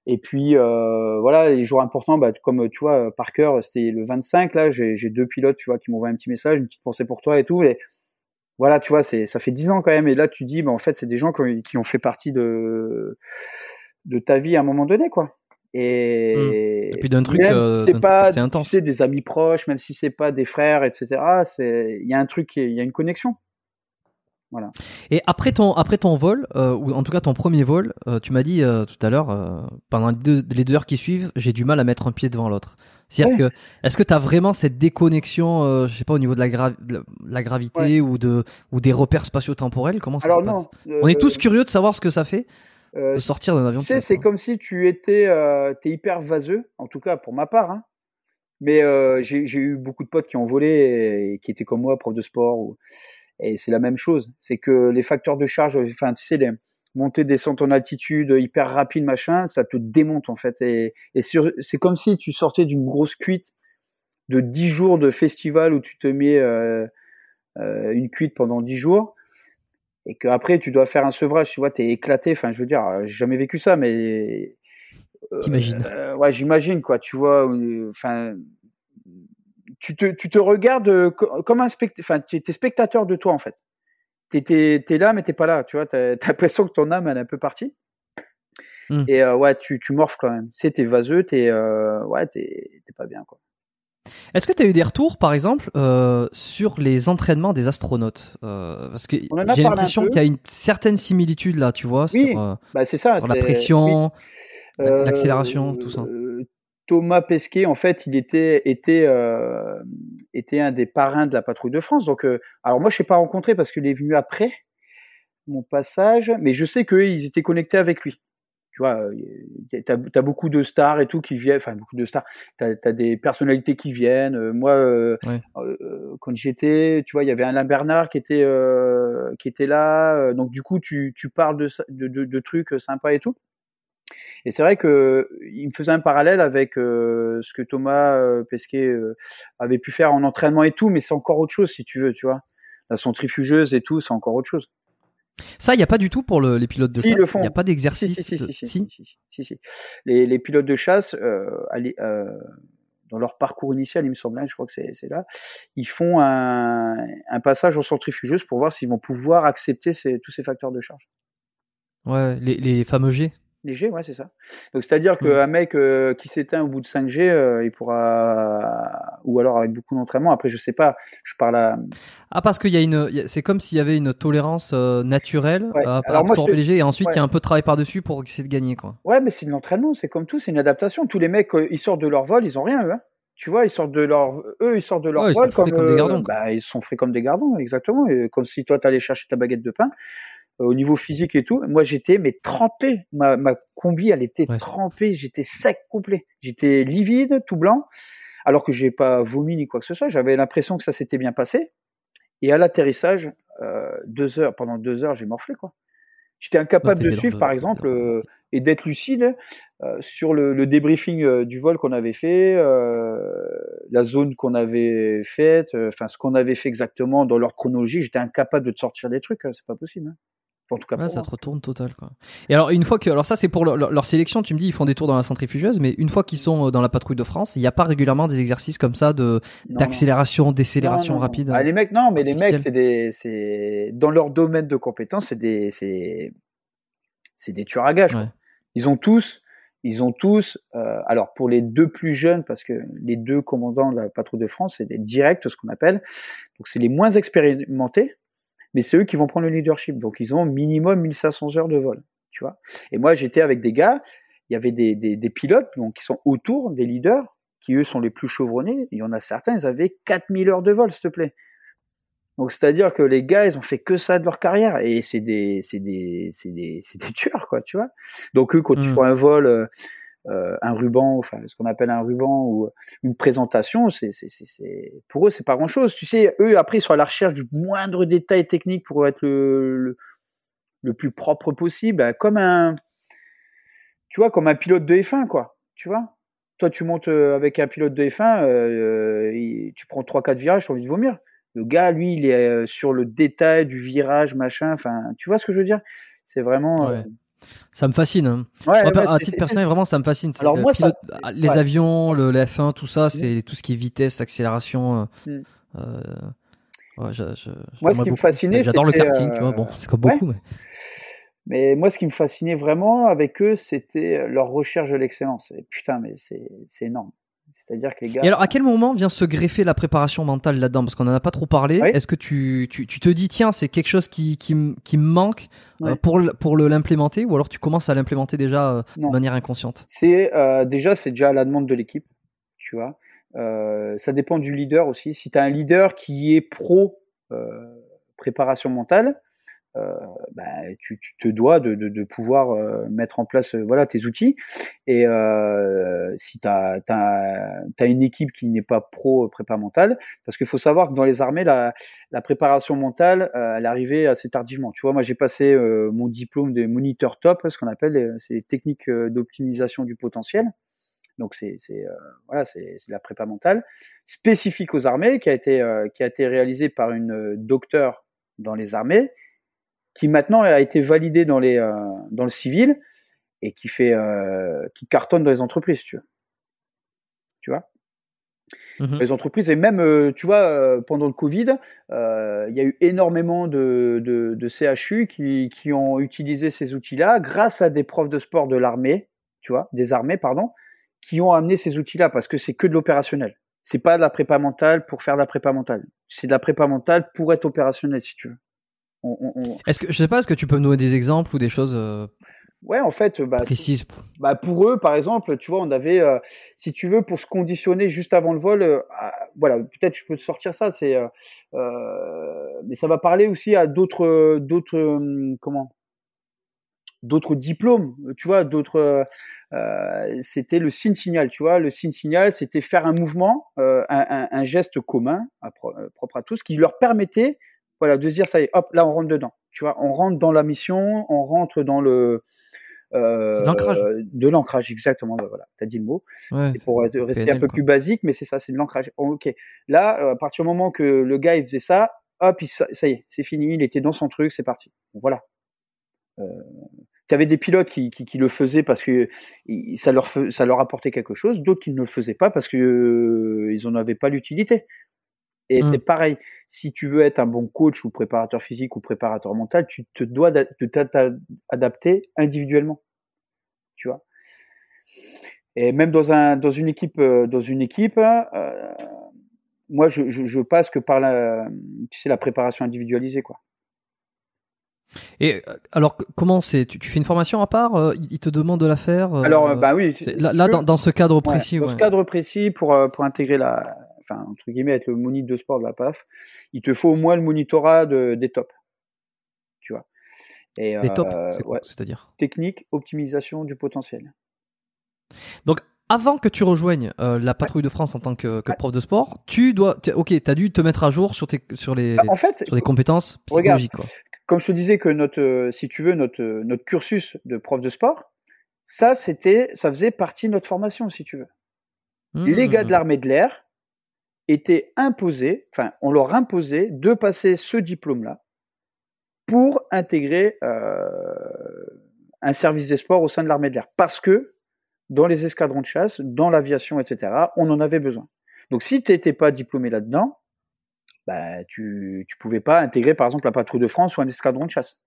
Et puis euh, voilà, les jours importants, bah, comme tu vois, Parker, c'était le 25 là, j'ai deux pilotes, tu vois, qui m'envoient un petit message, une petite pensée pour toi et tout. Et voilà, tu vois, c'est ça fait 10 ans quand même. Et là, tu dis, bah, en fait, c'est des gens qui, qui ont fait partie de de ta vie à un moment donné, quoi. Mmh. Et, puis d'un truc, même si c'est pas, tu sais, des amis proches, même si c'est pas des frères, etc. C'est, il y a un truc, il y a une connexion. Voilà. Et après ton après ton vol, euh, ou en tout cas ton premier vol, euh, tu m'as dit euh, tout à l'heure, pendant les deux, les deux, heures qui suivent, j'ai du mal à mettre un pied devant l'autre. C'est-à-dire que est-ce que tu as vraiment cette déconnexion, je sais pas au niveau de la, la gravité ou de ou des repères spatio-temporels? Comment ça Alors se non, On est tous curieux de savoir ce que ça fait. Euh, de sortir d'un avion. Tu sais, c'est comme si tu étais euh, es hyper vaseux, en tout cas pour ma part. Hein. Mais euh, j'ai eu beaucoup de potes qui ont volé et, qui étaient comme moi, profs de sport. Ou... Et c'est la même chose. C'est que les facteurs de charge, enfin, tu sais, les montées, descentes en altitude hyper rapide, machin, ça te démonte en fait. Et, et c'est comme si tu sortais d'une grosse cuite de 10 jours de festival où tu te mets une cuite pendant 10 jours et qu'après tu dois faire un sevrage, tu vois, t'es éclaté. Enfin, je veux dire, j'ai jamais vécu ça, mais euh, t'imagines euh, Ouais, j'imagine quoi. Tu vois, enfin, tu te, tu te regardes comme un spectateur. Enfin, tu es spectateur de toi en fait. T'es es, là, mais t'es pas là. Tu vois, t'as as, l'impression que ton âme elle est un peu partie. Mmh. Et euh, ouais, tu, tu quand même. Tu sais, t'es vaseux, t'es euh, ouais, t'es pas bien quoi. Est-ce que tu as eu des retours, par exemple, euh, sur les entraînements des astronautes euh, Parce que j'ai l'impression qu'il y a une certaine similitude là, tu vois, oui, sur, bah c'est ça, la pression, l'accélération, tout ça. Euh, Thomas Pesquet, en fait, il était était était un des parrains de la patrouille de France. Donc, alors moi, je ne l'ai pas rencontré parce qu'il est venu après mon passage, mais je sais qu'ils étaient connectés avec lui. Tu vois, t'as as beaucoup de stars et tout qui viennent, enfin beaucoup de stars. T'as as des personnalités qui viennent. Moi, euh, quand j'étais, tu vois, il y avait Alain Bernard qui était qui était là. Donc du coup, tu, tu parles de, de, de, trucs sympas et tout. Et c'est vrai que il me faisait un parallèle avec ce que Thomas Pesquet avait pu faire en entraînement et tout, mais c'est encore autre chose si tu veux, tu vois. La centrifugeuse et tout, c'est encore autre chose. Ça, il n'y a pas du tout pour les pilotes de chasse. Le font. Il n'y a pas d'exercice. Si si si, si, Les, les, pilotes de chasse, euh, euh, dans leur parcours initial, il me semble, hein, je crois que c'est là, ils font un, un, passage en centrifugeuse pour voir s'ils vont pouvoir accepter ces, tous ces facteurs de charge. Ouais, les, les fameux G. Léger, ouais, c'est ça. Donc c'est-à-dire qu'un mec euh, qui s'éteint au bout de 5G, euh, il pourra, ou alors avec beaucoup d'entraînement. Après, je sais pas. Je parle à. Ah, parce qu'il y a une, c'est comme s'il y avait une tolérance euh, naturelle à, absorber léger, et ensuite il y a un peu de travail par dessus pour essayer de gagner, quoi. Ouais, mais c'est de l'entraînement. C'est comme tout, c'est une adaptation. Tous les mecs, ils sortent de leur vol, ils ont rien eux. Hein. Tu vois, ils sortent de leur, eux, ils sortent de leur vol comme, des gardons. Bah, ils sont frais comme des gardons, exactement. comme si toi, t'allais chercher ta baguette de pain. Euh, au niveau physique et tout. Moi, j'étais mais trempé. Ma, ma combi, elle était trempée. J'étais sec complet. J'étais livide, tout blanc. Alors que j'ai pas vomi ni quoi que ce soit. J'avais l'impression que ça s'était bien passé. Et à l'atterrissage, euh, deux heures, pendant deux heures, j'ai morflé quoi. J'étais incapable de suivre, par exemple, euh, et d'être lucide euh, sur le, le débriefing du vol qu'on avait fait, la zone qu'on avait faite, enfin ce qu'on avait fait exactement dans leur chronologie. J'étais incapable de te sortir des trucs. Hein, c'est pas possible. Hein. En tout cas, ça te retourne total quoi. Et alors une fois que alors ça c'est pour leur, sélection, tu me dis ils font des tours dans la centrifugeuse, mais une fois qu'ils sont euh, dans la patrouille de France, il n'y a pas régulièrement des exercices comme ça de d'accélération, décélération rapide. Ah, les mecs non, mais les mecs c'est des c'est dans leur domaine de compétence c'est des c'est c'est des tueurs à gages. Ils ont tous ils ont tous euh, alors pour les deux plus jeunes parce que les deux commandants de la patrouille de France c'est des directs ce qu'on appelle donc c'est les moins expérimentés mais c'est eux qui vont prendre le leadership. Donc ils ont minimum 1500 heures de vol, tu vois. Et moi j'étais avec des gars, il y avait des, des, des, pilotes donc qui sont autour des leaders, qui eux sont les plus chevronnés. Il y en a certains, ils avaient 4000 heures de vol, s'il te plaît. Donc c'est-à-dire que les gars, ils ont fait que ça de leur carrière et c'est des, c'est des, c'est des, c'est des tueurs quoi, tu vois. Donc eux, quand ils mmh. font un vol, euh, un ruban, enfin ce qu'on appelle un ruban ou une présentation, c'est, pour eux c'est pas grand chose. Tu sais, eux après ils sont à la recherche du moindre détail technique pour être le, le, plus propre possible, ben, comme un, tu vois, comme un pilote de F1 quoi, tu vois. Toi tu montes euh, avec un pilote de F1, euh, tu prends trois quatre virages, tu as envie de vomir. Le gars, lui, il est sur le détail du virage, machin. Enfin, tu vois ce que je veux dire? C'est vraiment. Ça me fascine. Hein. à titre personnel, vraiment, ça me fascine. Alors moi, ah, les avions, le, F1, tout ça, c'est tout ce qui est vitesse, accélération. Euh, mm. euh, moi, ce qui me fascinait, j'adore le karting, tu vois. Bon, euh, c'est comme beaucoup, mais... mais. moi, ce qui me fascinait vraiment avec eux, c'était leur recherche de l'excellence. Et putain, mais c'est énorme. C'est-à-dire que les gars. Et alors, à quel moment vient se greffer la préparation mentale là-dedans? Parce qu'on en a pas trop parlé. Est-ce que tu, tu, tu, te dis, tiens, c'est quelque chose qui, qui, qui me manque euh, pour, pour l'implémenter? Ou alors tu commences à l'implémenter déjà euh, de manière inconsciente? C'est euh, déjà, c'est déjà à la demande de l'équipe. Tu vois. ça dépend du leader aussi. Si tu as un leader qui est pro préparation mentale, euh, bah, tu, tu, te dois de, de, de pouvoir euh, mettre en place euh, voilà tes outils. Et si tu as, as, une équipe qui n'est pas pro prépa mentale, parce qu'il faut savoir que dans les armées, la, la préparation mentale, elle arrivait assez tardivement. Tu vois, moi j'ai passé mon diplôme de moniteur top, ce qu'on appelle les techniques d'optimisation du potentiel. Donc c'est voilà, c'est la prépa mentale spécifique aux armées qui a été qui a été réalisée par une docteure dans les armées qui maintenant a été validé dans les euh, dans le civil et qui fait euh, qui cartonne dans les entreprises, tu vois. Tu vois? Mmh Les entreprises et même, euh, tu vois, pendant le Covid, il y a eu énormément de, de, de CHU qui, qui ont utilisé ces outils-là grâce à des profs de sport de l'armée, tu vois, des armées, pardon, qui ont amené ces outils-là parce que c'est que de l'opérationnel. C'est pas de la prépa mentale pour faire de la prépa mentale. C'est de la prépa mentale pour être opérationnel, si tu veux. Est-ce que je sais pas, est-ce que tu peux me donner des exemples ou des choses euh, Ouais, en fait, bah, précises. Bah pour eux, par exemple, tu vois, on avait, euh, si tu veux, pour se conditionner juste avant le vol, euh, voilà, peut-être je peux te sortir ça, c'est, mais ça va parler aussi à d'autres, d'autres, comment? D'autres diplômes, tu vois, d'autres. Euh, c'était le signe signal, tu vois. Le signe signal, c'était faire un mouvement, euh, un, un, geste commun, propre à tous, qui leur permettait, voilà, de se dire ça y est, hop, là on rentre dedans. Tu vois, on rentre dans la mission, on rentre dans le euh, de l'ancrage, exactement. Bah, voilà, t'as dit le mot. Ouais, pour rester un peu plus basique, mais c'est ça, c'est de l'ancrage. ok. Là, à partir du moment que le gars il faisait ça, hop, ça, ça y est, c'est fini, il était dans son truc, c'est parti. voilà. Euh, tu avais des pilotes qui, qui, qui, le faisaient parce que ça leur, ça leur apportait quelque chose, d'autres qui ne le faisaient pas parce que euh, ils en avaient pas l'utilité. Et mmh. c'est pareil, si tu veux être un bon coach ou préparateur physique ou préparateur mental, tu te dois t'adapter individuellement. Tu vois? Et même dans un dans une équipe euh, dans une équipe, euh, moi je, je, je, passe que par la tu sais la préparation individualisée quoi. Et euh, alors, comment c'est? Tu, tu, fais une formation à part euh, Il te demande de la faire euh, Alors, bah oui. là, là dans, dans, ce cadre précis. dans ce cadre précis, pour, pour intégrer la, enfin, entre guillemets, être le moniteur de sport de la PAF, il te faut au moins le monitorat de, des tops. Tu vois. Et, des tops, c'est quoi C'est-à-dire? Technique, optimisation du potentiel. Donc, avant que tu rejoignes la patrouille de France en tant que, que prof de sport, tu dois, ok, tu as dû te mettre à jour sur, tes, sur, les, bah, en fait, sur des compétences psychologiques. Quoi comme je te disais que notre, euh, si tu veux, notre, euh, notre cursus de prof de sport, ça, c'était, ça faisait partie de notre formation, si tu veux. Les gars de mmh. l'armée de l'air étaient imposés, enfin, on leur imposait de passer ce diplôme-là pour intégrer euh, un service des sports au sein de l'armée de l'air. Parce que dans les escadrons de chasse, dans l'aviation, etc., on en avait besoin. Donc si tu n'étais pas diplômé là-dedans, bah, tu ne pouvais pas intégrer par exemple la patrouille de France ou un escadron de chasse.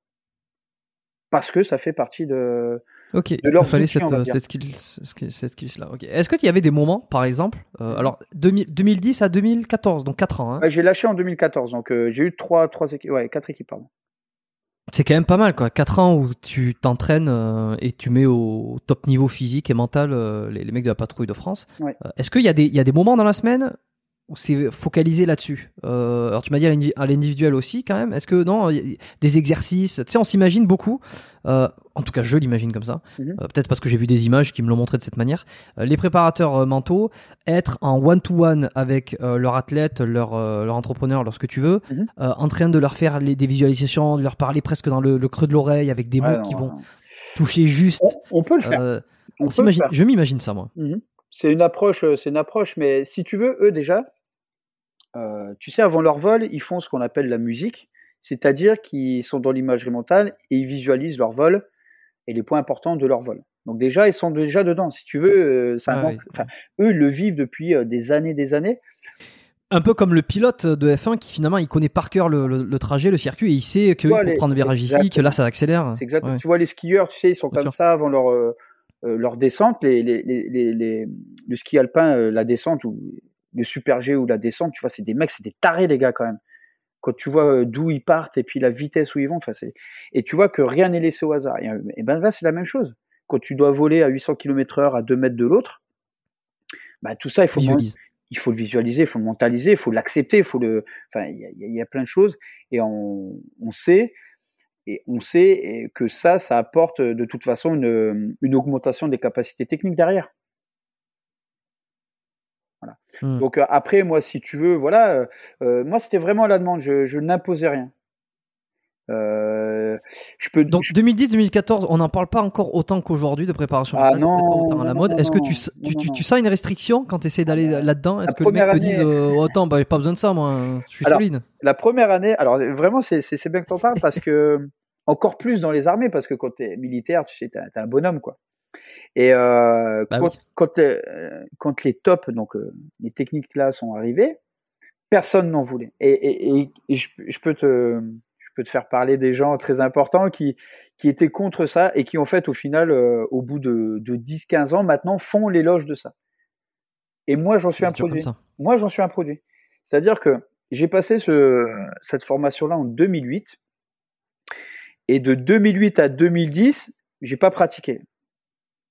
Parce que ça fait partie de, Ok, de il fallait cette, cette, skill, là. Est-ce qu'il y avait des moments, par exemple, euh, alors 2010 à 2014, donc 4 ans. Hein. j'ai lâché en 2014, donc euh, j'ai eu 3, 3 équipes, ouais, 4 équipes, pardon. C'est quand même pas mal, quoi. 4 ans où tu t'entraînes euh, et tu mets au top niveau physique et mental les, mecs de la patrouille de France. Est-ce qu'il y, y, a des moments dans la semaine c'est focalisé là-dessus euh, Alors tu m'as dit à l'individuel aussi quand même. Est-ce que non, des exercices? Tu sais, on s'imagine beaucoup. Euh, en tout cas, je l'imagine comme ça. Mhm. Euh, peut-être parce que j'ai vu des images qui me l'ont montré de cette manière. Euh, les préparateurs euh, mentaux, être en one-to-one avec leur athlète, leur, leur entrepreneur, lorsque tu veux, mhm. en train de leur faire les, des visualisations, de leur parler presque dans le, creux de l'oreille avec des mots qui vont toucher juste. On, peut le faire. On Je m'imagine ça, moi. Mhm. C'est une approche, c'est une approche, mais si tu veux, eux déjà, euh, tu sais, avant leur vol, ils font ce qu'on appelle la musique, c'est-à-dire qu'ils sont dans l'imagerie mentale et ils visualisent leur vol et les points importants de leur vol. Donc déjà, ils sont déjà dedans. Si tu veux, euh, ça enfin, eux le vivent depuis euh, des années, des années. Un peu comme le pilote de F1 qui finalement il connaît par cœur le, trajet, le circuit et il sait que pour prendre le virage ici, que là ça accélère. C'est exactement. Tu vois les skieurs, tu sais, ils sont comme ça avant leur leur descente, les, les, les, le ski alpin, la descente ou le super G ou la descente, tu vois, c'est des mecs, c'est des tarés, les gars, quand même. Quand tu vois euh, d'où ils partent et puis la vitesse où ils vont, enfin, c'est, et tu vois que rien n'est laissé au hasard. Et, ben là, c'est la même chose. Quand tu dois voler à 800 km heure à 2 mètres de l'autre, bah, tout ça, il faut, il faut le visualiser, il faut le mentaliser, il faut l'accepter, il faut le, enfin, il y, a, plein de choses et on, on sait, et on sait que ça, ça apporte de toute façon une, une augmentation des capacités techniques derrière. Mmh. Donc euh, après, moi, si tu veux, voilà, euh, euh, moi c'était vraiment la demande. Je, n'imposais rien. Je peux. Donc 2010-2014, on n'en parle pas encore autant qu'aujourd'hui de préparation. Ah non, pas autant à la mode. Est-ce que tu, tu, tu, sens une restriction quand tu essaies d'aller là-dedans? Est-ce que les mecs te disent autant, bah, pas besoin de ça, moi, je suis solide. La première année, alors vraiment, c'est bien que tu en parles parce que encore plus dans les armées, parce que quand tu es militaire, tu sais, tu es, un bonhomme, quoi. Et euh, bah quand, quand, euh, quand, les tops, donc euh, les techniques là sont arrivées, personne n'en voulait. Et, et, et je, je, peux te, peux te faire parler des gens très importants qui, qui étaient contre ça et qui en fait au final, euh, au bout de, de 10-15 ans maintenant, font l'éloge de ça. Et moi j'en suis un produit. Moi j'en suis un produit. C'est-à-dire que j'ai passé ce, cette formation-là en 2008. Et de 2008 à 2010, j'ai pas pratiqué.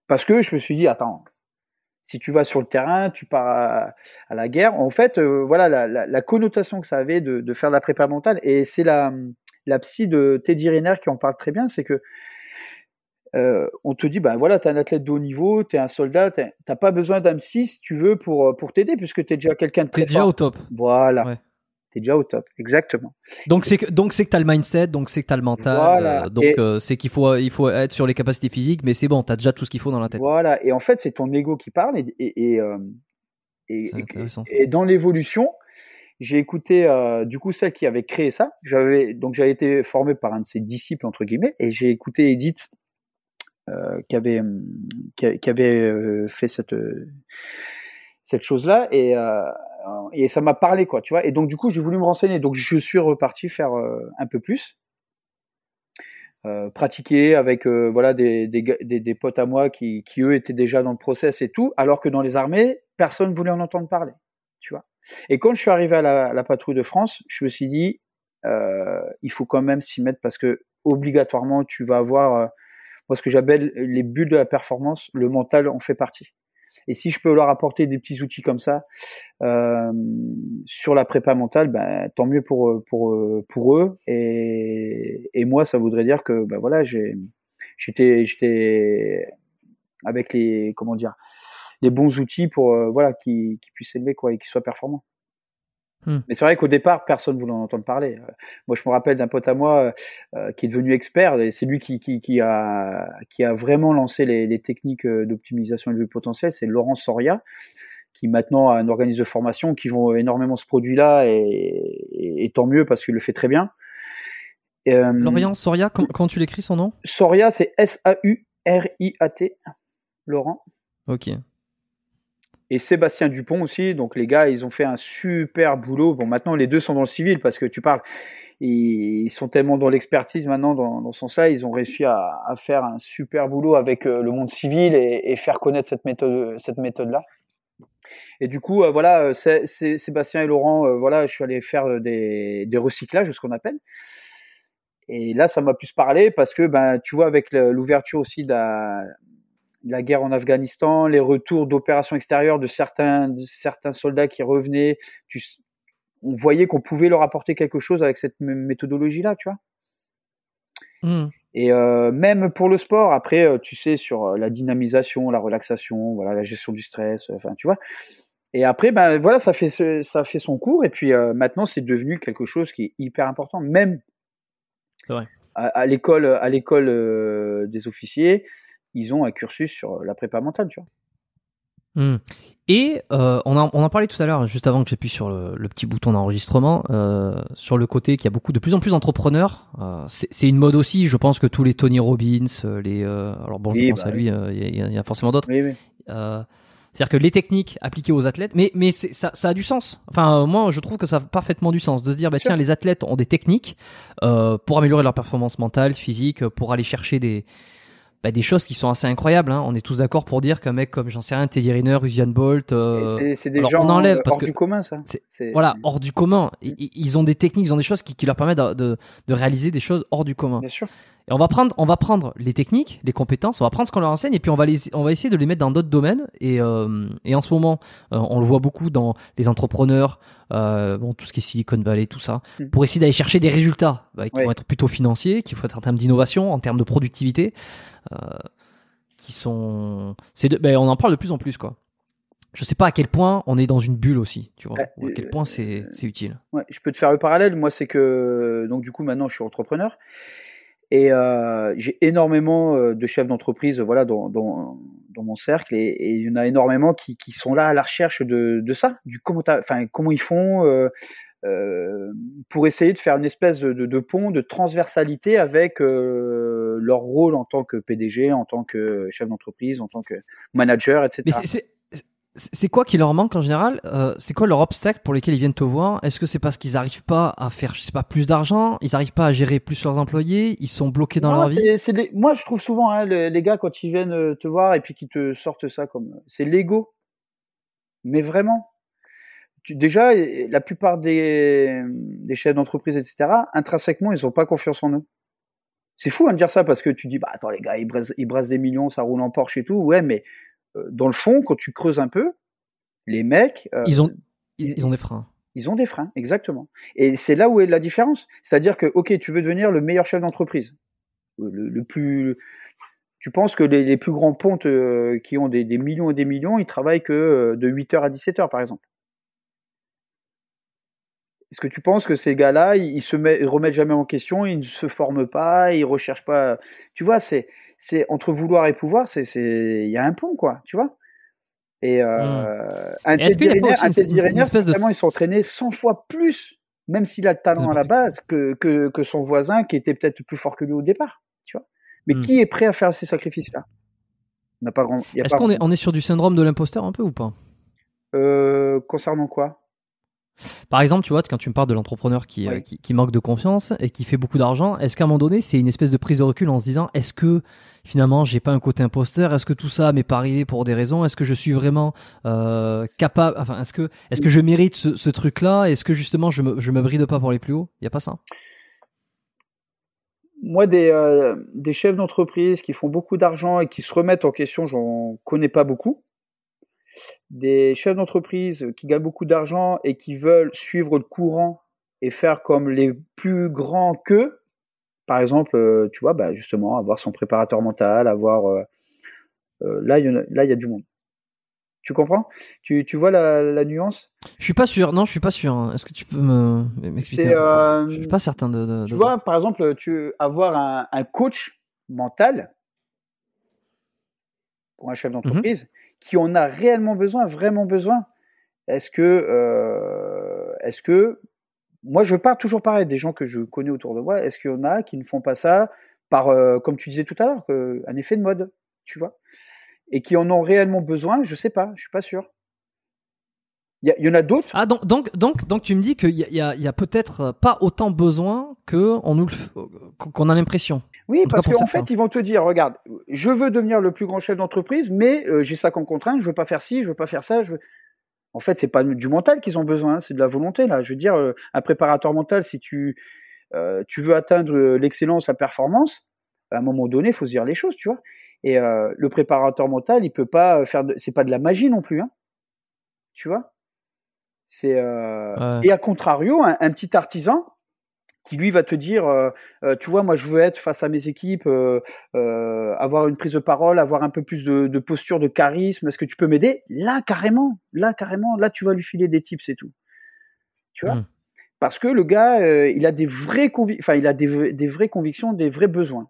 Parce que je me suis dit, attends, si tu vas sur le terrain, tu pars à, la guerre. En fait, euh, voilà la, la, connotation que ça avait de, de faire de la prépa mentale. Et c'est la, la psy de Teddy Riner qui en parle très bien, c'est que euh, on te dit, ben voilà, tu es un athlète de haut niveau, tu es un soldat, t'as pas besoin d'âme 6 si tu veux pour, pour t'aider, puisque tu es déjà quelqu'un de très T'es déjà au top. Voilà. Ouais. Tu es déjà au top, exactement. Donc c'est que donc c'est que tu as le mindset, donc c'est que tu as le mental, voilà. euh, donc euh, c'est qu'il faut il faut être sur les capacités physiques, mais c'est bon, tu as déjà tout ce qu'il faut dans la tête. Voilà, et en fait, c'est ton ego qui parle et, et, et dans l'évolution, j'ai écouté euh, du coup celle qui avait créé ça. J'avais donc j'avais été formé par un de ses disciples entre guillemets et j'ai écouté Edith euh, qui avait avait euh, fait cette chose là et ça m'a parlé quoi tu vois. Et donc du coup j'ai voulu me renseigner. Donc je suis reparti faire un peu plus. Pratiquer avec voilà des, potes à moi qui, qui eux étaient déjà dans le process et tout alors que dans les armées personne voulait en entendre parler tu vois et quand je suis arrivé à la, patrouille de France, je me suis dit, euh, il faut quand même s'y mettre parce que obligatoirement, tu vas avoir, euh, moi, ce que j'appelle les bulles de la performance, le mental en fait partie. Et si je peux leur apporter des petits outils comme ça euh, sur la prépa mentale, ben, tant mieux pour pour pour eux. Et, et moi, ça voudrait dire que ben voilà, j'étais avec les comment dire des bons outils pour euh, voilà qui, qui puissent s'élever quoi et qui soient performants. Hmm. Mais c'est vrai qu'au départ, personne ne voulait en entendre parler. Euh, moi, je me rappelle d'un pote à moi euh, qui est devenu expert, et c'est lui qui, qui, qui, a, qui a vraiment lancé les, les techniques d'optimisation du potentiel. C'est Laurent Soria, qui maintenant a un organisme de formation qui vend énormément ce produit-là, et, et, tant mieux parce qu'il le fait très bien. Laurent Soria, quand, tu l'écris son nom? Soria, c'est S-A-U-R-I-A-T. Laurent. Ok et Sébastien Dupont aussi. Donc les gars, ils ont fait un super boulot. Bon, maintenant les deux sont dans le civil parce que tu parles, ils sont tellement dans l'expertise maintenant dans, dans ce sens-là, ils ont réussi à, faire un super boulot avec euh, le monde civil et, faire connaître cette méthode, cette méthode-là. Et du coup, euh, voilà, c'est Sébastien et Laurent, euh, voilà, je suis allé faire des, des recyclages, ce qu'on appelle. Et là, ça m'a plus parlé parce que, ben, tu vois, avec l'ouverture aussi de la, la guerre en Afghanistan, les retours d'opérations extérieures de certains, de certains soldats qui revenaient. Tu, on voyait qu'on pouvait leur apporter quelque chose avec cette méthodologie-là, tu vois. Mmh. Et euh, même pour le sport, après, euh, tu sais, sur euh, la dynamisation, la relaxation, voilà, la gestion du stress, enfin, tu vois. Et après, ben voilà, ça fait ça fait son cours. Et puis maintenant, c'est devenu quelque chose qui est hyper important, même à l'école, à l'école des officiers ils ont un cursus sur euh, la prépa mentale, tu vois. Hmm. Et euh, on, en, on en parlait tout à l'heure, juste avant que j'appuie sur le, petit bouton d'enregistrement, euh, sur le côté qu'il y a beaucoup de plus en plus d'entrepreneurs. Euh, c'est une mode aussi. Je pense que tous les Tony Robbins, les alors bon, je pense bah à lui, il y, y, a forcément d'autres. Oui, oui. C'est-à-dire que les techniques appliquées aux athlètes, mais mais ça, ça a du sens. Enfin, moi, je trouve que ça a parfaitement du sens de se dire, bah tiens, les athlètes ont des techniques pour améliorer leur performance mentale, physique, pour aller chercher des bah, des choses qui sont assez incroyables. Hein. On est tous d'accord pour dire qu'un mec comme j'en sais rien, Teddy Riner, Usain Bolt, euh, c'est des gens on enlève hors du commun, ça. Voilà, hors du commun. Ils, ont des techniques, ils ont des choses qui, qui leur permettent de, de, de, réaliser des choses hors du commun. Bien sûr. Et on va prendre, on va prendre les techniques, les compétences, on va prendre ce qu'on leur enseigne et puis on va les, on va essayer de les mettre dans d'autres domaines. Et, euh, et en ce moment, euh, on le voit beaucoup dans les entrepreneurs, euh, bon tout ce qui est Silicon Valley, tout ça, mm. pour essayer d'aller chercher des résultats bah, qui vont être plutôt financiers, qui vont être en termes d'innovation, en termes de productivité, qui sont, ben, on en parle de plus en plus quoi. Je sais pas à quel point on est dans une bulle aussi, tu vois, ou à quel point c'est, c'est utile. Ouais, je peux te faire le parallèle. Moi, c'est que donc du coup maintenant je suis entrepreneur et euh, j'ai énormément euh, de chefs d'entreprise voilà, dans, dans, dans, mon cercle et, et, il y en a énormément qui, qui sont là à la recherche de, de ça, du comment, enfin, comment ils font euh, euh, pour essayer de faire une espèce de, de, pont, de transversalité avec euh, leur rôle en tant que PDG, en tant que chef d'entreprise, en tant que manager, etc. c'est c'est quoi qui leur manque en général euh, C'est quoi leur obstacle pour lesquels ils viennent te voir? Est-ce que c'est parce qu'ils n'arrivent pas à faire, je sais pas, plus d'argent? Ils n'arrivent pas à gérer plus leurs employés? Ils sont bloqués dans leur vie? Moi, je trouve souvent hein, les, gars quand ils viennent euh, te voir et puis qu'ils te sortent ça comme, c'est l'ego. Mais vraiment. Tu, déjà, la plupart des, des chefs d'entreprise, etc., intrinsèquement, ils n'ont pas confiance en eux. C'est fou hein, de dire ça parce que tu dis, bah attends les gars, ils brassent, ils brassent des millions, ça roule en Porsche et tout. Ouais, mais euh, dans le fond, quand tu creuses un peu, les mecs, euh, ils ont ils, ont des freins. Ils ont des freins, exactement. Et c'est là où est la différence. C'est-à-dire que, ok, tu veux devenir le meilleur chef d'entreprise, le, plus, Tu penses que les, plus grands pontes euh, qui ont des, millions et des millions, ils travaillent que euh, de 8h à 17h, par exemple. Est-ce que tu penses que ces gars-là, ils, se remettent jamais en question, ils ne se forment pas, ils recherchent pas. Tu vois, c'est, c'est entre vouloir et pouvoir, c'est, c'est, il y a un pont, quoi. Tu vois. Et euh, mmh. un Teddy Riner, vraiment, ils sont entraînés 100 fois plus, même s'il a le talent à la base, que, que, que son voisin qui était peut-être plus fort que lui au départ. Tu vois. Mais mmh. qui est prêt à faire ces sacrifices-là? On n'a pas grand. Est-ce qu'on est, on est sur du syndrome de l'imposteur un peu ou pas? Euh, Concernant quoi? Par exemple, tu vois, quand tu me parles de l'entrepreneur qui, euh, qui, manque de confiance et qui fait beaucoup d'argent, est-ce qu'à un moment donné, c'est une espèce de prise de recul en se disant, est-ce que finalement, j'ai pas un côté imposteur? Est-ce que tout ça m'est pas arrivé pour des raisons? Est-ce que je suis vraiment euh, capable Enfin, est-ce que, est-ce que je mérite ce, truc-là? Est-ce que justement, je me, je me bride pas pour les plus hauts Il y a pas ça moi, des, euh, des chefs d'entreprise qui font beaucoup d'argent et qui se remettent en question, j'en connais pas beaucoup des chefs d'entreprise qui gagnent beaucoup d'argent et qui veulent suivre le courant et faire comme les plus grands qu'eux, par exemple, euh, tu vois, bah justement, avoir son préparateur mental, avoir... Euh, euh, là, il y, a, y du monde. Tu comprends? Tu, tu vois la, la, nuance? Je suis pas sûr. Non, je suis pas sûr. Hein. Est-ce que tu peux me m'expliquer euh, Je suis pas certain de. de tu vois, par exemple, tu avoir un, un coach mental pour un chef mmh d'entreprise qui en a réellement besoin, vraiment besoin Est-ce que, euh, est-ce que, moi je pars toujours pareil, des gens que je connais autour de moi, est-ce qu'il y en a qui ne font pas ça par, euh, comme tu disais tout à l'heure, un effet de mode, tu vois, et qui en ont réellement besoin Je sais pas, je suis pas sûr. Il y, en a d'autres? Ah donc donc donc donc tu me dis qu'il y a, y a, peut-être pas autant besoin que on nous qu'on a l'impression. Oui, parce qu'en fait, ils vont te dire, regarde, je veux devenir le plus grand chef d'entreprise, mais euh, j'ai ça comme contrainte, je veux pas faire ci, je veux pas faire ça. Je En fait, c'est pas du mental qu'ils ont besoin, c'est de la volonté là. Je veux dire, euh, un préparateur mental, si tu euh, tu veux atteindre l'excellence, la performance, à un moment donné, il faut se dire les choses, tu vois. Et le préparateur mental, il peut pas faire, de... c'est pas de la magie non plus, hein. Tu vois? C'est et à contrario, un petit artisan, qui lui va te dire, euh, euh, tu vois, moi je veux être face à mes équipes, euh, avoir une prise de parole, avoir un peu plus de, posture, de charisme. Est-ce que tu peux m'aider? Là carrément, là carrément, là tu vas lui filer des tips et tout. Tu vois? Mmh. Parce que le gars, il a des vraies enfin il a des, vraies convictions, des vrais besoins.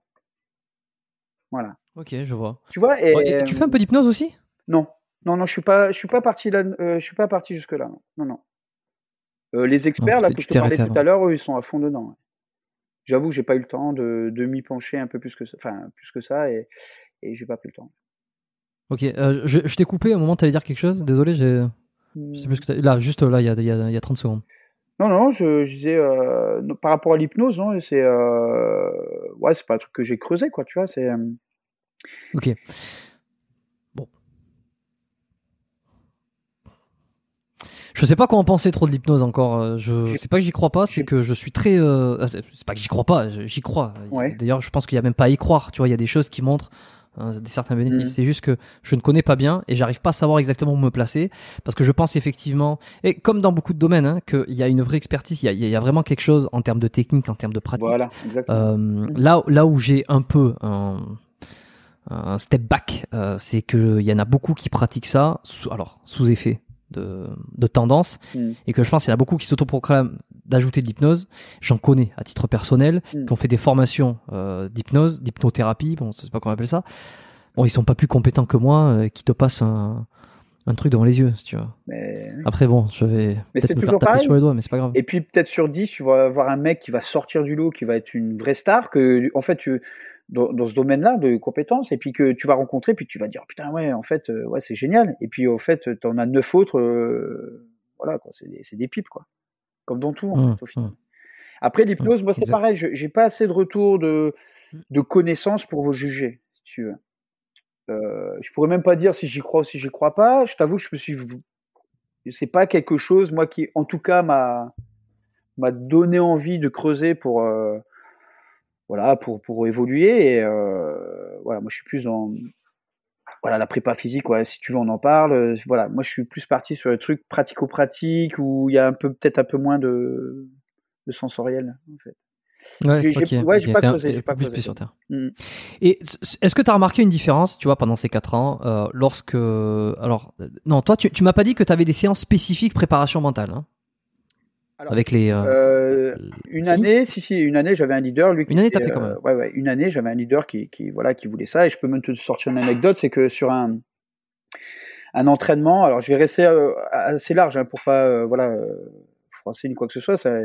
Voilà. Ok, je vois. Tu vois et, tu fais un peu d'hypnose aussi? Non, non, non, je suis pas, je suis pas parti là, je suis pas parti jusque là. Non, non. Euh, les experts, là, que je te parlais tout à l'heure, eux, ils sont à fond dedans. J'avoue que j'ai pas eu le temps de, de m'y pencher un peu plus que ça, enfin, plus que ça, et, et j'ai pas pris le temps. Ok, euh, je, t'ai coupé au moment où tu allais dire quelque chose, désolé, j'ai. plus que là, juste là, il y a, y, a, y a 30 secondes. Non, non, je, disais, euh, par rapport à l'hypnose, c'est ouais, c'est pas un truc que j'ai creusé, quoi, tu vois, c'est. Ok. Je sais pas comment penser trop de l'hypnose encore. Euh, je sais pas que j'y crois pas, c'est que je suis très. Euh... Ah, c'est pas que j'y crois pas, j'y crois. D'ailleurs, je pense qu'il y a même pas à y croire. Tu vois, il y a des choses qui montrent hein, des certains bénéfices. Mm. C'est juste que je ne connais pas bien et j'arrive pas à savoir exactement où me placer parce que je pense effectivement, et comme dans beaucoup de domaines, hein, qu'il y a une vraie expertise, il y a, il y a, vraiment quelque chose en termes de technique, en termes de pratique. Voilà, euh, là, là où j'ai un peu un, un step back, euh, c'est qu'il y en a beaucoup qui pratiquent ça, sous, alors sous effet de, tendance mm. et que je pense qu'il y en a beaucoup qui s'autoproclament d'ajouter de l'hypnose. J'en connais à titre personnel mm. qui ont fait des formations euh, d'hypnose, d'hypnothérapie, bon, c'est pas comment on appelle ça. Bon, ils sont pas plus compétents que moi euh, qui te passent un, un truc devant les yeux, tu vois. Après, bon, je vais peut-être me faire taper sur les doigts, mais c'est pas grave. Et puis, peut-être sur 10, tu vas avoir un mec qui va sortir du lot, qui va être une vraie star, que, en fait, tu, dans, ce domaine-là de compétences et puis que tu vas rencontrer puis tu vas dire putain ouais en fait euh, ouais c'est génial. Et puis au fait tu en as neuf autres euh, voilà quoi c'est des, des, pipes quoi. Comme dans tout en mmh, fait, au final. Mmh. Après l'hypnose moi c'est pareil. J'ai pas assez de retour de de connaissances pour vous juger si tu veux. Euh, je pourrais même pas dire si j'y crois ou si j'y crois pas. Je t'avoue je me suis c'est pas quelque chose moi qui en tout cas m'a m'a donné envie de creuser pour euh, voilà, pour, pour évoluer. Et euh, voilà, moi je suis plus dans voilà la prépa physique. Ouais, si tu veux, on en parle. Voilà, moi je suis plus parti sur les trucs pratico-pratiques où il y a un peu peut-être un peu moins de, de sensoriel en fait. Ouais, J'ai- j'ai- ok, ouais, j'ai ok, pas creusé, pas plus creusé. sur terre. Mm. Et est-ce que tu as remarqué une différence, tu vois, pendant ces quatre ans, euh, lorsque, alors, euh, non, toi, tu, tu m'as pas dit que tu avais des séances spécifiques préparation mentale, hein, Alors, avec les. euh, Euh, une si. année, si si, une année, j'avais un leader. Lui, qui Une année, était, fait quand euh, même. ouais, ouais, une année, j'avais un leader qui, qui, voilà, qui voulait ça. Et je peux même te sortir une anecdote, c'est que sur un, un entraînement, alors je vais rester euh, assez large hein, pour pas, voilà, froisser ni quoi que ce soit. Ça,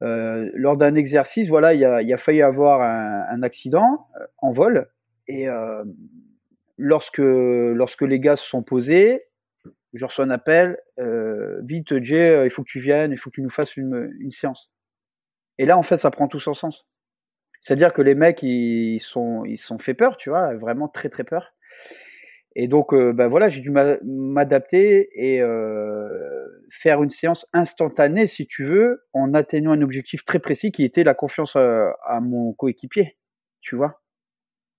lors d'un exercice, voilà, il y a, y a failli avoir un, un accident en vol. Et lorsque, lorsque les gars se sont posés, je reçois un appel, euh, vite Jay, euh, il faut que tu viennes, il faut que tu nous fasses une, une séance. Et là, en fait, ça prend tout son sens. C'est-à-dire que les mecs, ils sont, ils sont fait peur, tu vois, vraiment très très peur. Et donc, euh, ben voilà, j'ai dû m'a- m'adapter et euh, faire une séance instantanée, si tu veux, en atteignant un objectif très précis qui était la confiance à, à mon coéquipier, tu vois.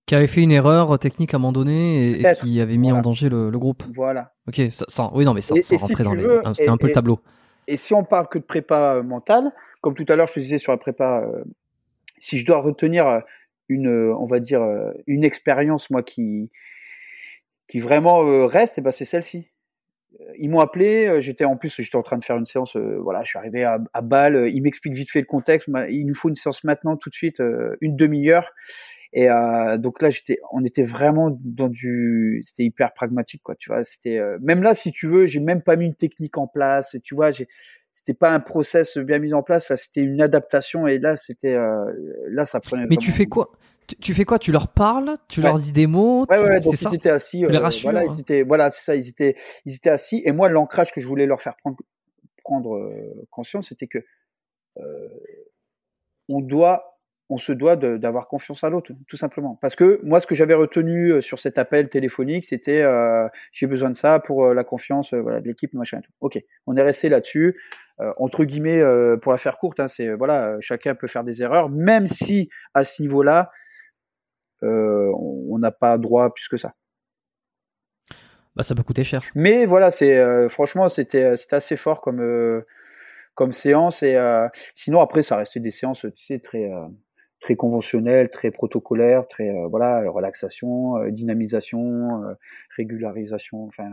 Qui avait fait une erreur technique à un moment donné et, qui avait mis voilà. en danger le, le groupe. Voilà. Ok, ça, ça- oui, non, mais ça, ça si rentrait dans les. veux, hein, C'était un peu le tableau. Et si on parle que de prépa euh, mentale, comme tout à l'heure je te disais sur la prépa, euh, si je dois retenir euh, une, euh, on va dire, une expérience moi qui, qui vraiment reste, eh ben, c'est celle-ci. Ils m'ont appelé, j'étais en plus, j'étais en train de faire une séance, voilà, je suis arrivé à, à Bâle, ils m'expliquent vite fait le contexte, il nous faut une séance maintenant, tout de suite, une demi-heure. Et euh, donc là, j'étais, on était vraiment dans du, c'était hyper pragmatique, quoi. Tu vois, c'était euh, même là, si tu veux, j'ai même pas mis une technique en place. Tu vois, j'ai, c'était pas un process bien mis en place. Là, c'était une adaptation. Et là, c'était, euh, là, ça prenait. Mais tu fais quoi? Tu, tu fais quoi? Tu leur parles? Tu Ouais. leur dis des mots? Ouais, ouais, donc ça? ils étaient assis. Tu les euh, rassures, voilà, hein. ils étaient, voilà, c'est ça, ils étaient, ils étaient assis. Et moi, l'ancrage que je voulais leur faire prendre, prendre euh, conscience, c'était que euh, on doit, on se doit d'avoir confiance à l'autre, tout simplement. Parce que moi, ce que j'avais retenu euh, sur cet appel téléphonique, c'était euh, j'ai besoin de ça pour euh, la confiance, euh, voilà, de l'équipe, machin. et tout. Ok, on est resté là-dessus. Entre guillemets, pour la faire courte, hein, c'est voilà, chacun peut faire des erreurs, même si à ce niveau-là, on n'a pas droit plus que ça. Bah, ça peut coûter cher. Mais voilà, c'est franchement, c'était assez fort comme comme séance et sinon après ça restait des séances, tu sais, très très conventionnelles, très protocolaires, très euh, voilà, relaxation, euh, dynamisation, euh, régularisation, enfin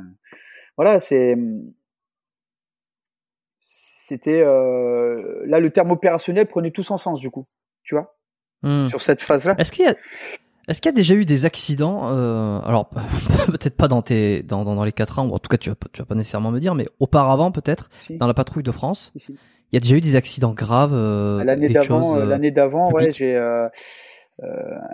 voilà, c'est c'était euh, là le terme opérationnel prenait tout son sens du coup, tu vois, Hmm. sur cette phase-là. Est-ce qu'il y a est-ce qu'il y a déjà eu des accidents euh, Alors peut-être pas dans tes dans, dans, dans les quatre ans, ou en tout cas tu vas pas- tu vas pas nécessairement me dire, mais auparavant peut-être Si, dans la patrouille de France, si, si. Il y a déjà eu des accidents graves. euh, L'année des d'avant, euh, euh, l'année d'avant, ouais, j'ai euh, euh,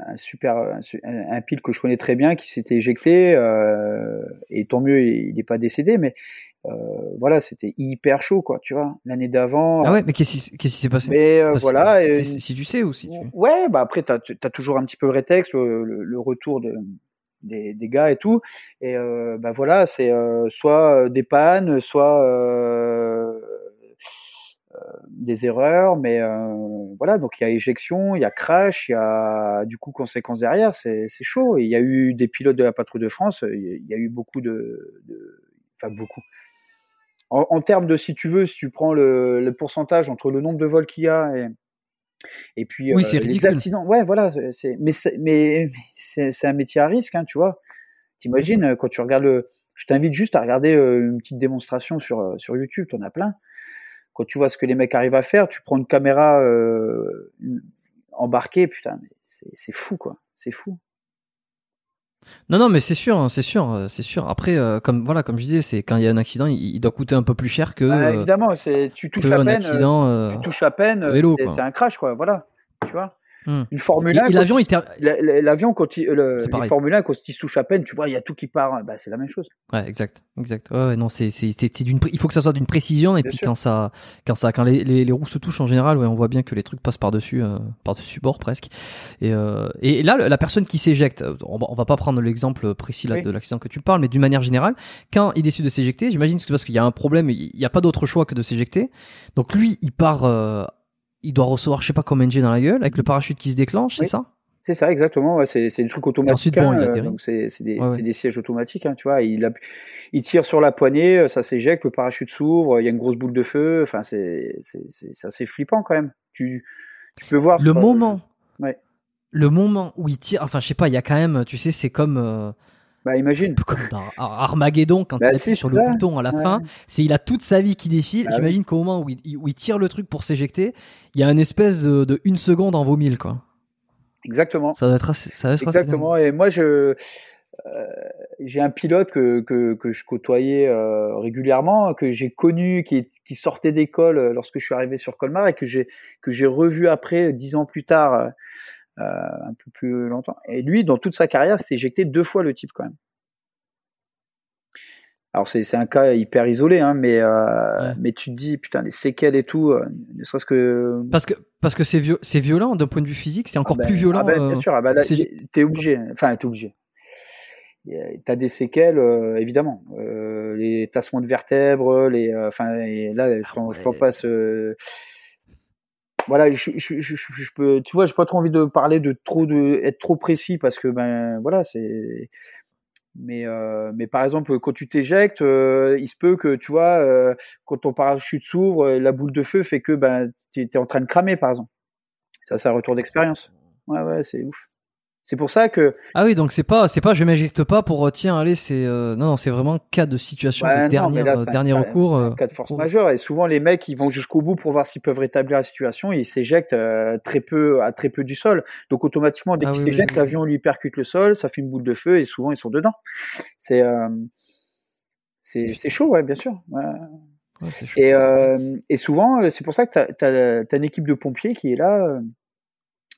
un super, un, pile que je connais très bien qui s'était éjecté euh, et tant mieux, il n'est pas décédé, mais euh, voilà, c'était hyper chaud, quoi, tu vois. L'année d'avant, Ah ouais, mais qu'est-ce qui s'est passé? Mais euh, voilà. si- tu sais ou si tu Ouais, bah après, t'as as toujours un petit peu le rétexte, le, retour de, des, des gars et tout. Et euh, bah voilà, c'est euh, soit des pannes, soit des erreurs, mais euh, voilà, donc il y a éjection, il y a crash, il y a du coup conséquences derrière, c'est chaud. Il y a eu des pilotes de la patrouille de France, il y a eu beaucoup de, de enfin beaucoup. En, en termes de, si tu veux, si tu prends le, le pourcentage entre le nombre de vols qu'il y a et, et puis Oui, euh, les accidents, ouais, voilà, c'est, mais c'est, mais, mais c'est, c'est un métier à risque, hein, tu vois. T'imagines euh, quand tu regardes le, je t'invite juste à regarder euh, une petite démonstration sur euh, sur YouTube, t'en as plein. Quand tu vois ce que les mecs arrivent à faire, tu prends une caméra euh, embarquée, putain, c'est, fou quoi, c'est fou. Non, non, mais c'est sûr, hein, c'est sûr, euh, c'est sûr. Après, euh, comme voilà, comme je disais, c'est quand il y a un accident, il, il doit coûter un peu plus cher que, Bah, euh, évidemment, c'est, tu touches à peine, accident. tu touches à peine, c'est un crash quoi, voilà, tu vois. Hmm. Une Formule Et, 1, et quand l'avion, il L'avion, quand il, euh, le, C'est les. Formule 1, quand ils se touchent à peine, tu vois, il y a tout qui part. Bah, c'est la même chose. Ouais, exact, exact. Ouais, ouais, non, c'est, c'est, c'est c'est d'une, il faut que ça soit d'une précision et Bien puis sûr. quand ça, quand ça, quand les, les, les roues se touchent en général, ouais, on voit bien que les trucs passent par dessus, euh, par dessus bord presque. Et, euh, et là, la personne qui s'éjecte, euh, on va, on va pas prendre l'exemple précis là Oui. de l'accident que tu parles, mais d'une manière générale, quand il décide de s'éjecter, j'imagine que c'est parce qu'il y a un problème, il n'y a pas d'autre choix que de s'éjecter. Donc lui, il part, euh, il doit recevoir, je sais pas combien de G dans la gueule, avec le parachute qui se déclenche, Oui. c'est ça C'est ça, exactement. Ouais, c'est, trucs automatiques. ensuite, bon, hein, euh, c'est, des, Ouais, des sièges automatiques, hein, tu vois. Il, tire sur la poignée, euh, ça s'éjecte, le parachute s'ouvre, il y a une grosse boule de feu. Enfin, c'est, assez flippant quand même. Tu, Tu peux voir le moment, Ouais. le moment où il tire, enfin je sais pas, il y a quand même, tu sais, c'est comme, euh, Bah imagine. un peu comme dans Ar- Armageddon quand Bah, il appuie sur le bouton à la Ouais. fin, c'est il a toute sa vie qui défile. Ah oui. J'imagine qu'au moment où il, où il tire le truc pour s'éjecter, il y a une espèce de, de une seconde en vaut mille quoi. Exactement. Ça va être assez, ça va être assez. Exactement. Et moi, je euh, j'ai un pilote que, que, que je côtoyais euh, régulièrement, que j'ai connu, qui, qui sortait d'école euh, lorsque je suis arrivé sur Colmar et que j'ai que j'ai revu après dix ans plus tard, euh, euh, un peu plus longtemps. Et lui, dans toute sa carrière, s'est éjecté deux fois le type quand même. Alors c'est un cas hyper isolé, hein, mais euh, Ouais. mais tu te dis putain les séquelles et tout, euh, ne serait-ce que Parce que parce que c'est viol- c'est violent d'un point de vue physique, c'est encore Ah ben, plus violent. ah ben, euh, bien sûr, ah ben t'es obligé. Enfin, t'es obligé. T'as des séquelles, euh, évidemment. Euh, les tassements de vertèbres, les, euh, enfin, là, je je t'en ouais. passe. Voilà, je, je, je, je- je peux, tu vois, j'ai pas trop envie de parler de trop de, être trop précis parce que ben voilà, c'est. Mais euh, mais par exemple, quand tu t'éjectes, euh, il se peut que tu vois, euh, quand ton parachute s'ouvre, euh, la boule de feu fait que ben t'es es en train de cramer, par exemple. Ça, c'est un retour d'expérience. Ouais, ouais, c'est ouf. C'est pour ça que Ah oui, donc c'est pas c'est pas je m'éjecte pas pour euh, tiens allez c'est euh, non non c'est vraiment cas de situation Ouais, de non, dernier mais là, euh, un dernier cas- recours. un euh, cas de force majeure. Et souvent, les mecs, ils vont jusqu'au bout pour voir s'ils peuvent rétablir la situation et ils s'éjectent euh, très peu, à très peu du sol. Donc, automatiquement, dès Ah qu'ils oui, s'éjectent, oui. l'avion lui percute le sol, ça fait une boule de feu et souvent, ils sont dedans. C'est, euh, c'est, c'est chaud, ouais, bien sûr. Ouais. Ouais, chaud. Et, euh, et souvent, c'est pour ça que tu as, une équipe de pompiers qui est là.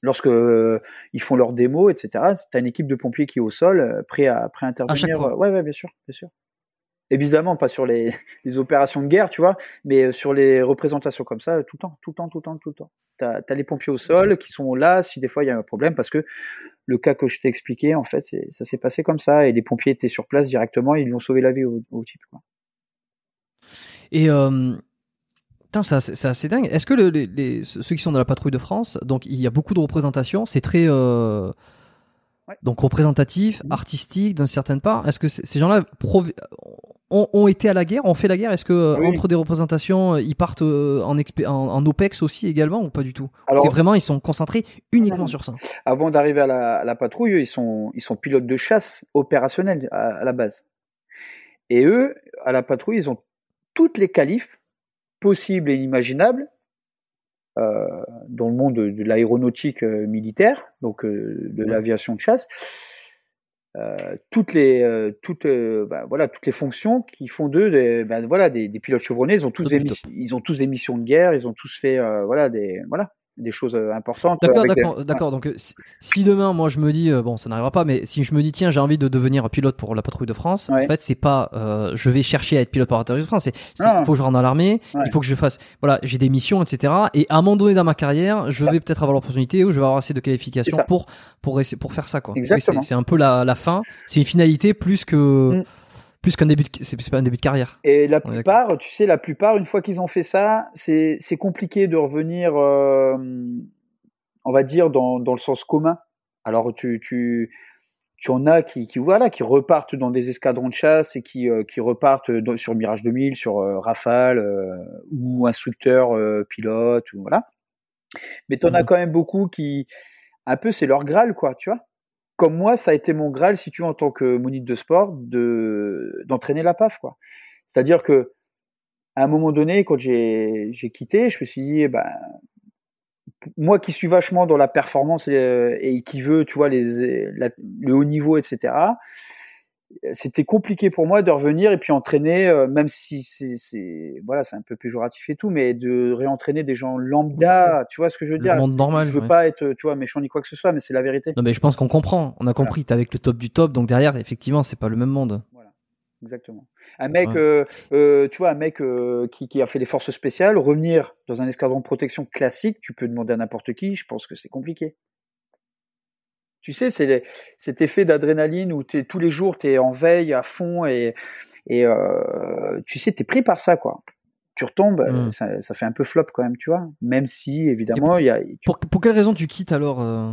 Lorsque euh, ils font leur démo, etc., tu as une équipe de pompiers qui est au sol, euh, prêt à, prêt à intervenir. fois. Euh, Ouais, ouais, bien sûr, bien sûr. Évidemment, pas sur les, les opérations de guerre, tu vois, mais euh, sur les représentations comme ça, tout le temps, tout le temps, tout le temps, tout le temps. Tu as, les pompiers au sol qui sont là si des fois il y a un problème, parce que le cas que je t'ai expliqué, en fait, ça s'est passé comme ça, et les pompiers étaient sur place directement, et ils lui ont sauvé la vie au, au type. Quoi. Et euh, putain, c'est assez, c'est assez dingue. Est-ce que le- les, les- ceux qui sont dans la patrouille de France, donc il y a beaucoup de représentations, c'est très euh, Ouais. donc représentatif, Mhm. artistique d'une certaine part. Est-ce que ces gens-là ont, ont été à la guerre, ont fait la guerre? Est-ce que euh, Oui. entre des représentations, euh, ils partent en, expé- en, en OPEX aussi également ou pas du tout? C'est vraiment ils sont concentrés uniquement Non. sur ça. Avant d'arriver à la, à la patrouille, ils sont, ils sont pilotes de chasse opérationnels à, à la base. Et eux, à la patrouille, ils ont toutes les qualifs possibles et inimaginables euh, dans le monde de, de l'aéronautique euh, militaire, donc euh, de l'aviation de chasse. Toutes les toutes bah, voilà toutes les fonctions qui font d'eux des bah, voilà des, des pilotes chevronnés. Ils ont tous des ils ont tous des missions de guerre ils ont tous fait voilà des voilà des choses euh, importantes D'accord, des- d'accord. Donc, euh, si, si demain, moi, je me dis, euh, bon, ça n'arrivera pas, mais si je me dis, tiens, j'ai envie de devenir pilote pour la patrouille de France, Ouais. en fait, c'est pas, euh, je vais chercher à être pilote pour la patrouille de France. C'est, il faut que je rentre dans l'armée, Ouais. il faut que je fasse, voilà, j'ai des missions, etc. Et à un moment donné dans ma carrière, je Ça. vais peut-être avoir l'opportunité ou je vais avoir assez de qualifications pour pour faire ça, quoi. Oui, Exactement. c'est, c'est un peu la, la fin. C'est une finalité plus que Mm. Plus qu'un début. De, c'est, pas un début de carrière. Et la plupart, tu sais, la plupart, une fois qu'ils ont fait ça, c'est c'est compliqué de revenir, euh, on va dire, dans, dans le sens commun. Alors, tu, tu, tu en as qui, qui, voilà, qui repartent dans des escadrons de chasse et qui, euh, qui repartent dans- sur Mirage 2000, sur euh, Rafale, ou instructeur, pilote, ou voilà. Mais tu en as Mhm. quand même beaucoup qui, un peu, c'est leur Graal, quoi, tu vois. Comme moi, ça a été mon Graal, si tu veux, en tant que monite de sport, de d'entraîner la PAF, quoi. C'est-à-dire que, à un moment donné, quand j'ai j'ai quitté, je me suis dit, eh ben, moi qui suis vachement dans la performance et, et qui veut, tu vois, les, le haut niveau, etc. C'était compliqué pour moi de revenir et puis entraîner, euh, même si c'est, c'est, voilà, c'est un peu péjoratif et tout, mais de réentraîner des gens lambda, tu vois ce que je veux Le dire? monde normal, Je veux ouais. pas être, tu vois, méchant ni quoi que ce soit, mais c'est la vérité. Non, mais je pense qu'on comprend. On a compris. T'es avec le top du top, donc derrière, effectivement, c'est pas le même monde. Exactement. Un mec, Ouais. euh, euh, tu vois, un mec qui, qui a fait les forces spéciales, revenir dans un escadron de protection classique, tu peux demander à n'importe qui, je pense que c'est compliqué. Tu sais, c'est cet effet d'adrénaline où tous les jours, tu es en veille à fond et, et euh, tu sais, tu es pris par ça, quoi. Tu retombes, Mm. ça, ça fait un peu flop quand même, tu vois. Même si, évidemment, il y a. tu- Pour, pour quelle raison tu quittes alors euh,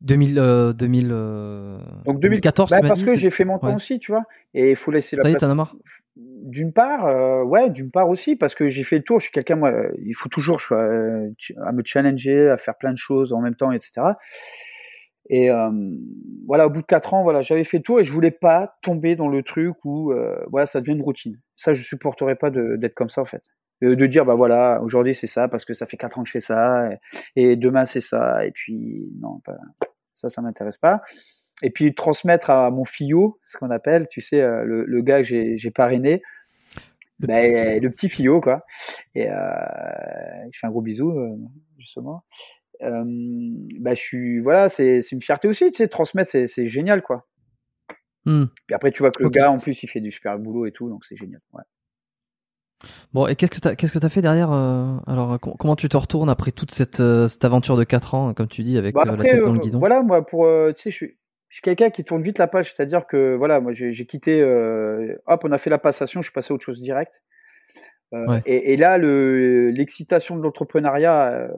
2000, euh, 2000, euh, Donc 2014, Bah, parce dit que j'ai fait mon temps Ouais. aussi, tu vois. Et il faut laisser la Ça y est, place. t'en as marre D'une part, euh, ouais, d'une part aussi, parce que j'ai fait le tour. Je suis quelqu'un, moi, euh, il faut toujours je suis, euh, ch- à me challenger, à faire plein de choses en même temps, etc. Et euh, voilà, au bout de quatre ans, voilà, j'avais fait le tour et je voulais pas tomber dans le truc où, euh, voilà, ça devient une routine. Ça, je supporterais pas d'être comme ça, en fait. De dire, bah voilà, aujourd'hui c'est ça parce que ça fait quatre ans que je fais ça, et, et demain c'est ça, et puis non, pas, ça, ça m'intéresse pas. Et puis transmettre à mon fillot, ce qu'on appelle, tu sais, euh, le, le gars que j'ai parrainé, Le ben, le petit fillot, quoi. Et euh, je fais un gros bisou, justement. Euh, bah, je suis, voilà, c'est une fierté aussi, tu sais, transmettre, c'est génial, quoi. Puis après, tu vois que le gars, en plus, il fait du super boulot et tout, donc c'est génial. Ouais. Bon, et qu'est-ce que t'as, qu'est-ce que t'as fait derrière euh, Alors, com- comment tu te retournes après toute cette, euh, cette aventure de 4 ans, comme tu dis, avec Bah, euh, après, la tête dans le guidon? voilà, moi, pour, tu sais, je suis, je suis quelqu'un qui tourne vite la page, c'est-à-dire que, voilà, moi, j'ai quitté, hop, on a fait la passation, je suis passé à autre chose direct. Ouais. et, et là, le, l'excitation de l'entrepreneuriat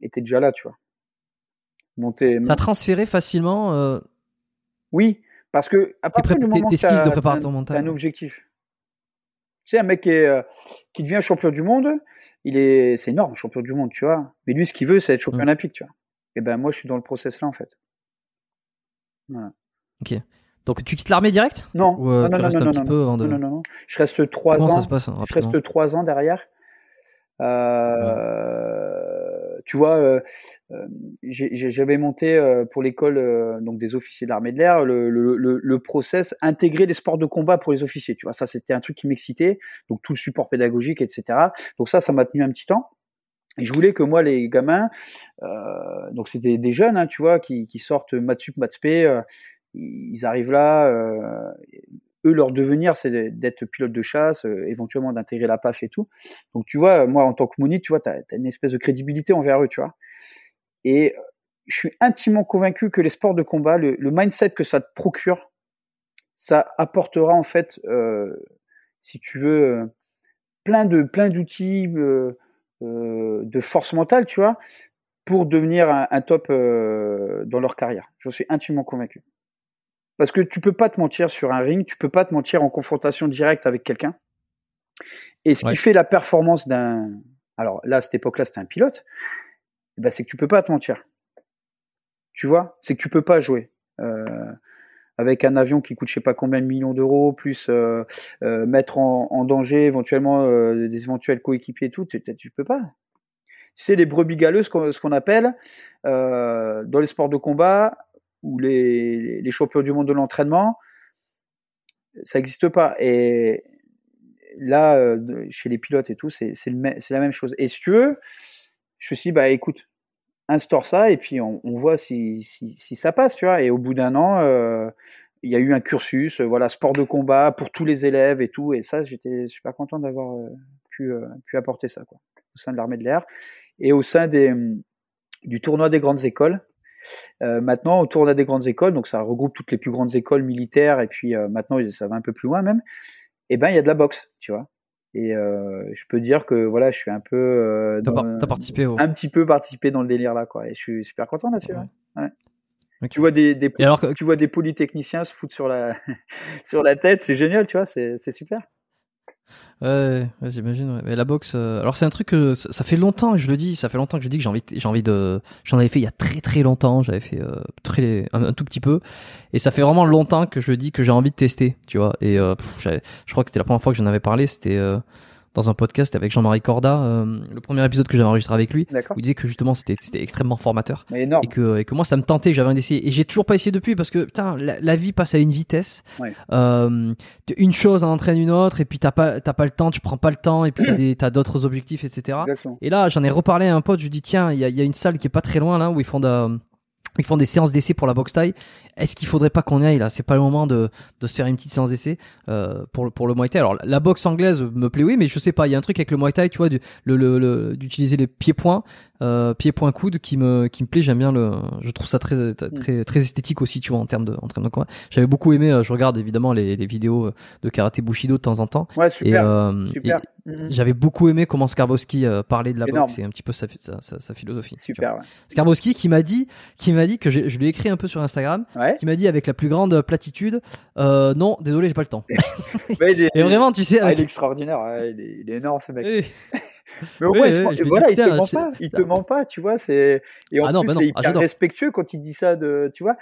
était déjà là, tu vois. Monter, T'as transféré facilement euh, Oui, parce que à partir du moment skills t'as- de t'as préparateur un- objectif. Tu sais, un mec qui, est, euh, qui devient champion du monde, il est, c'est énorme, champion du monde, tu vois. Mais lui, ce qu'il veut, c'est être champion Mm. olympique, tu vois. Et ben, moi, je suis dans le process là, en fait. Voilà. Donc, tu quittes l'armée direct? Non, Ou euh, non, tu non, non, restes non, un petit non, peu avant de. non, non, non, non. Je reste trois Comment ça ans. se passe hein, Je reste trois ans derrière. Euh, Tu vois, euh, euh, j'avais monté euh, pour l'école donc des officiers de l'armée de l'air le, le, le, le process intégrer les sports de combat pour les officiers. Tu vois, ça c'était un truc qui m'excitait. Donc tout le support pédagogique, etc. Donc ça, ça m'a tenu un petit temps. Et je voulais que moi, les gamins, euh, donc c'était des jeunes, hein, tu vois, qui, qui sortent maths sup, ils arrivent là, euh, leur devenir, c'est d'être pilote de chasse, euh, éventuellement d'intégrer la PAF et tout. Donc, tu vois, moi, en tant que Mounir, tu vois, tu as, une espèce de crédibilité envers eux, tu vois. Et euh, je suis intimement convaincu que les sports de combat, le, mindset que ça te procure, ça apportera, en fait, euh, si tu veux, plein de plein d'outils de force mentale, tu vois, pour devenir un, un top dans leur carrière. J'en suis intimement convaincu. Parce que tu peux pas te mentir sur un ring, tu peux pas te mentir en confrontation directe avec quelqu'un. Et ce Ouais. qui fait la performance d'un, alors là à cette époque-là c'était un pilote, eh ben, c'est que tu peux pas te mentir. Tu vois, c'est que tu peux pas jouer. Euh, avec un avion qui coûte je sais pas combien de millions d'euros, plus euh, euh, mettre en, en danger éventuellement euh, des éventuels coéquipiers et tout, tu, tu- peux pas. Tu sais, les brebis galeuses, ce qu'on appelle, euh, dans les sports de combat, ou les, les champions du monde de l'entraînement, ça n'existe pas. Et là, euh, chez les pilotes et tout, c'est la même chose. Et si tu veux, je me suis dit, bah écoute, instaure ça et puis on, voit si, si, ça passe, tu vois. Et au bout d'un an, euh, il y a eu un cursus, euh, voilà, sport de combat pour tous les élèves et tout. Et ça, j'étais super content d'avoir pu, pu apporter ça, au sein de l'armée de l'air et au sein des, du tournoi des grandes écoles. Euh, maintenant, au tournoi des grandes écoles, donc ça regroupe toutes les plus grandes écoles militaires et puis euh, maintenant ça va un peu plus loin même. Et ben il y a de la boxe, tu vois. Et euh, je peux dire que voilà, je suis un peu T'as dans- t'as participé au. un petit peu participé dans le délire là, quoi. Et je suis super content là-dessus. Ouais. Tu vois des, alors que- tu vois des polytechniciens se foutre sur la sur la tête, c'est génial, tu vois, c'est super. Ouais, ouais, j'imagine. ouais. Mais la boxe, euh, alors c'est un truc que ça fait longtemps, je le dis, ça fait longtemps que je dis que j'ai envie, j'ai envie de, j'en avais fait il y a très très longtemps, j'avais fait euh, très un, tout petit peu, et ça fait vraiment longtemps que je dis que j'ai envie de tester, tu vois. Et euh, pff, je crois que c'était la première fois que j'en avais parlé, c'était euh, dans un podcast avec Jean-Marie Corda, euh, le premier épisode que j'avais enregistré avec lui, où il disait que justement c'était extrêmement formateur et que, et que moi ça me tentait, j'avais envie d'essayer et j'ai toujours pas essayé depuis parce que putain la, la vie passe à une vitesse. Ouais. Euh, une chose en entraîne une autre et puis t'as pas t'as pas le temps, tu prends pas le temps et puis t'as d'autres objectifs etc. Exactement. Et là j'en ai reparlé à un pote, je lui dis tiens il y a, il y a une salle qui est pas très loin là où ils font de, ils font des séances d'essai pour la boxe taille. Est-ce qu'il faudrait pas qu'on y aille là? C'est pas le moment de, de se faire une petite séance d'essai euh, pour le pour le Muay Thai. Alors la boxe anglaise me plaît oui, mais je sais pas. Il y a un truc avec le Muay Thai, tu vois, du, le, le, le- d'utiliser les pieds-points. euh, pied point coude qui me qui me plaît j'aime bien le je trouve ça très Mm. très très esthétique aussi tu vois en termes de en termes de combat j'avais beaucoup aimé euh, je regarde évidemment les, les vidéos euh, de karaté bushido de temps en temps Ouais, super. euh, super. et Mhm. j'avais beaucoup aimé comment Skarbowski euh, parlait de la Énorme. boxe et un petit peu sa sa, sa, sa philosophie. Super. Ouais. Skarbowski qui m'a dit qui m'a dit que je lui ai écrit un peu sur Instagram Ouais. Qui m'a dit avec la plus grande platitude euh, non désolé j'ai pas le temps Ouais, il est, et vraiment tu sais ah, avec- il est extraordinaire. ouais, il, est, il est énorme ce mec. Mais au moins, il voilà, il te ment pas. Il te ment pas, tu vois. C'est et en Ah non, plus, bah non, c'est ah, hyper respectueux quand il dit ça. De, tu vois,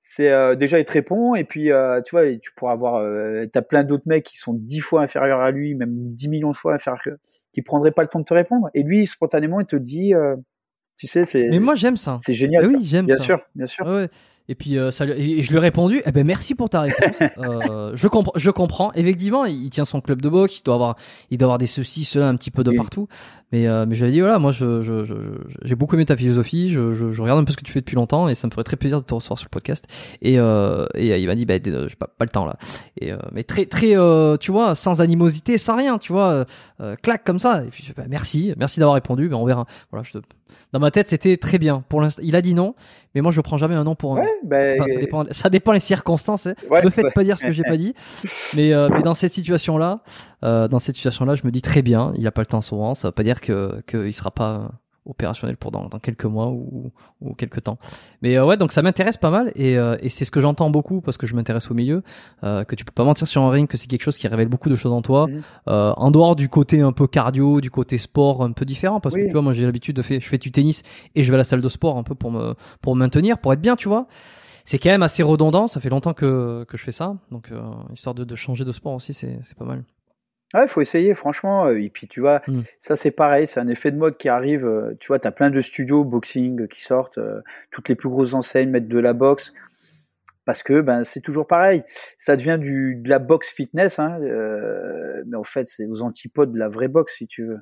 c'est euh, déjà il te répond et puis euh, tu vois, tu pourras avoir. Euh, T'as plein d'autres mecs qui sont dix fois inférieurs à lui, même dix millions de fois inférieurs, qui prendraient pas le temps de te répondre. Et lui, spontanément, il te dit, tu sais, c'est mais moi j'aime ça c'est génial. Eh quoi. oui j'aime bien ça sûr, bien sûr. Ouais, ouais. Et puis euh, ça et je lui ai répondu, eh ben merci pour ta réponse. Euh, je comprends, je comprends. Effectivement, il, il tient son club de boxe, il doit avoir, il doit avoir des ceci, cela un petit peu de Oui. partout. Mais euh, mais je lui ai dit voilà, moi je je- je- je- j'ai beaucoup aimé ta philosophie, je, regarde un peu ce que tu fais depuis longtemps et ça me ferait très plaisir de te recevoir sur le podcast. Et euh, et euh, il m'a dit bah euh, j'ai pas, pas le temps là. Et euh, mais très très tu vois sans animosité, sans rien, tu vois, clac comme ça. Et puis je bah, merci, merci d'avoir répondu. Ben on verra. Voilà, je te... dans ma tête c'était très bien. Pour l'instant, il a dit non, mais moi je prends jamais un non pour un. Ouais, Enfin, ça, dépend, ça dépend les circonstances. hein. ouais, me faites ouais. pas dire ce que j'ai pas dit. Mais, mais dans cette situation-là, dans cette situation-là, je me dis très bien, il a pas le temps souvent. Ça veut pas dire que qu'il sera pas opérationnel pour dans, dans quelques mois ou, ou quelques temps. Mais euh, ouais, donc ça m'intéresse pas mal et, euh, et c'est ce que j'entends beaucoup parce que je m'intéresse au milieu, euh, que tu peux pas mentir sur un ring, que c'est quelque chose qui révèle beaucoup de choses en toi. Euh, en dehors du côté un peu cardio, du côté sport un peu différent, parce que tu vois, moi j'ai l'habitude de faire, je fais du tennis et je vais à la salle de sport un peu pour me pour me maintenir, pour être bien, tu vois c'est quand même assez redondant. Ça fait longtemps que, que je fais ça. Donc, histoire de, de changer de sport aussi, c'est c'est pas mal. Ouais, faut essayer, franchement. euh, Et puis, tu vois, Mm. ça, c'est pareil, c'est un effet de mode qui arrive. euh, Tu vois, tu as plein de studios boxing qui sortent. euh, Toutes les plus grosses enseignes mettent de la boxe. Parce que ben c'est toujours pareil, ça devient du de la boxe fitness, hein, euh, mais en fait c'est aux antipodes de la vraie boxe si tu veux.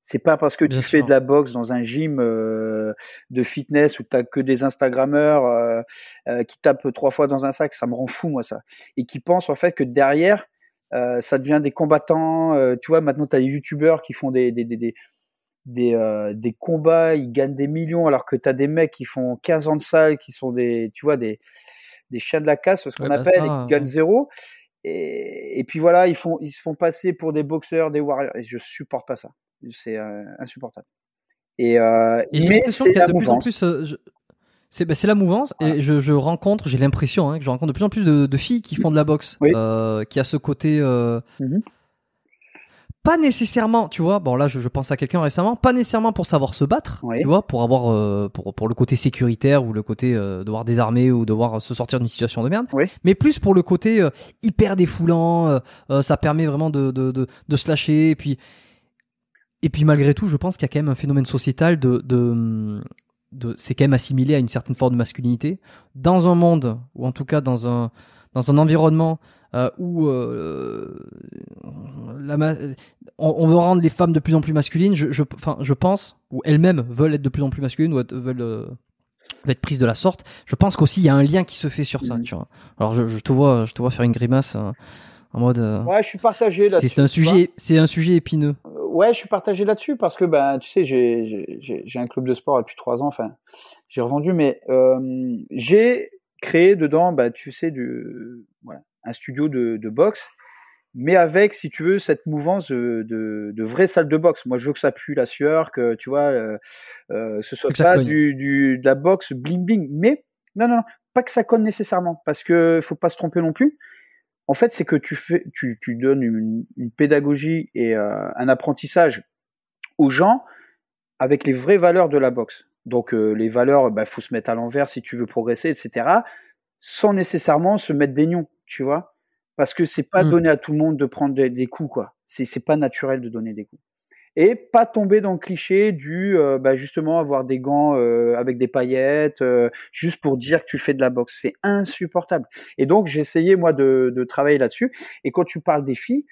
C'est pas parce que Bien tu fais de la boxe dans un gym euh, de fitness où t'as que des Instagrammeurs euh, euh, qui tapent trois fois dans un sac, ça me rend fou moi ça, et qui pensent en fait que derrière euh, ça devient des combattants. euh, tu vois maintenant t'as des youtubeurs qui font des des des, des euh, des combats, ils gagnent des millions, alors que tu as des mecs qui font 15 ans de salle, qui sont des, tu vois, des, des chiens de la casse, ce qu'on Ouais, bah appelle, ça, et qui gagnent ouais. zéro. Et, et puis voilà, ils, font, ils se font passer pour des boxeurs, des warriors, et je supporte pas ça. C'est insupportable. Et, Et mais c'est de plus en plus. je- C'est bah, la mouvance et je, je rencontre, j'ai l'impression hein, que je rencontre de plus en plus de, de filles qui font de la boxe, Oui. euh, qui a ce côté euh, Mhm. pas nécessairement, tu vois. Bon là, je, je pense à quelqu'un récemment, pas nécessairement pour savoir se battre, Oui. tu vois, pour avoir euh, pour pour le côté sécuritaire ou le côté devoir désarmer ou devoir se sortir d'une situation de merde, Oui. mais plus pour le côté hyper défoulant. ça permet vraiment de de de, de se lâcher et puis et puis malgré tout, je pense qu'il y a quand même un phénomène sociétal de c'est quand même assimilé à une certaine forme de masculinité dans un monde ou en tout cas dans un dans un environnement euh, où euh, la on, on veut rendre les femmes de plus en plus masculines. Je, je, pense ou elles-mêmes veulent être de plus en plus masculines ou être- veulent euh, être prises de la sorte. Je pense qu'aussi il y a un lien qui se fait sur ça. Mhm. Tu vois. Alors je, je te vois, je te vois faire une grimace euh, en mode. Ouais, je suis partagé là. c'est un sujet, c'est un sujet épineux. Ouais, je suis partagé là-dessus parce que ben tu sais j'ai un club de sport depuis trois ans. Enfin, j'ai revendu, mais euh, j'ai créé dedans, bah tu sais du voilà un studio de, de boxe, mais avec si tu veux cette mouvance de, de, de vraie salle de boxe. Moi, je veux que ça pue la sueur, que tu vois, euh, euh, ce soit pas du, du de la boxe bling bling, mais non non non, pas que ça conne nécessairement, parce que faut pas se tromper non plus. En fait, c'est que tu fais, tu, tu donnes une, une pédagogie et euh, un apprentissage aux gens avec les vraies valeurs de la boxe. Donc euh, les valeurs, bah faut se mettre à l'envers si tu veux progresser, etc. Sans nécessairement se mettre des nions, tu vois, parce que c'est pas Mm. donné à tout le monde de prendre des, des coups, quoi. C'est c'est pas naturel de donner des coups. Et pas tomber dans le cliché du, euh, bah, justement avoir des gants euh, avec des paillettes, euh, juste pour dire que tu fais de la boxe. C'est insupportable. Et donc j'ai essayé moi de, de travailler là-dessus. Et quand tu parles des filles,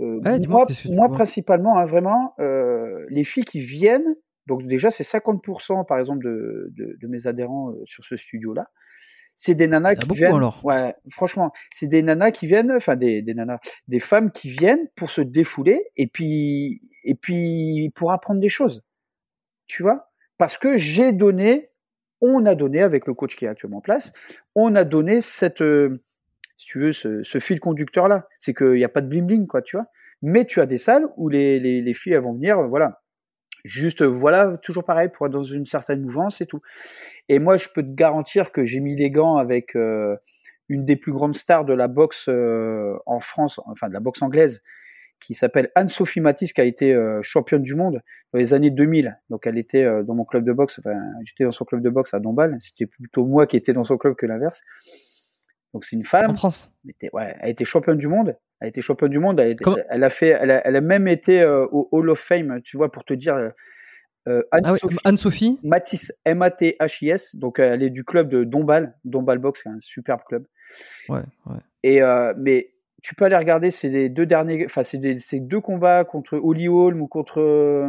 euh, Ouais, moi, moi principalement, hein, vraiment, euh, les filles qui viennent, donc déjà c'est 50% par exemple de, de, de mes adhérents sur ce studio-là, c'est des nanas qui beaucoup, viennent. alors. Ouais, franchement, c'est des nanas qui viennent, enfin des, des nanas, des femmes qui viennent pour se défouler et puis et puis pour apprendre des choses. tu vois, parce que j'ai donné, on a donné avec le coach qui est actuellement en place, on a donné cette, euh, si tu veux, ce, fil conducteur là. C'est qu'il n'y a pas de bling quoi, tu vois? Mais tu as des salles où les, les, les filles vont venir, voilà, juste voilà, toujours pareil pour être dans une certaine mouvance et tout. Et moi, je peux te garantir que j'ai mis les gants avec euh, une des plus grandes stars de la boxe euh, en France, enfin de la boxe anglaise, qui s'appelle Anne-Sophie Matisse, qui a été euh, championne du monde dans les années 2000. Donc elle était euh, dans mon club de boxe, enfin j'étais dans son club de boxe à Dombasle. C'était plutôt moi qui étais dans son club que l'inverse. Donc c'est une femme. En France. Elle était, ouais, elle a été championne du monde. Elle a été championne du monde. Elle, elle a fait, elle a, elle a même été euh, au Hall of Fame, tu vois, pour te dire. Anne-Sophie ah Anne Matisse, M-A-T-H-I-S. Donc elle est du club de Dombasle, Dombasle Box, qui est un superbe club. Ouais, ouais. Et mais tu peux aller regarder, c'est les deux derniers, enfin c'est deux combats contre Holly Holm ou contre euh,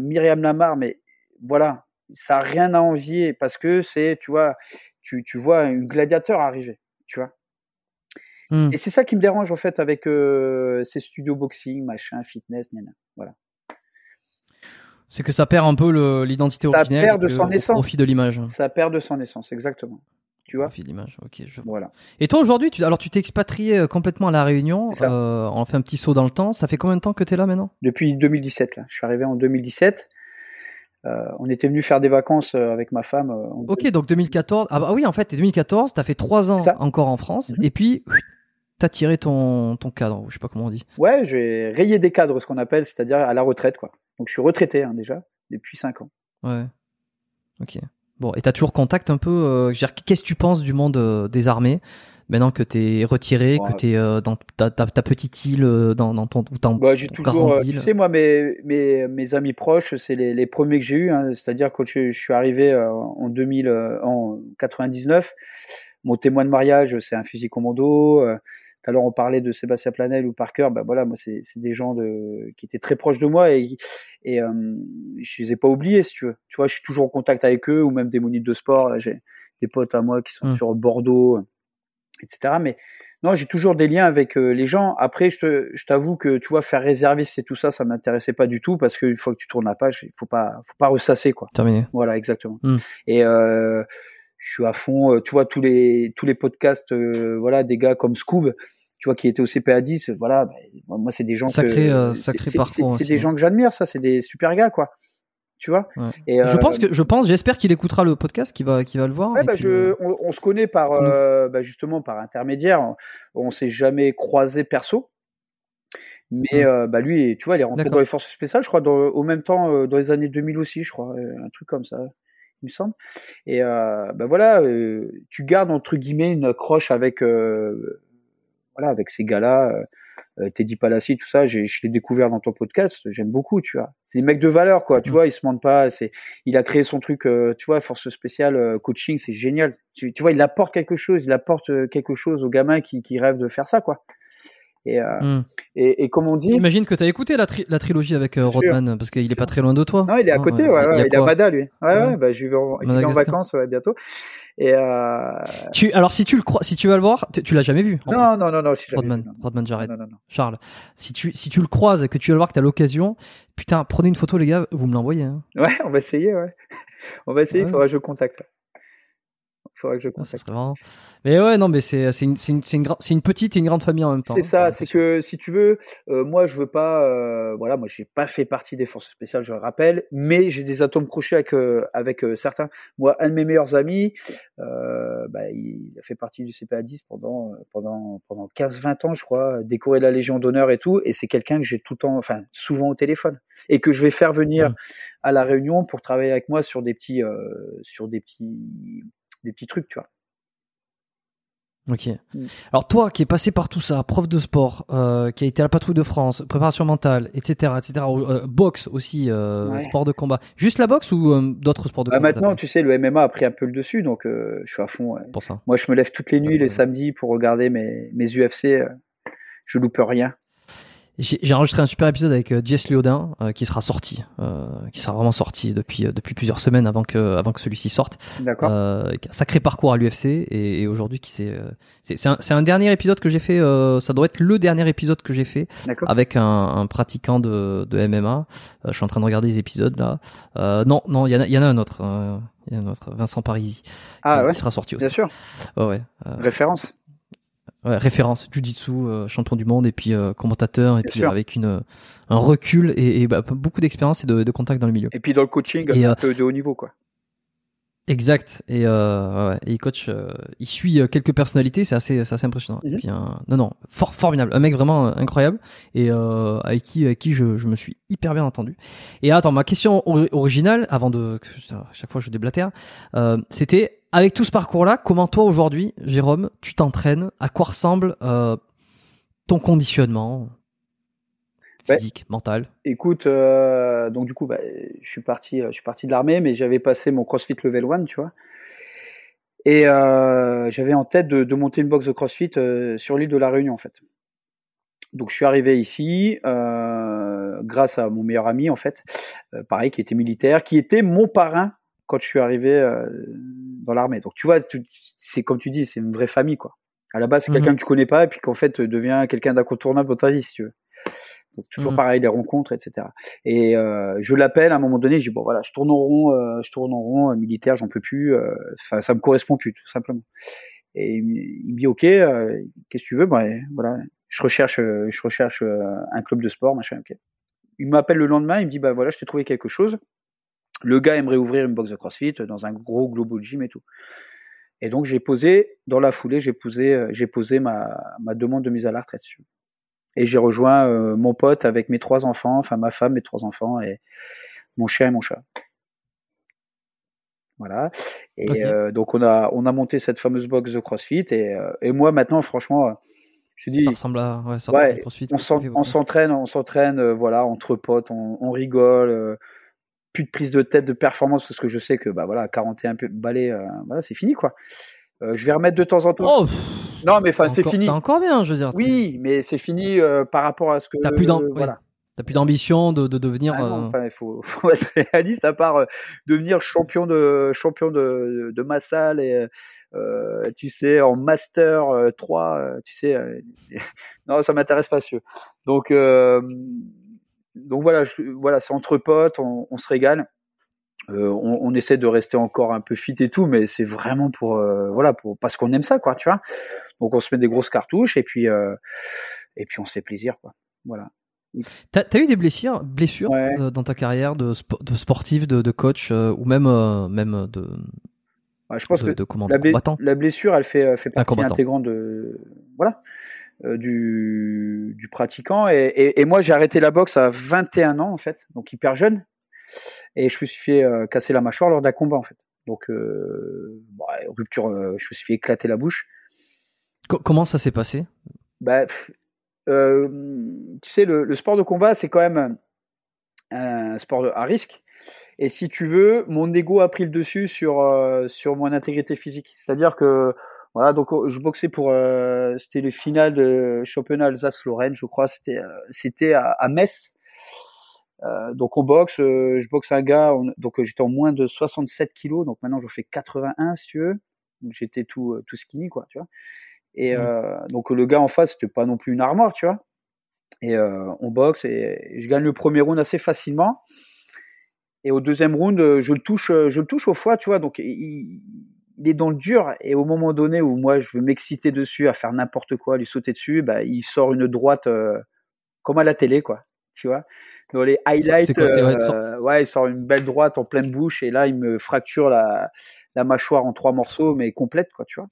Myriam Lamar, mais voilà, ça n'a rien à envier parce que c'est, tu vois, tu, tu vois un gladiateur arriver, tu vois. Hmm. Et c'est ça qui me dérange en fait avec euh, ces studios boxing, machin, fitness, voilà. C'est que ça perd un peu l'identité originelle. Ça perd de son essence. Au profit de l'image. Ça perd de son essence, exactement tu vois. l'image, ok. Je... Voilà. Et toi aujourd'hui, tu... alors tu t'es expatrié euh, complètement à la Réunion. Euh, on fait un petit saut dans le temps. Ça fait combien de temps que tu es là maintenant? Depuis 2017. Là. Je suis arrivé en 2017. Euh, on était venu faire des vacances avec ma femme. ok, donc 2014. Ah bah oui, en fait, 2014, tu as fait trois ans encore en France. Mhm. Et puis, tu as tiré ton, ton cadre, je sais pas comment on dit. Ouais, j'ai rayé des cadres, ce qu'on appelle, c'est-à-dire à la retraite. quoi. Donc je suis retraité hein, déjà, depuis cinq ans. Ouais. Ok. Bon, et tu as toujours contact un peu. Euh, qu'est-ce que tu penses du monde euh, des armées maintenant que tu es retiré, que tu es euh, dans ta, ta, petite île, dans, dans ton, ton, bah, j'ai toujours, Tu sais, moi, mes, mes, mes amis proches, c'est les, les premiers que j'ai eus. Hein, C'est-à-dire quand je, je, suis arrivé en 2000, en 99, mon témoin de mariage, c'est un fusil commando. Tout à l'heure, on parlait de Sébastien Planel ou Parker. Ben voilà, moi, c'est des gens de, qui étaient très proches de moi et, et euh, je les ai pas oubliés, si tu veux. Tu vois, je suis toujours en contact avec eux ou même des monites de sport. J'ai des potes à moi qui sont mmh. sur Bordeaux, etc. Mais non, j'ai toujours des liens avec euh, les gens. Après, je t'avoue que tu vois, faire réserviste et tout ça, ça m'intéressait pas du tout parce qu'une fois que tu tournes la page, il faut pas, faut pas ressasser quoi. Terminé. Voilà, exactement. Mmh. Et euh, je suis à fond. Euh, tu vois tous les tous les podcasts, euh, voilà, des gars comme Scoob, tu vois, qui étaient au CPA 10. Voilà, bah, moi c'est des gens sacré, euh, sacré parcours. C'est des gens que j'admire, ça, c'est des super gars, quoi. Tu vois? Et je pense que je pense, j'espère qu'il écoutera le podcast, qu'il va, qu'il va le voir. Ouais, bah, je, on, se connaît par bah, justement par intermédiaire. On, s'est jamais croisé perso. Mais bah lui, tu vois, il est rentré dans les forces spéciales, je crois, dans, au même temps, dans les années 2000 aussi, je crois, un truc comme ça me semble. Et euh, ben voilà, euh, tu gardes entre guillemets une accroche avec euh, voilà avec ces gars-là. Teddy Palassi, tout ça, je l'ai découvert dans ton podcast, j'aime beaucoup, tu vois. C'est des mecs de valeur, quoi, tu mmh. vois, il se mentent pas, c'est, il a créé son truc, tu vois, force spéciale, coaching, c'est génial. Tu, tu, vois, il apporte quelque chose, il apporte quelque chose aux gamins qui, qui rêvent de faire ça, quoi. Et, euh, hmm. et, et, comme on dit. J'imagine que tu as écouté la, la, trilogie avec euh, Rodman, parce qu'il est pas très loin de toi. Non, il est à côté, ouais, ouais, il, est à Mada, lui. Ouais, ouais, bah, je vais en, en vacances ouais, bientôt. Et euh... tu, alors, si tu le crois, si tu vas le voir, tu, l'as jamais vu. Non, non, non, non, si Rodman, vu, non. Rodman non. Charles, si tu, si tu le croises et que tu vas le voir, que tu as l'occasion, putain, prenez une photo, les gars, vous me l'envoyez. Hein. Ouais, on va essayer, ouais. On va essayer, il faudra que je contacte faudrait que je contacte. Mais ouais, non, mais c'est une, une, une, une, petite et une grande famille en même temps. C'est ça, c'est que si tu veux, euh, moi je veux pas, euh, voilà, moi j'ai pas fait partie des forces spéciales, je le rappelle, mais j'ai des atomes crochés avec euh, avec certains. Moi, un de mes meilleurs amis, bah, il a fait partie du CPA 10 pendant pendant pendant 15-20 ans, je crois, décoré la Légion d'honneur et tout, et c'est quelqu'un que j'ai tout le temps, enfin souvent au téléphone, et que je vais faire venir mmh. à la Réunion pour travailler avec moi sur des petits sur des petits des petits trucs, tu vois. Ok. Mm. Alors toi qui es passé par tout ça, prof de sport, euh, qui a été à la patrouille de France, préparation mentale, etc., etc., euh, boxe aussi, euh, sport de combat. Juste la boxe ou d'autres sports de bah, combat Maintenant, tu sais, le MMA a pris un peu le dessus, donc je suis à fond. Pour ça. Moi, je me lève toutes les nuits, les samedis, pour regarder mes, mes UFC. je loupe rien. J'ai enregistré un super épisode avec euh, Jess Liodin euh, qui sera sorti, euh, qui sera vraiment sorti depuis depuis plusieurs semaines avant que avant que celui-ci sorte. D'accord. un sacré parcours à l'UFC et, et aujourd'hui qui c'est c'est un, un, dernier épisode que j'ai fait. ça doit être le dernier épisode que j'ai fait avec un, un, pratiquant de, de MMA. je suis en train de regarder les épisodes là. non non il y en a il y en a un autre. Il y en a un autre, Vincent Parisi. Ah ouais. Qui sera sorti aussi. Bien sûr. Ouais, ouais Référence ouais, référence Jiu-Jitsu, euh, champion du monde et puis euh, commentateur et puis avec une un recul et, et bah, beaucoup d'expérience et de, de contact dans le milieu. Et puis dans le coaching et, un euh, peu de haut niveau quoi. Exact. Et, euh, ouais, et il coach, il suit quelques personnalités, c'est assez, assez impressionnant. Et mhm. puis, non, non, fort, formidable, un mec vraiment incroyable et euh, avec qui, avec qui je, je, me suis hyper bien entendu. Et attends, ma question originale, avant de, à chaque fois je déblatère, euh, c'était avec tout ce parcours-là, comment toi aujourd'hui, Jérôme, tu t'entraînes? À quoi ressemble euh, ton conditionnement? Physique, mental Écoute, euh, donc du coup, bah, je suis parti, je suis parti de l'armée, mais j'avais passé mon CrossFit Level 1, tu vois. Et euh, j'avais en tête de, monter une box de CrossFit sur l'île de la Réunion, en fait. Donc je suis arrivé ici grâce à mon meilleur ami, en fait, pareil, qui était militaire, qui était mon parrain quand je suis arrivé euh, dans l'armée. Donc tu vois, c'est comme tu dis, c'est une vraie famille quoi. À la base, c'est quelqu'un mhm. que tu connais pas et puis qu'en fait devient quelqu'un d'incontournable dans ta vie si tu veux. Donc toujours mhm. pareil, les rencontres, etc. Et euh, je l'appelle à un moment donné, je dis bon voilà, je tourne en rond, euh, je tourne en rond, euh, militaire, j'en peux plus, ça, ça me correspond plus tout simplement. Et il, me dit ok, qu'est-ce que tu veux? Ben voilà, je recherche, je recherche un club de sport, machin. Ok. Il m'appelle le lendemain, il me dit bah voilà, je t'ai trouvé quelque chose. Le gars aimerait ouvrir une box de CrossFit dans un gros global gym et tout. Et donc j'ai posé, dans la foulée, j'ai posé, euh, j'ai posé ma, ma, demande de mise à la retraite. Et j'ai rejoint euh, mon pote avec mes trois enfants, enfin ma femme, mes trois enfants et mon chien et mon chat. Voilà. Et euh, donc on a on a monté cette fameuse box de CrossFit et, et moi maintenant franchement je dis ça ressemble à ouais, ça ouais, CrossFit, on s'entraîne on s'entraîne voilà entre potes on, on rigole plus de prise de tête de performance parce que je sais que bah voilà 41 balais euh, voilà c'est fini quoi. Euh, je vais remettre de temps en temps. Oh, non mais enfin c'est fini encore bien je veux dire oui mais c'est fini euh, par rapport à ce que t'as plus voilà T'as plus d'ambition de, de, devenir. Ah enfin, il faut, faut, être réaliste à part devenir champion de champion de, de ma salle et tu sais en master 3, tu sais. non, ça m'intéresse pas, sûr. Donc donc voilà, voilà, c'est entre potes, on, on se régale. Euh, on, on, essaie de rester encore un peu fit et tout, mais c'est vraiment pour euh, voilà pour parce qu'on aime ça quoi, tu vois. Donc on se met des grosses cartouches et puis euh, et puis on se fait plaisir quoi. Voilà. T'as as eu des blessures, blessures dans ta carrière de, de sportif, de, de coach ou même même de. je pense que de, la, la, blessure, elle fait fait partie intégrante de voilà du, du, pratiquant. Et, et, et moi, j'ai arrêté la boxe à 21 ans, en fait, donc hyper jeune. Et je me suis fait euh, casser la mâchoire lors d'un combat, en fait. Donc, euh, bah, rupture, je me suis fait éclater la bouche. comment ça s'est passé? Bah, Tu sais, le, le, sport de combat, c'est quand même un sport à risque. Et si tu veux, mon ego a pris le dessus sur sur mon intégrité physique. C'est-à-dire que voilà, donc oh, je boxais pour, euh, c'était le final de championnat Alsace-Lorraine, je crois, c'était euh, c'était à, à, Metz. Euh, donc on boxe, euh, je boxe un gars, donc j'étais en moins de 67 kilos, donc maintenant je fais 81 si tu veux, donc j'étais tout tout skinny quoi, tu vois. Et mmh. donc le gars en face c'était pas non plus une armoire, tu vois. Et on boxe et je gagne le premier round assez facilement. Et au deuxième round, je le touche, je le touche au foie, tu vois. Donc il, il est dans le dur et au moment donné où moi je veux m'exciter dessus à faire n'importe quoi, lui sauter dessus, bah il sort une droite euh, comme à la télé quoi, tu vois. Dans les highlights, euh, ouais, il sort une belle droite en pleine bouche et là il me fracture la, la mâchoire en trois morceaux mais complète quoi, tu vois.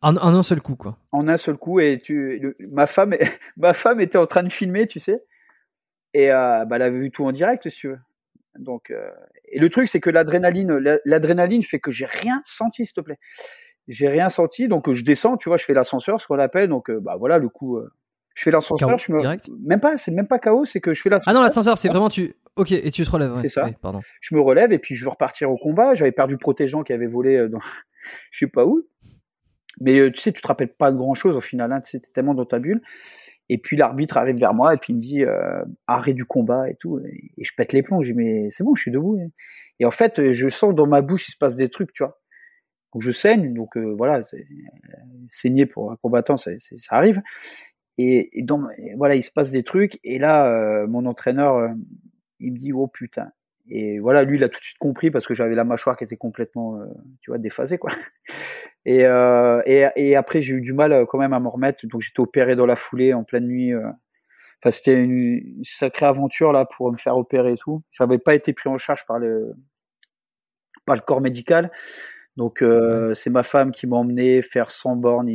En, un seul coup quoi. En un seul coup et tu, ma femme, ma femme était en train de filmer, tu sais, et euh, bah elle avait vu tout en direct si tu veux. Donc, euh, et le truc, c'est que l'adrénaline, l'adrénaline fait que j'ai rien senti, s'il te plaît. J'ai rien senti, donc je descends, tu vois, je fais l'ascenseur, ce qu'on appelle, donc bah voilà, le coup, je fais l'ascenseur, je me, même pas, c'est même pas chaos, c'est que je fais l'ascenseur. Ah non, l'ascenseur, c'est vraiment tu, ok, et tu te relèves. c'est ça. pardon. Je me relève et puis je veux repartir au combat. J'avais perdu le protégeant qui avait volé dans, je sais pas où. Mais tu sais, tu te rappelles pas de grand chose au final, hein, tu sais, tellement dans ta bulle. Et puis l'arbitre arrive vers moi et puis il me dit euh, arrêt du combat et tout. Et, je pète les plombs. Je dis mais c'est bon, je suis debout. Et en fait, je sens dans ma bouche il se passe des trucs, tu vois. Donc je saigne. Donc euh, voilà, saigner pour un combattant, ça, ça arrive. Et, et donc voilà, il se passe des trucs. Et là, mon entraîneur, il me dit oh putain. Et voilà, lui, il a tout de suite compris parce que j'avais la mâchoire qui était complètement, tu vois, déphasée, quoi. Et, euh, et, et, après, j'ai eu du mal euh, quand même à m'en remettre. Donc, j'étais opéré dans la foulée en pleine nuit. Euh. Enfin, c'était une, sacrée aventure là pour me faire opérer et tout. J'avais pas été pris en charge par le par le corps médical. Donc, euh, c'est ma femme qui m'a emmené faire 100 bornes.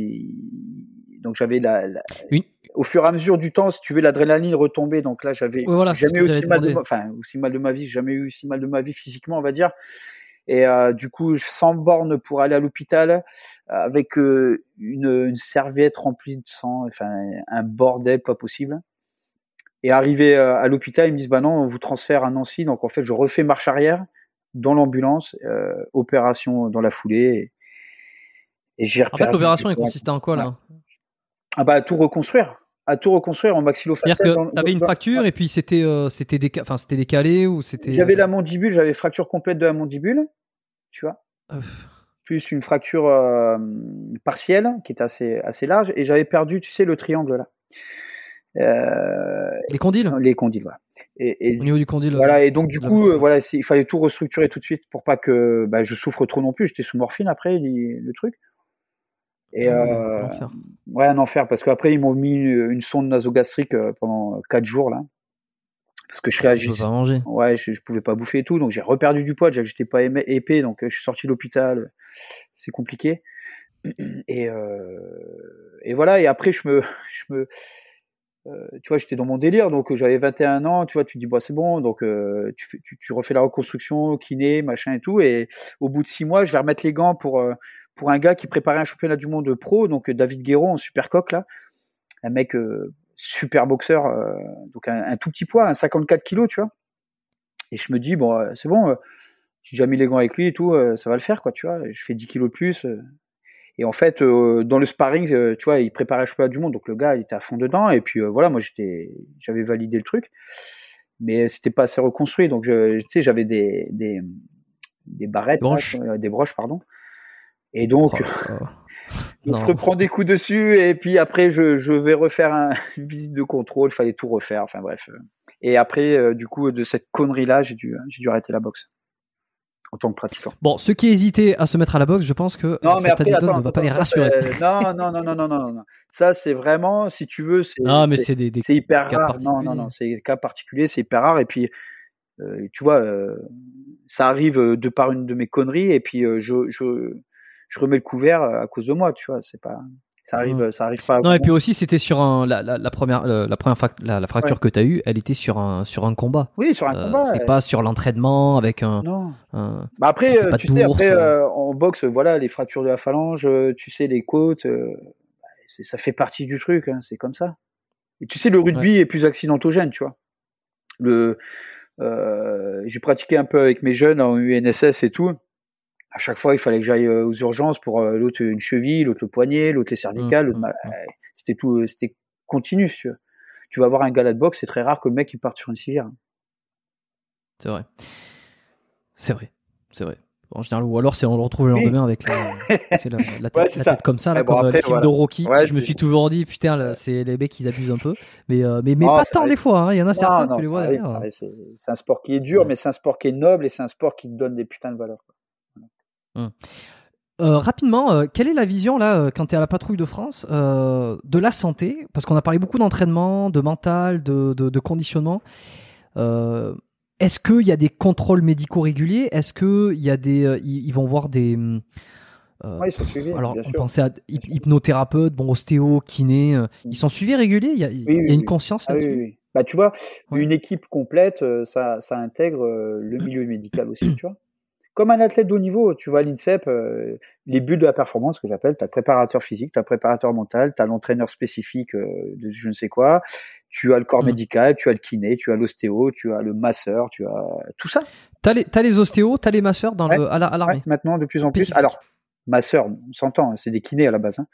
Donc, j'avais la, au fur et à mesure du temps, si tu veux, l'adrénaline retomber. Donc là, j'avais jamais eu aussi mal, de, enfin, aussi mal de ma vie, jamais eu aussi mal de ma vie physiquement, on va dire. Et euh, du coup, sans borne pour aller à l'hôpital, avec euh, une, une, serviette remplie de sang, enfin un bordel pas possible. Et arrivé euh, à l'hôpital, ils me disent bah non, on vous transfère à Nancy. Donc en fait, je refais marche arrière dans l'ambulance, opération dans la foulée. Et, j'ai En fait, l'opération, elle consistait en quoi là? Ah bah tout reconstruire à tout reconstruire en maxillofacial. C'est-à-dire que tu avais une fracture et puis c'était euh, c'était enfin c'était décalé ou c'était J'avais la mandibule, j'avais fracture complète de la mandibule, tu vois. Plus une fracture euh, partielle qui était assez assez large et j'avais perdu, tu sais le triangle là. Euh, les condyles? Les condyles, voilà. Et, Au niveau du condyle. Voilà, et donc du coup, voilà, il fallait tout restructurer tout de suite pour pas que bah, je souffre trop non plus. J'étais sous morphine après le truc. Et ah euh, ouais, un enfer parce qu'après ils m'ont mis une, sonde nasogastrique euh, pendant quatre jours là, parce que je réagissais. Pas manger. Ouais, je, je, pouvais pas bouffer et tout, donc j'ai reperdu du poids. Déjà que j'étais pas épais, donc euh, je suis sorti de l'hôpital. C'est compliqué. Et euh, et voilà. Et après je me je me euh, tu vois, j'étais dans mon délire, donc j'avais 21 ans, tu vois, tu dis, bah, c'est bon, donc euh, tu, tu, tu, refais la reconstruction, kiné, machin et tout, et au bout de six mois, je vais remettre les gants pour, pour un gars qui préparait un championnat du monde pro, donc David Guéraud en super coq là, un mec euh, super boxeur, euh, donc un, tout petit poids, un 54 kilos, tu vois. Et je me dis bon, euh, c'est bon, j'ai déjà mis les gants avec lui et tout, ça va le faire quoi, tu vois. Je fais 10 kilos de plus. et en fait, dans le sparring, tu vois, il préparait un championnat du monde, donc le gars, il était à fond dedans. Et puis voilà, moi j'étais, j'avais validé le truc, mais c'était pas assez reconstruit, donc tu sais, j'avais des, des des barrettes, des broches, pardon. Et donc, oh, je reprends des coups dessus et puis après je, je vais refaire un, une visite de contrôle. Il fallait tout refaire. Enfin bref. Et après, euh, du coup, de cette connerie là, j'ai dû, j'ai dû arrêter la boxe en tant que pratiquant. Bon, ceux qui hésitaient à se mettre à la boxe, je pense que non, cette mais ne va pas les rassurer. non, non, non, non, non, non, non. Ça, c'est vraiment, si tu veux, c'est. Non, mais c'est des, c'est hyper rare. Non, non, non, c'est cas particulier, c'est hyper rare. Et puis, euh, tu vois, euh, ça arrive de par une de mes conneries. Et puis, je, je, je remets le couvert euh, à cause de moi, tu vois. C'est pas, ça arrive, mmh. ça arrive pas. non, et puis aussi, c'était sur un, la, la, première, la première la, fracture que tu as eue, elle était sur un, sur un combat. Oui, sur un euh, combat. C'est pas sur l'entraînement avec un. Non. bah après, euh, tu sais, après, en boxe, voilà, les fractures de la phalange, tu sais, les côtes, ça fait partie du truc, hein, c'est comme ça. Et tu sais, le rugby est plus accidentogène, tu vois. Le, j'ai pratiqué un peu avec mes jeunes en UNSS et tout à chaque fois, il fallait que j'aille euh, aux urgences pour euh, l'autre une cheville, l'autre le poignet, l'autre les cervicales. Mmh, mmh, mmh. C'était tout, euh, c'était continu. Tu, tu vas voir un gala de boxe, c'est très rare que le mec il parte sur une civière. C'est vrai. C'est vrai. C'est vrai. En général, ou alors c'est on le retrouve le lendemain avec la, la, tête, comme ça, là, comme le film de Rocky. je me suis toujours dit, putain, c'est les mecs ils abusent un peu, mais mais, mais pas tant des fois. Hein. Il y en a certains non, les vois C'est un sport qui est dur, mais c'est un sport qui est noble et c'est un sport qui te donne des putains de valeurs. Hum. Euh, rapidement, euh, quelle est la vision là euh, quand tu es à la patrouille de France de la santé? Parce qu'on a parlé beaucoup d'entraînement, de mental, de, de, conditionnement. Est-ce qu'il y a des contrôles médicaux réguliers? Est-ce qu'il y a des, ils, vont voir des ils sont suivis. Alors, on pensait à hypnothérapeute, bon, ostéo, kiné. Ils sont suivis réguliers? Il y a, il y a une conscience ah là-dessus? oui, Bah, tu vois, une équipe complète, ça, ça intègre le milieu médical aussi, tu vois comme un athlète de haut niveau, tu vois, l'INSEP, euh, les buts de la performance, que j'appelle, tu as le préparateur physique, tu as le préparateur mental, tu as l'entraîneur spécifique euh, de je ne sais quoi, tu as le corps mmh. médical, tu as le kiné, tu as l'ostéo, tu as le masseur, tu as tout ça. Tu as, les, as les ostéos, tu as les masseurs dans le, à l'armée Maintenant, de plus en plus. Alors, masseurs, on s'entend, hein, c'est des kinés à la base. Hein.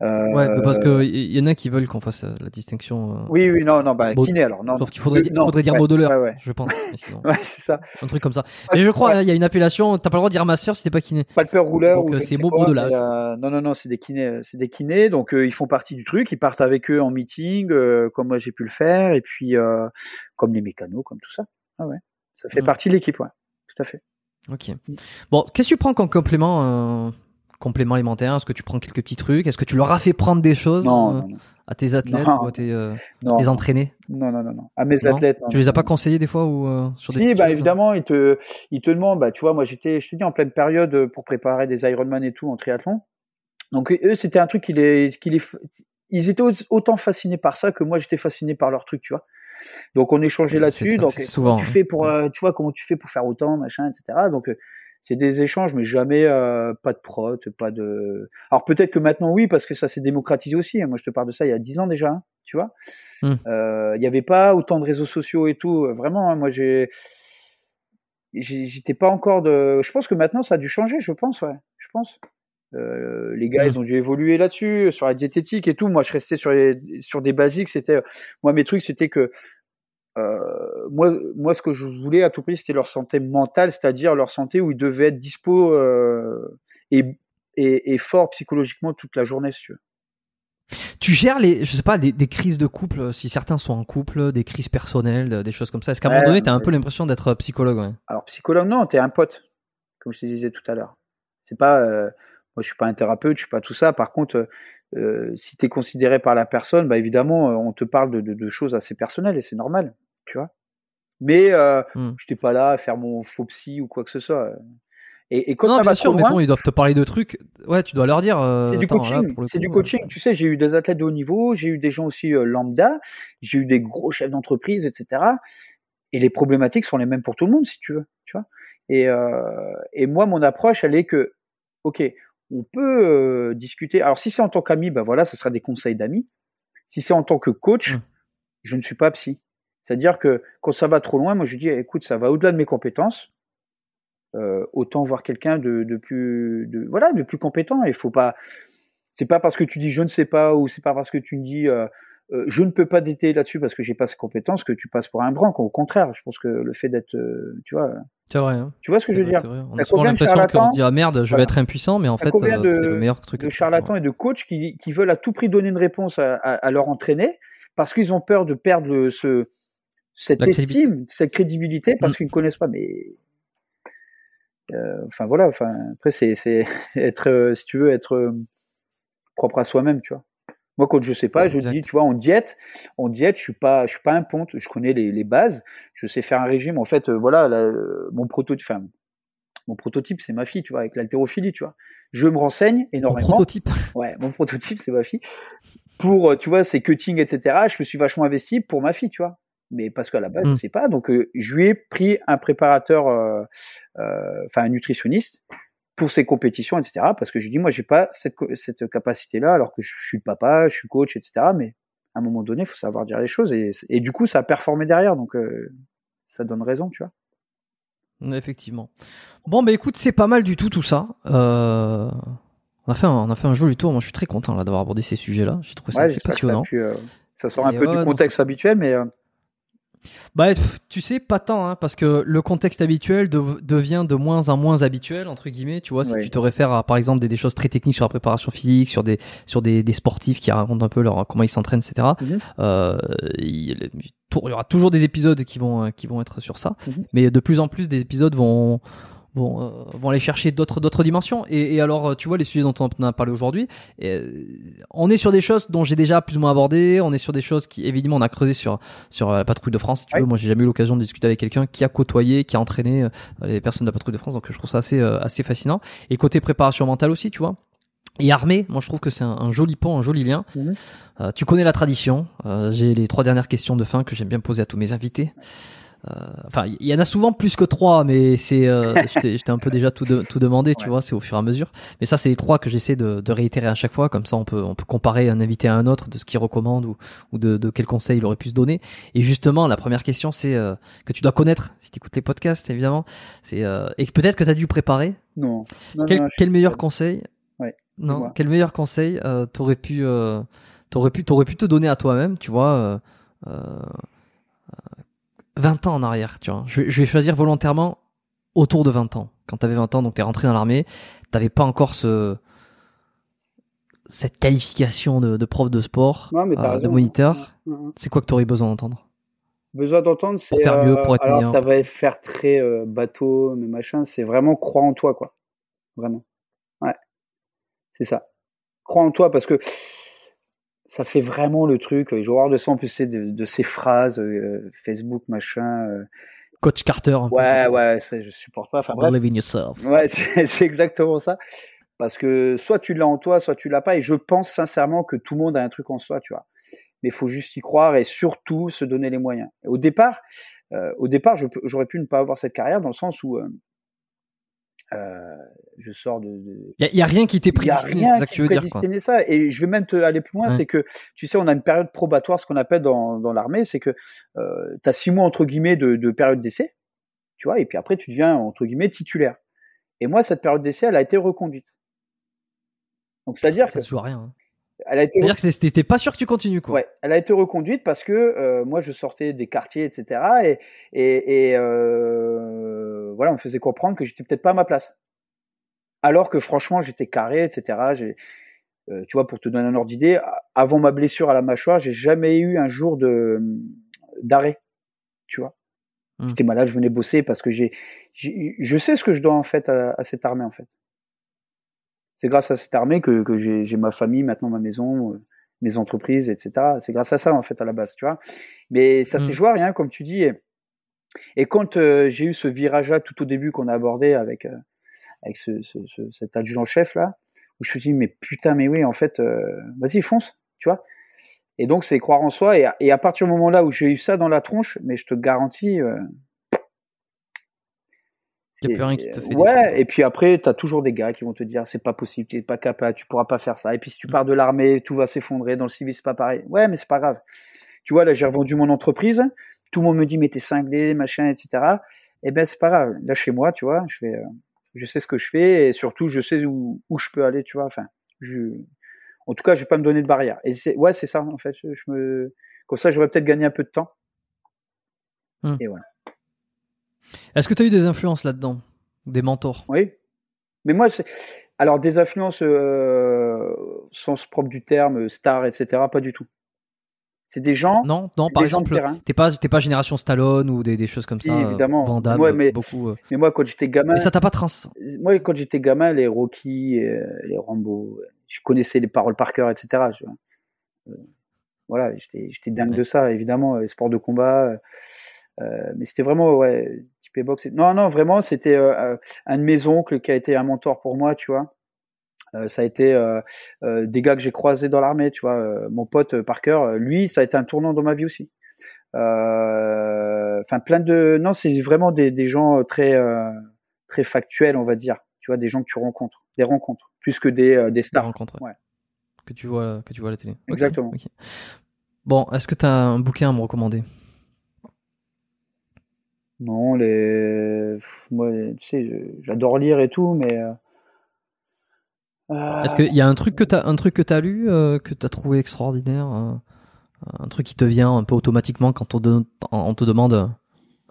Euh, ouais, parce que il y en a qui veulent qu'on fasse euh, la distinction. Euh, oui, oui, non, non, bah, kiné alors. Non, Sauf qu'il faudrait, faudrait dire modeleur, ouais, ouais. je pense. ouais, c'est ça. Un truc comme ça. Mais je crois, il y a une appellation, t'as pas le droit de dire masseur si t'es pas kiné. Palpeur rouleur. Donc c'est beau modelage. Euh, non, non, non, c'est des kinés, c'est des kinés, donc ils font partie du truc, ils partent avec eux en meeting, comme moi j'ai pu le faire, et puis comme les mécanos, comme tout ça. Ah ouais, ça fait mm. partie de l'équipe, ouais, tout à fait. Ok. Bon, qu'est-ce que tu prends comme complément complément alimentaire? Est-ce que tu prends quelques petits trucs? Est-ce que tu leur as fait prendre des choses euh, à tes athlètes ou à tes, euh, entraînés? Non, non, non, non. À mes athlètes. tu les as pas conseillés des fois ou euh, sur Si, bah, évidemment, ils te, ils te demandent. Bah, tu vois, moi, j'étais, je te dis, en pleine période pour préparer des Ironman et tout en triathlon. Donc eux, c'était un truc qui les, qui les, ils étaient autant fascinés par ça que moi, j'étais fasciné par leur truc, tu vois. Donc on échangeait là-dessus. Donc souvent, tu fais pour, tu vois, comment tu fais pour faire autant, machin, etc. Donc c'est des échanges, mais jamais euh, pas de prot, pas de. Alors peut-être que maintenant oui, parce que ça s'est démocratisé aussi. Hein. Moi, je te parle de ça il y a dix ans déjà, hein, tu vois. Mmh. Euh, il n'y avait pas autant de réseaux sociaux et tout. Vraiment, hein, moi j'ai, j'étais pas encore de. Je pense que maintenant ça a dû changer. Je pense, ouais. Je pense. Euh, les gars, ils ont dû évoluer là-dessus, sur la diététique et tout. Moi, je restais sur, les, sur des basiques. C'était, moi, mes trucs, c'était que euh, moi, moi, ce que je voulais à tout prix, c'était leur santé mentale, c'est-à-dire leur santé où ils devaient être dispo euh, et, et, et fort psychologiquement toute la journée, si tu veux. Tu gères les, je sais pas, des, des, crises de couple, si certains sont en couple, des crises personnelles, des choses comme ça. Est-ce qu'à un moment donné, tu as un peu l'impression d'être psychologue ouais? Alors, psychologue, non, tu es un pote, comme je te disais tout à l'heure. C'est pas, euh, moi, je suis pas un thérapeute, je suis pas tout ça. Par contre, euh, si tu es considéré par la personne, bah évidemment, on te parle de, de, de choses assez personnelles et c'est normal tu vois. Mais euh, mmh. je n'étais pas là à faire mon faux psy ou quoi que ce soit. Et, et quand ça va sûr, mais bon, ils doivent te parler de trucs. Ouais, tu dois leur dire. Euh, c'est du coaching. C'est du coaching. Tu sais, j'ai eu des athlètes de haut niveau, j'ai eu des gens aussi euh, lambda, j'ai eu des gros chefs d'entreprise, etc. Et les problématiques sont les mêmes pour tout le monde, si tu veux. Tu vois. Et, euh, et moi, mon approche, elle est que, ok, on peut euh, discuter. Alors, si c'est en tant qu'ami, ben voilà, ça sera des conseils d'amis. Si c'est en tant que coach, mmh. je ne suis pas psy. C'est-à-dire que quand ça va trop loin, moi je dis écoute, ça va au-delà de mes compétences. Euh, autant voir quelqu'un de, de, plus de voilà de plus compétent. Il faut pas. C'est pas parce que tu dis je ne sais pas ou c'est pas parce que tu me dis euh, euh, je ne peux pas t'aider là-dessus parce que j'ai pas ces compétences que tu passes pour un branque. Au contraire, je pense que le fait d'être, tu vois. C'est vrai. Hein. Tu vois ce que je veux dire On a souvent l'impression qu'on se dit ah merde, je vais être impuissant, mais en fait, c'est le meilleur truc. De charlatans et de coachs qui, qui, veulent à tout prix donner une réponse à, à, à leur entraîner parce qu'ils ont peur de perdre le, ce cette estime, cette crédibilité parce mm. qu'ils ne connaissent pas. Mais euh, enfin voilà. Enfin après c'est c'est être euh, si tu veux être euh, propre à soi-même, tu vois. Moi quand je sais pas, je dis tu vois en diète, en diète je suis pas je suis pas un ponte, je connais les, les bases, je sais faire un régime. En fait voilà mon prototype. Enfin, mon prototype, c'est ma fille, tu vois, avec l'haltérophilie, tu vois. Je me renseigne énormément. Mon prototype. Ouais, mon prototype, c'est ma fille. Pour, tu vois, ces cutting, etc. Je me suis vachement investi pour ma fille, tu vois mais parce qu'à la base, je ne mmh. sais pas. Donc, euh, je lui ai pris un préparateur, euh, euh, enfin un nutritionniste pour ses compétitions, etc. Parce que je dis, moi, j'ai pas cette, cette capacité-là, alors que je suis papa, je suis coach, etc. Mais à un moment donné, il faut savoir dire les choses. Et, et, du coup, ça a performé derrière. Donc, ça donne raison, tu vois. Effectivement. Bon, bah écoute, c'est pas mal du tout tout ça. on, a fait un, on a fait un joli tour. Moi, je suis très content là d'avoir abordé ces sujets-là. J'ai trouvé ça assez passionnant. Ça, sort un peu du contexte habituel, mais bah, tu sais, pas tant, hein, parce que le contexte habituel devient de moins en moins habituel, entre guillemets. Tu vois, si tu te réfères à, par exemple, des, des, choses très techniques sur la préparation physique, sur des, sur des, des sportifs qui racontent un peu leur, comment ils s'entraînent, etc. Mhm. euh, il, il, y aura toujours des épisodes qui vont, qui vont être sur ça, mhm. mais de plus en plus des épisodes vont, vont, euh, vont aller chercher d'autres d'autres dimensions. Et, et, alors, tu vois, les sujets dont on a parlé aujourd'hui, euh, on est sur des choses dont j'ai déjà plus ou moins abordé. On est sur des choses qui, évidemment, on a creusé sur sur la patrouille de France. tu veux, moi, j'ai jamais eu l'occasion de discuter avec quelqu'un qui a côtoyé, qui a entraîné euh, les personnes de la patrouille de France. Donc, je trouve ça assez assez fascinant. Et côté préparation mentale aussi, tu vois. Et armée, moi je trouve que c'est un, joli pont, un joli lien. Mhm. tu connais la tradition. j'ai les trois dernières questions de fin que j'aime bien poser à tous mes invités. Enfin, il y en a souvent plus que trois, mais c'est, je t'ai un peu déjà tout, tout demandé, tu vois, c'est au fur et à mesure. Mais ça, c'est les trois que j'essaie de, de, réitérer à chaque fois, comme ça, on peut, on peut comparer un invité à un autre de ce qu'il recommande ou, ou de, de quel conseil il aurait pu se donner. Et justement, la première question, c'est que tu dois connaître si tu écoutes les podcasts, évidemment. C'est et peut-être que tu as dû préparer. Non. quel, quel meilleur conseil non, quel meilleur conseil euh, t'aurais pu, euh, t'aurais pu, t'aurais pu te donner à toi-même, tu vois, euh, 20 euh, ans en arrière, tu vois. Je vais, je vais, choisir volontairement autour de 20 ans. Quand t'avais 20 ans, donc t'es rentré dans l'armée, t'avais pas encore ce cette qualification de, de prof de sport, de moniteur. Mm, mm. C'est quoi que t'aurais besoin d'entendre? Besoin d'entendre, c'est faire mieux, pour être alors ça va faire très bateau, mais machin. C'est vraiment croire en toi, quoi. Vraiment. C'est ça. Crois en toi parce que ça fait vraiment le truc. Je voir de ça en plus de, ces phrases euh, Facebook machin. Euh. Coach Carter. ouais, ouais, ça, je supporte pas. Enfin, Believe in yourself. Ouais, c'est exactement ça. Parce que soit tu l'as en toi, soit tu l'as pas. Et je pense sincèrement que tout le monde a un truc en soi, tu vois. Mais il faut juste y croire et surtout se donner les moyens. Au départ, euh, au départ, j'aurais pu ne pas avoir cette carrière dans le sens où euh, je sors de. Il n'y a, rien qui t'est prédestiné, c'est ça que tu veux dire. Quoi. ça. Et je vais même te aller plus loin, c'est que tu sais, on a une période probatoire, ce qu'on appelle dans, dans l'armée, c'est que euh, tu as six mois entre guillemets de, de période d'essai, tu vois, et puis après tu deviens entre guillemets titulaire. Et moi, cette période d'essai, elle a été reconduite. Donc c'est-à-dire ça que se joue à rien. Hein. Elle a été. C'est-à-dire que c'était pas sûr que tu continues quoi. Ouais, elle a été reconduite parce que euh, moi je sortais des quartiers, etc. Et, et, et euh, voilà, on me faisait comprendre que j'étais peut-être pas à ma place. Alors que franchement, j'étais carré, etc. Euh, tu vois, pour te donner un ordre d'idée, avant ma blessure à la mâchoire, j'ai jamais eu un jour de d'arrêt. Tu vois. Mmh. J'étais malade, je venais bosser parce que j'ai, je sais ce que je dois en fait à, à cette armée en fait c'est grâce à cette armée que, que j'ai ma famille, maintenant ma maison, euh, mes entreprises, etc. C'est grâce à ça, en fait, à la base, tu vois. Mais ça mmh. joué à rien, comme tu dis. Et, quand euh, j'ai eu ce virage-là, tout au début qu'on a abordé avec, euh, avec ce, ce, cet adjudant-chef, là, où je me suis dit, mais putain, mais oui, en fait, vas-y, fonce, tu vois. Et donc, c'est croire en soi. Et à, et à partir du moment là où j'ai eu ça dans la tronche, mais je te garantis, il n'y a plus rien qui te fait. Ouais, et puis après, tu as toujours des gars qui vont te dire c'est pas possible, tu pas capable, tu pourras pas faire ça. Et puis si tu pars de l'armée, tout va s'effondrer. Dans le civil, c'est pas pareil. Ouais, mais c'est pas grave. Tu vois, là, j'ai revendu mon entreprise. Tout le monde me dit mais t'es cinglé, machin, etc. Eh ben, c'est pas grave. Là, chez moi, tu vois, je fais, euh, je sais ce que je fais et surtout, je sais où, où je peux aller, tu vois. Enfin, je, en tout cas, je vais pas me donner de barrière. Et c'est, ouais, c'est ça, en fait. Je me, comme ça, j'aurais peut-être gagné un peu de temps. Hum. Et voilà. Est-ce que tu as eu des influences là-dedans? Des mentors? Oui. Mais moi, alors des influences euh, sens propre du terme, star, etc., pas du tout. C'est des gens. Non, non. Par exemple, t'es pas, t'es pas génération Stallone ou des, des choses comme ça. Évidemment. Van mais, beaucoup. Euh. Mais moi, quand j'étais gamin. Mais ça t'a pas trans. Moi, quand j'étais gamin, les Rocky, euh, les Rambo, je connaissais les paroles par cœur, etc. voilà, j'étais, j'étais dingue de ça, évidemment. Les sports de combat. mais c'était vraiment ouais, non, non, vraiment, c'était euh, un de mes oncles qui a été un mentor pour moi, tu vois. Euh, ça a été euh, des gars que j'ai croisés dans l'armée, tu vois. mon pote Parker, lui, ça a été un tournant dans ma vie aussi. Enfin, plein de. Non, c'est vraiment des, des, gens très très factuels, on va dire. Tu vois, des gens que tu rencontres, des rencontres, plus que des, des stars. Des rencontres. Ouais. Que tu vois, que tu vois à la télé. Exactement. Bon, est-ce que tu as un bouquin à me recommander? Non, les. Moi, tu sais, j'adore lire et tout, mais. Euh, Est-ce qu'il y a un truc que tu as, un truc que as lu, euh, que tu as trouvé extraordinaire Un truc qui te vient un peu automatiquement quand on, on te demande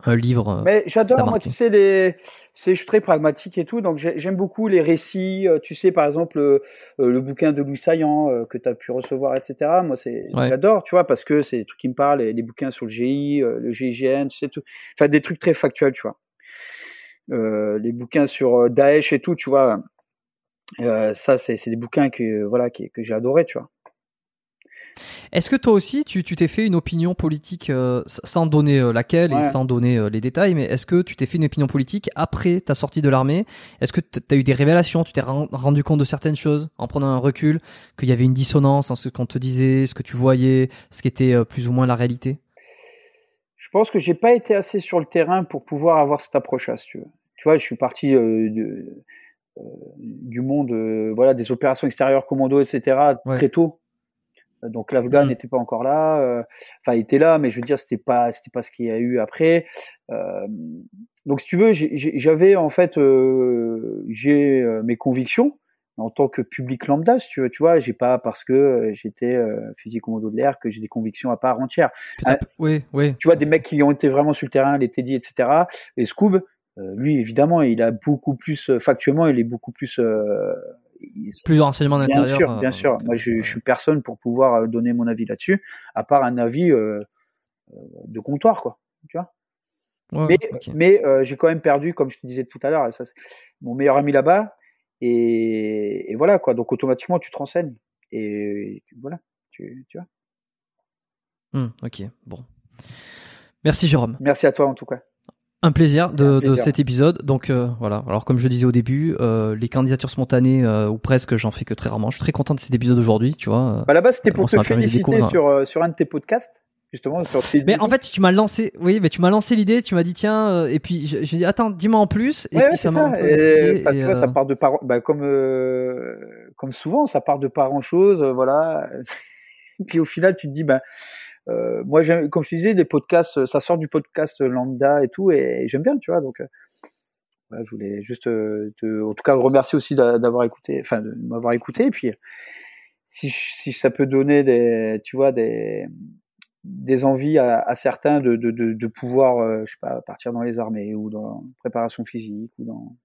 un livre. Euh, Mais j'adore, moi, tu sais, les, c'est, je suis très pragmatique et tout, donc j'aime beaucoup les récits. Euh, tu sais, par exemple, euh, le bouquin de Louis Saillant que tu as pu recevoir, etc. Moi, c'est, j'adore, tu vois, parce que c'est des trucs qui me parlent, les, bouquins sur le GI, le GIGN, tu sais, tout. Enfin, des trucs très factuels, tu vois. les bouquins sur Daesh et tout, tu vois. Ça, c'est, des bouquins que, voilà, que, que j'ai adoré, tu vois. Est-ce que toi aussi, tu t'es fait une opinion politique euh, sans donner euh, laquelle et sans donner euh, les détails, mais est-ce que tu t'es fait une opinion politique après ta sortie de l'armée? Est-ce que tu as eu des révélations? Tu t'es rendu compte de certaines choses en prenant un recul, qu'il y avait une dissonance en ce qu'on te disait, ce que tu voyais, ce qui était plus ou moins la réalité? Je pense que j'ai pas été assez sur le terrain pour pouvoir avoir cette approche-là, si tu veux. Tu vois, je suis parti euh, de, euh, du monde, euh, voilà, des opérations extérieures, commando, etc. très tôt. Donc l'Afghan Mm. n'était pas encore là, euh, enfin il était là, mais je veux dire c'était pas c'était pas ce qu'il y a eu après. Euh, donc si tu veux, j'avais en fait euh, j'ai euh, mes convictions en tant que public lambda, si tu veux, tu vois, j'ai pas parce que euh, j'étais euh, fusil commando de l'air que j'ai des convictions à part entière. Oui, oui. Tu vois, des mecs qui ont été vraiment sur le terrain, les Teddy, etc. Et Scoob, euh, lui, évidemment, il a beaucoup plus, euh, factuellement, il est beaucoup plus. euh, il- Plus de renseignements bien d'intérieur. sûr, euh, bien sûr. Moi, je, euh, je suis personne pour pouvoir euh, donner mon avis là-dessus, à part un avis euh, euh, de comptoir, quoi. Tu vois. ouais, Mais, euh, j'ai quand même perdu, comme je te disais tout à l'heure, mon meilleur ami là-bas. Et, et voilà, quoi. Donc, automatiquement, tu te renseignes. Et, voilà. Tu, tu vois. Hmm, ok, bon. Merci Jérôme. Merci à toi, en tout cas. Un plaisir de, Un de cet épisode. Donc euh, voilà. Alors comme je disais au début, euh, les candidatures spontanées euh, ou presque, j'en fais que très rarement. Je suis très content de cet épisode aujourd'hui, tu vois. Bah, là-bas, c'était pour te féliciter sur, euh, sur un de tes podcasts, justement, sur. Mais en fait, tu m'as lancé, oui, mais tu m'as lancé l'idée, tu m'as dit tiens, euh, et puis j'ai dit attends, dis-moi en plus, et Ouais, puis ouais, ça m'a Et, et, tu vois, ça euh, part de par, bah, comme, euh, comme souvent, ça part de pas grand chose, voilà. Puis au final, tu te dis, bah, euh, moi, comme je te disais, les podcasts, ça sort du podcast lambda et tout, et, j'aime bien, tu vois. Donc, euh, voilà, je voulais juste, euh, te, en tout cas, remercier aussi d'a- d'avoir écouté, enfin, de m'avoir écouté. Et puis, si, ça peut donner des, tu vois, des, des envies à, à certains de, de, de, de pouvoir, euh, je sais pas, partir dans les armées ou dans la préparation physique ou dans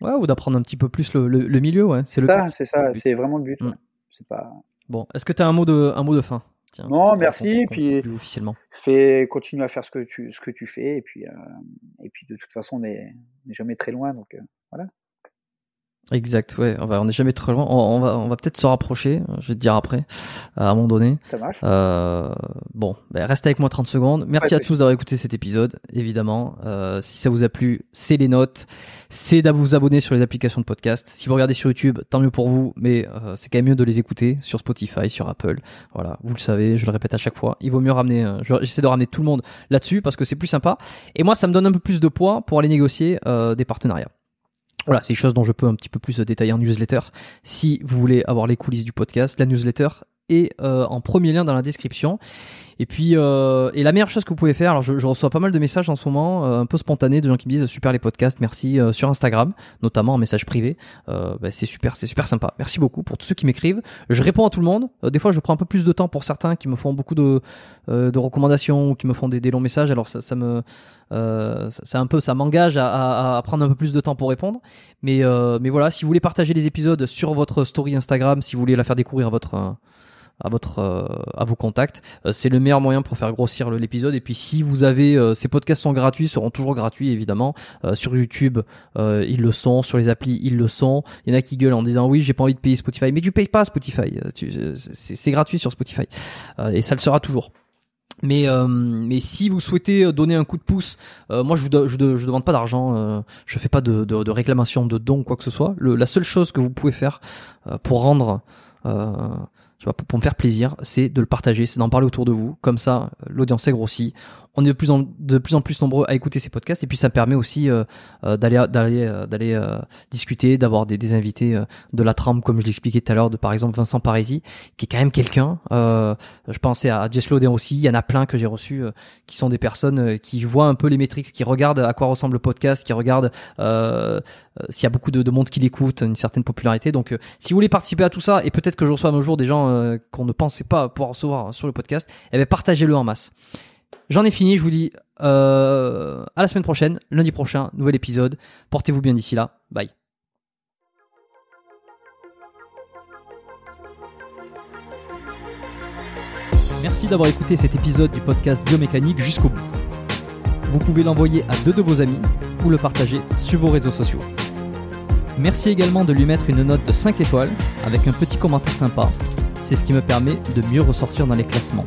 ouais, ou d'apprendre un petit peu plus le, le, le milieu, ouais. C'est le ça, but, c'est ça, c'est vraiment le but. Mm. ouais. C'est pas. Bon, est-ce que tu as un mot de un mot de fin? Tiens, Non, merci, puis- officiellement. Fais, continue à faire ce que tu, ce que tu fais, et puis, euh, et puis de toute façon, on n'est jamais très loin, donc. euh, Exact, ouais. On va, on est jamais trop loin. On, on va, on va peut-être se rapprocher. Je vais te dire après, à un moment donné. ça marche. Euh, bon, ben, reste avec moi 30 secondes. Merci à tous d'avoir écouté cet épisode, évidemment. Euh, si ça vous a plu, c'est les notes. C'est de vous abonner sur les applications de podcast. Si vous regardez sur YouTube, tant mieux pour vous, mais euh, c'est quand même mieux de les écouter sur Spotify, sur Apple. Voilà, vous le savez, je le répète à chaque fois. Il vaut mieux ramener, euh, je- j'essaie de ramener tout le monde là-dessus parce que c'est plus sympa. Et moi, ça me donne un peu plus de poids pour aller négocier euh, des partenariats. Voilà, c'est des choses dont je peux un petit peu plus détailler en newsletter. Si vous voulez avoir les coulisses du podcast, la newsletter est euh, en premier lien dans la description. Et puis, euh, et la meilleure chose que vous pouvez faire, alors je, je reçois pas mal de messages en ce moment, euh, un peu spontanés, de gens qui me disent super les podcasts, merci euh, sur Instagram, notamment en message privé. Euh, bah, c'est super, c'est super sympa. Merci beaucoup pour tous ceux qui m'écrivent. Je réponds à tout le monde. Euh, des fois, je prends un peu plus de temps pour certains qui me font beaucoup de, euh, de recommandations ou qui me font des, des longs messages. Alors ça, ça me, ça- un peu, ça m'engage à, à- à prendre un peu plus de temps pour répondre. Mais, mais voilà, si vous voulez partager les épisodes sur votre story Instagram, si vous voulez la faire découvrir à votre à votre euh, à vos contacts, euh, c'est le meilleur moyen pour faire grossir l'épisode. Et puis si vous avez euh, ces podcasts sont gratuits, seront toujours gratuits évidemment. Sur YouTube, ils le sont. Sur les applis, ils le sont. Il y en a qui gueulent en disant oui, j'ai pas envie de payer Spotify, mais tu payes pas Spotify. C'est gratuit sur Spotify et ça le sera toujours. Mais, euh, mais si vous souhaitez donner un coup de pouce, euh, moi je vous, je, je demande pas d'argent, euh, je fais pas de, de, de réclamation de dons quoi que ce soit. Le, la seule chose que vous pouvez faire pour rendre, pour, pour me faire plaisir, c'est de le partager, c'est d'en parler autour de vous. Comme ça, l'audience est grossie. On est de plus en de plus en plus nombreux à écouter ces podcasts et puis ça me permet aussi euh, euh, d'aller d'aller euh, d'aller euh, discuter, d'avoir des, des invités euh, de la trame comme je l'expliquais tout à l'heure, de par exemple Vincent Parisi, qui est quand même quelqu'un. Je pensais à Jess Loden aussi. Il y en a plein que j'ai reçus qui sont des personnes qui voient un peu les métriques, qui regardent à quoi ressemble le podcast, qui regardent s'il y a beaucoup de, de monde qui l'écoute, une certaine popularité. Donc, si vous voulez participer à tout ça, et peut-être que je reçois un jour des gens qu'on ne pensait pas pouvoir recevoir sur le podcast, eh bien, partagez-le en masse. J'en ai fini. Je vous dis euh, à la semaine prochaine, lundi prochain, nouvel épisode. Portez-vous bien d'ici là. Bye. Merci d'avoir écouté cet épisode du podcast Biomécanique jusqu'au bout. Vous pouvez l'envoyer à deux de vos amis ou le partager sur vos réseaux sociaux. Merci également de lui mettre une note de 5 étoiles avec un petit commentaire sympa. C'est ce qui me permet de mieux ressortir dans les classements.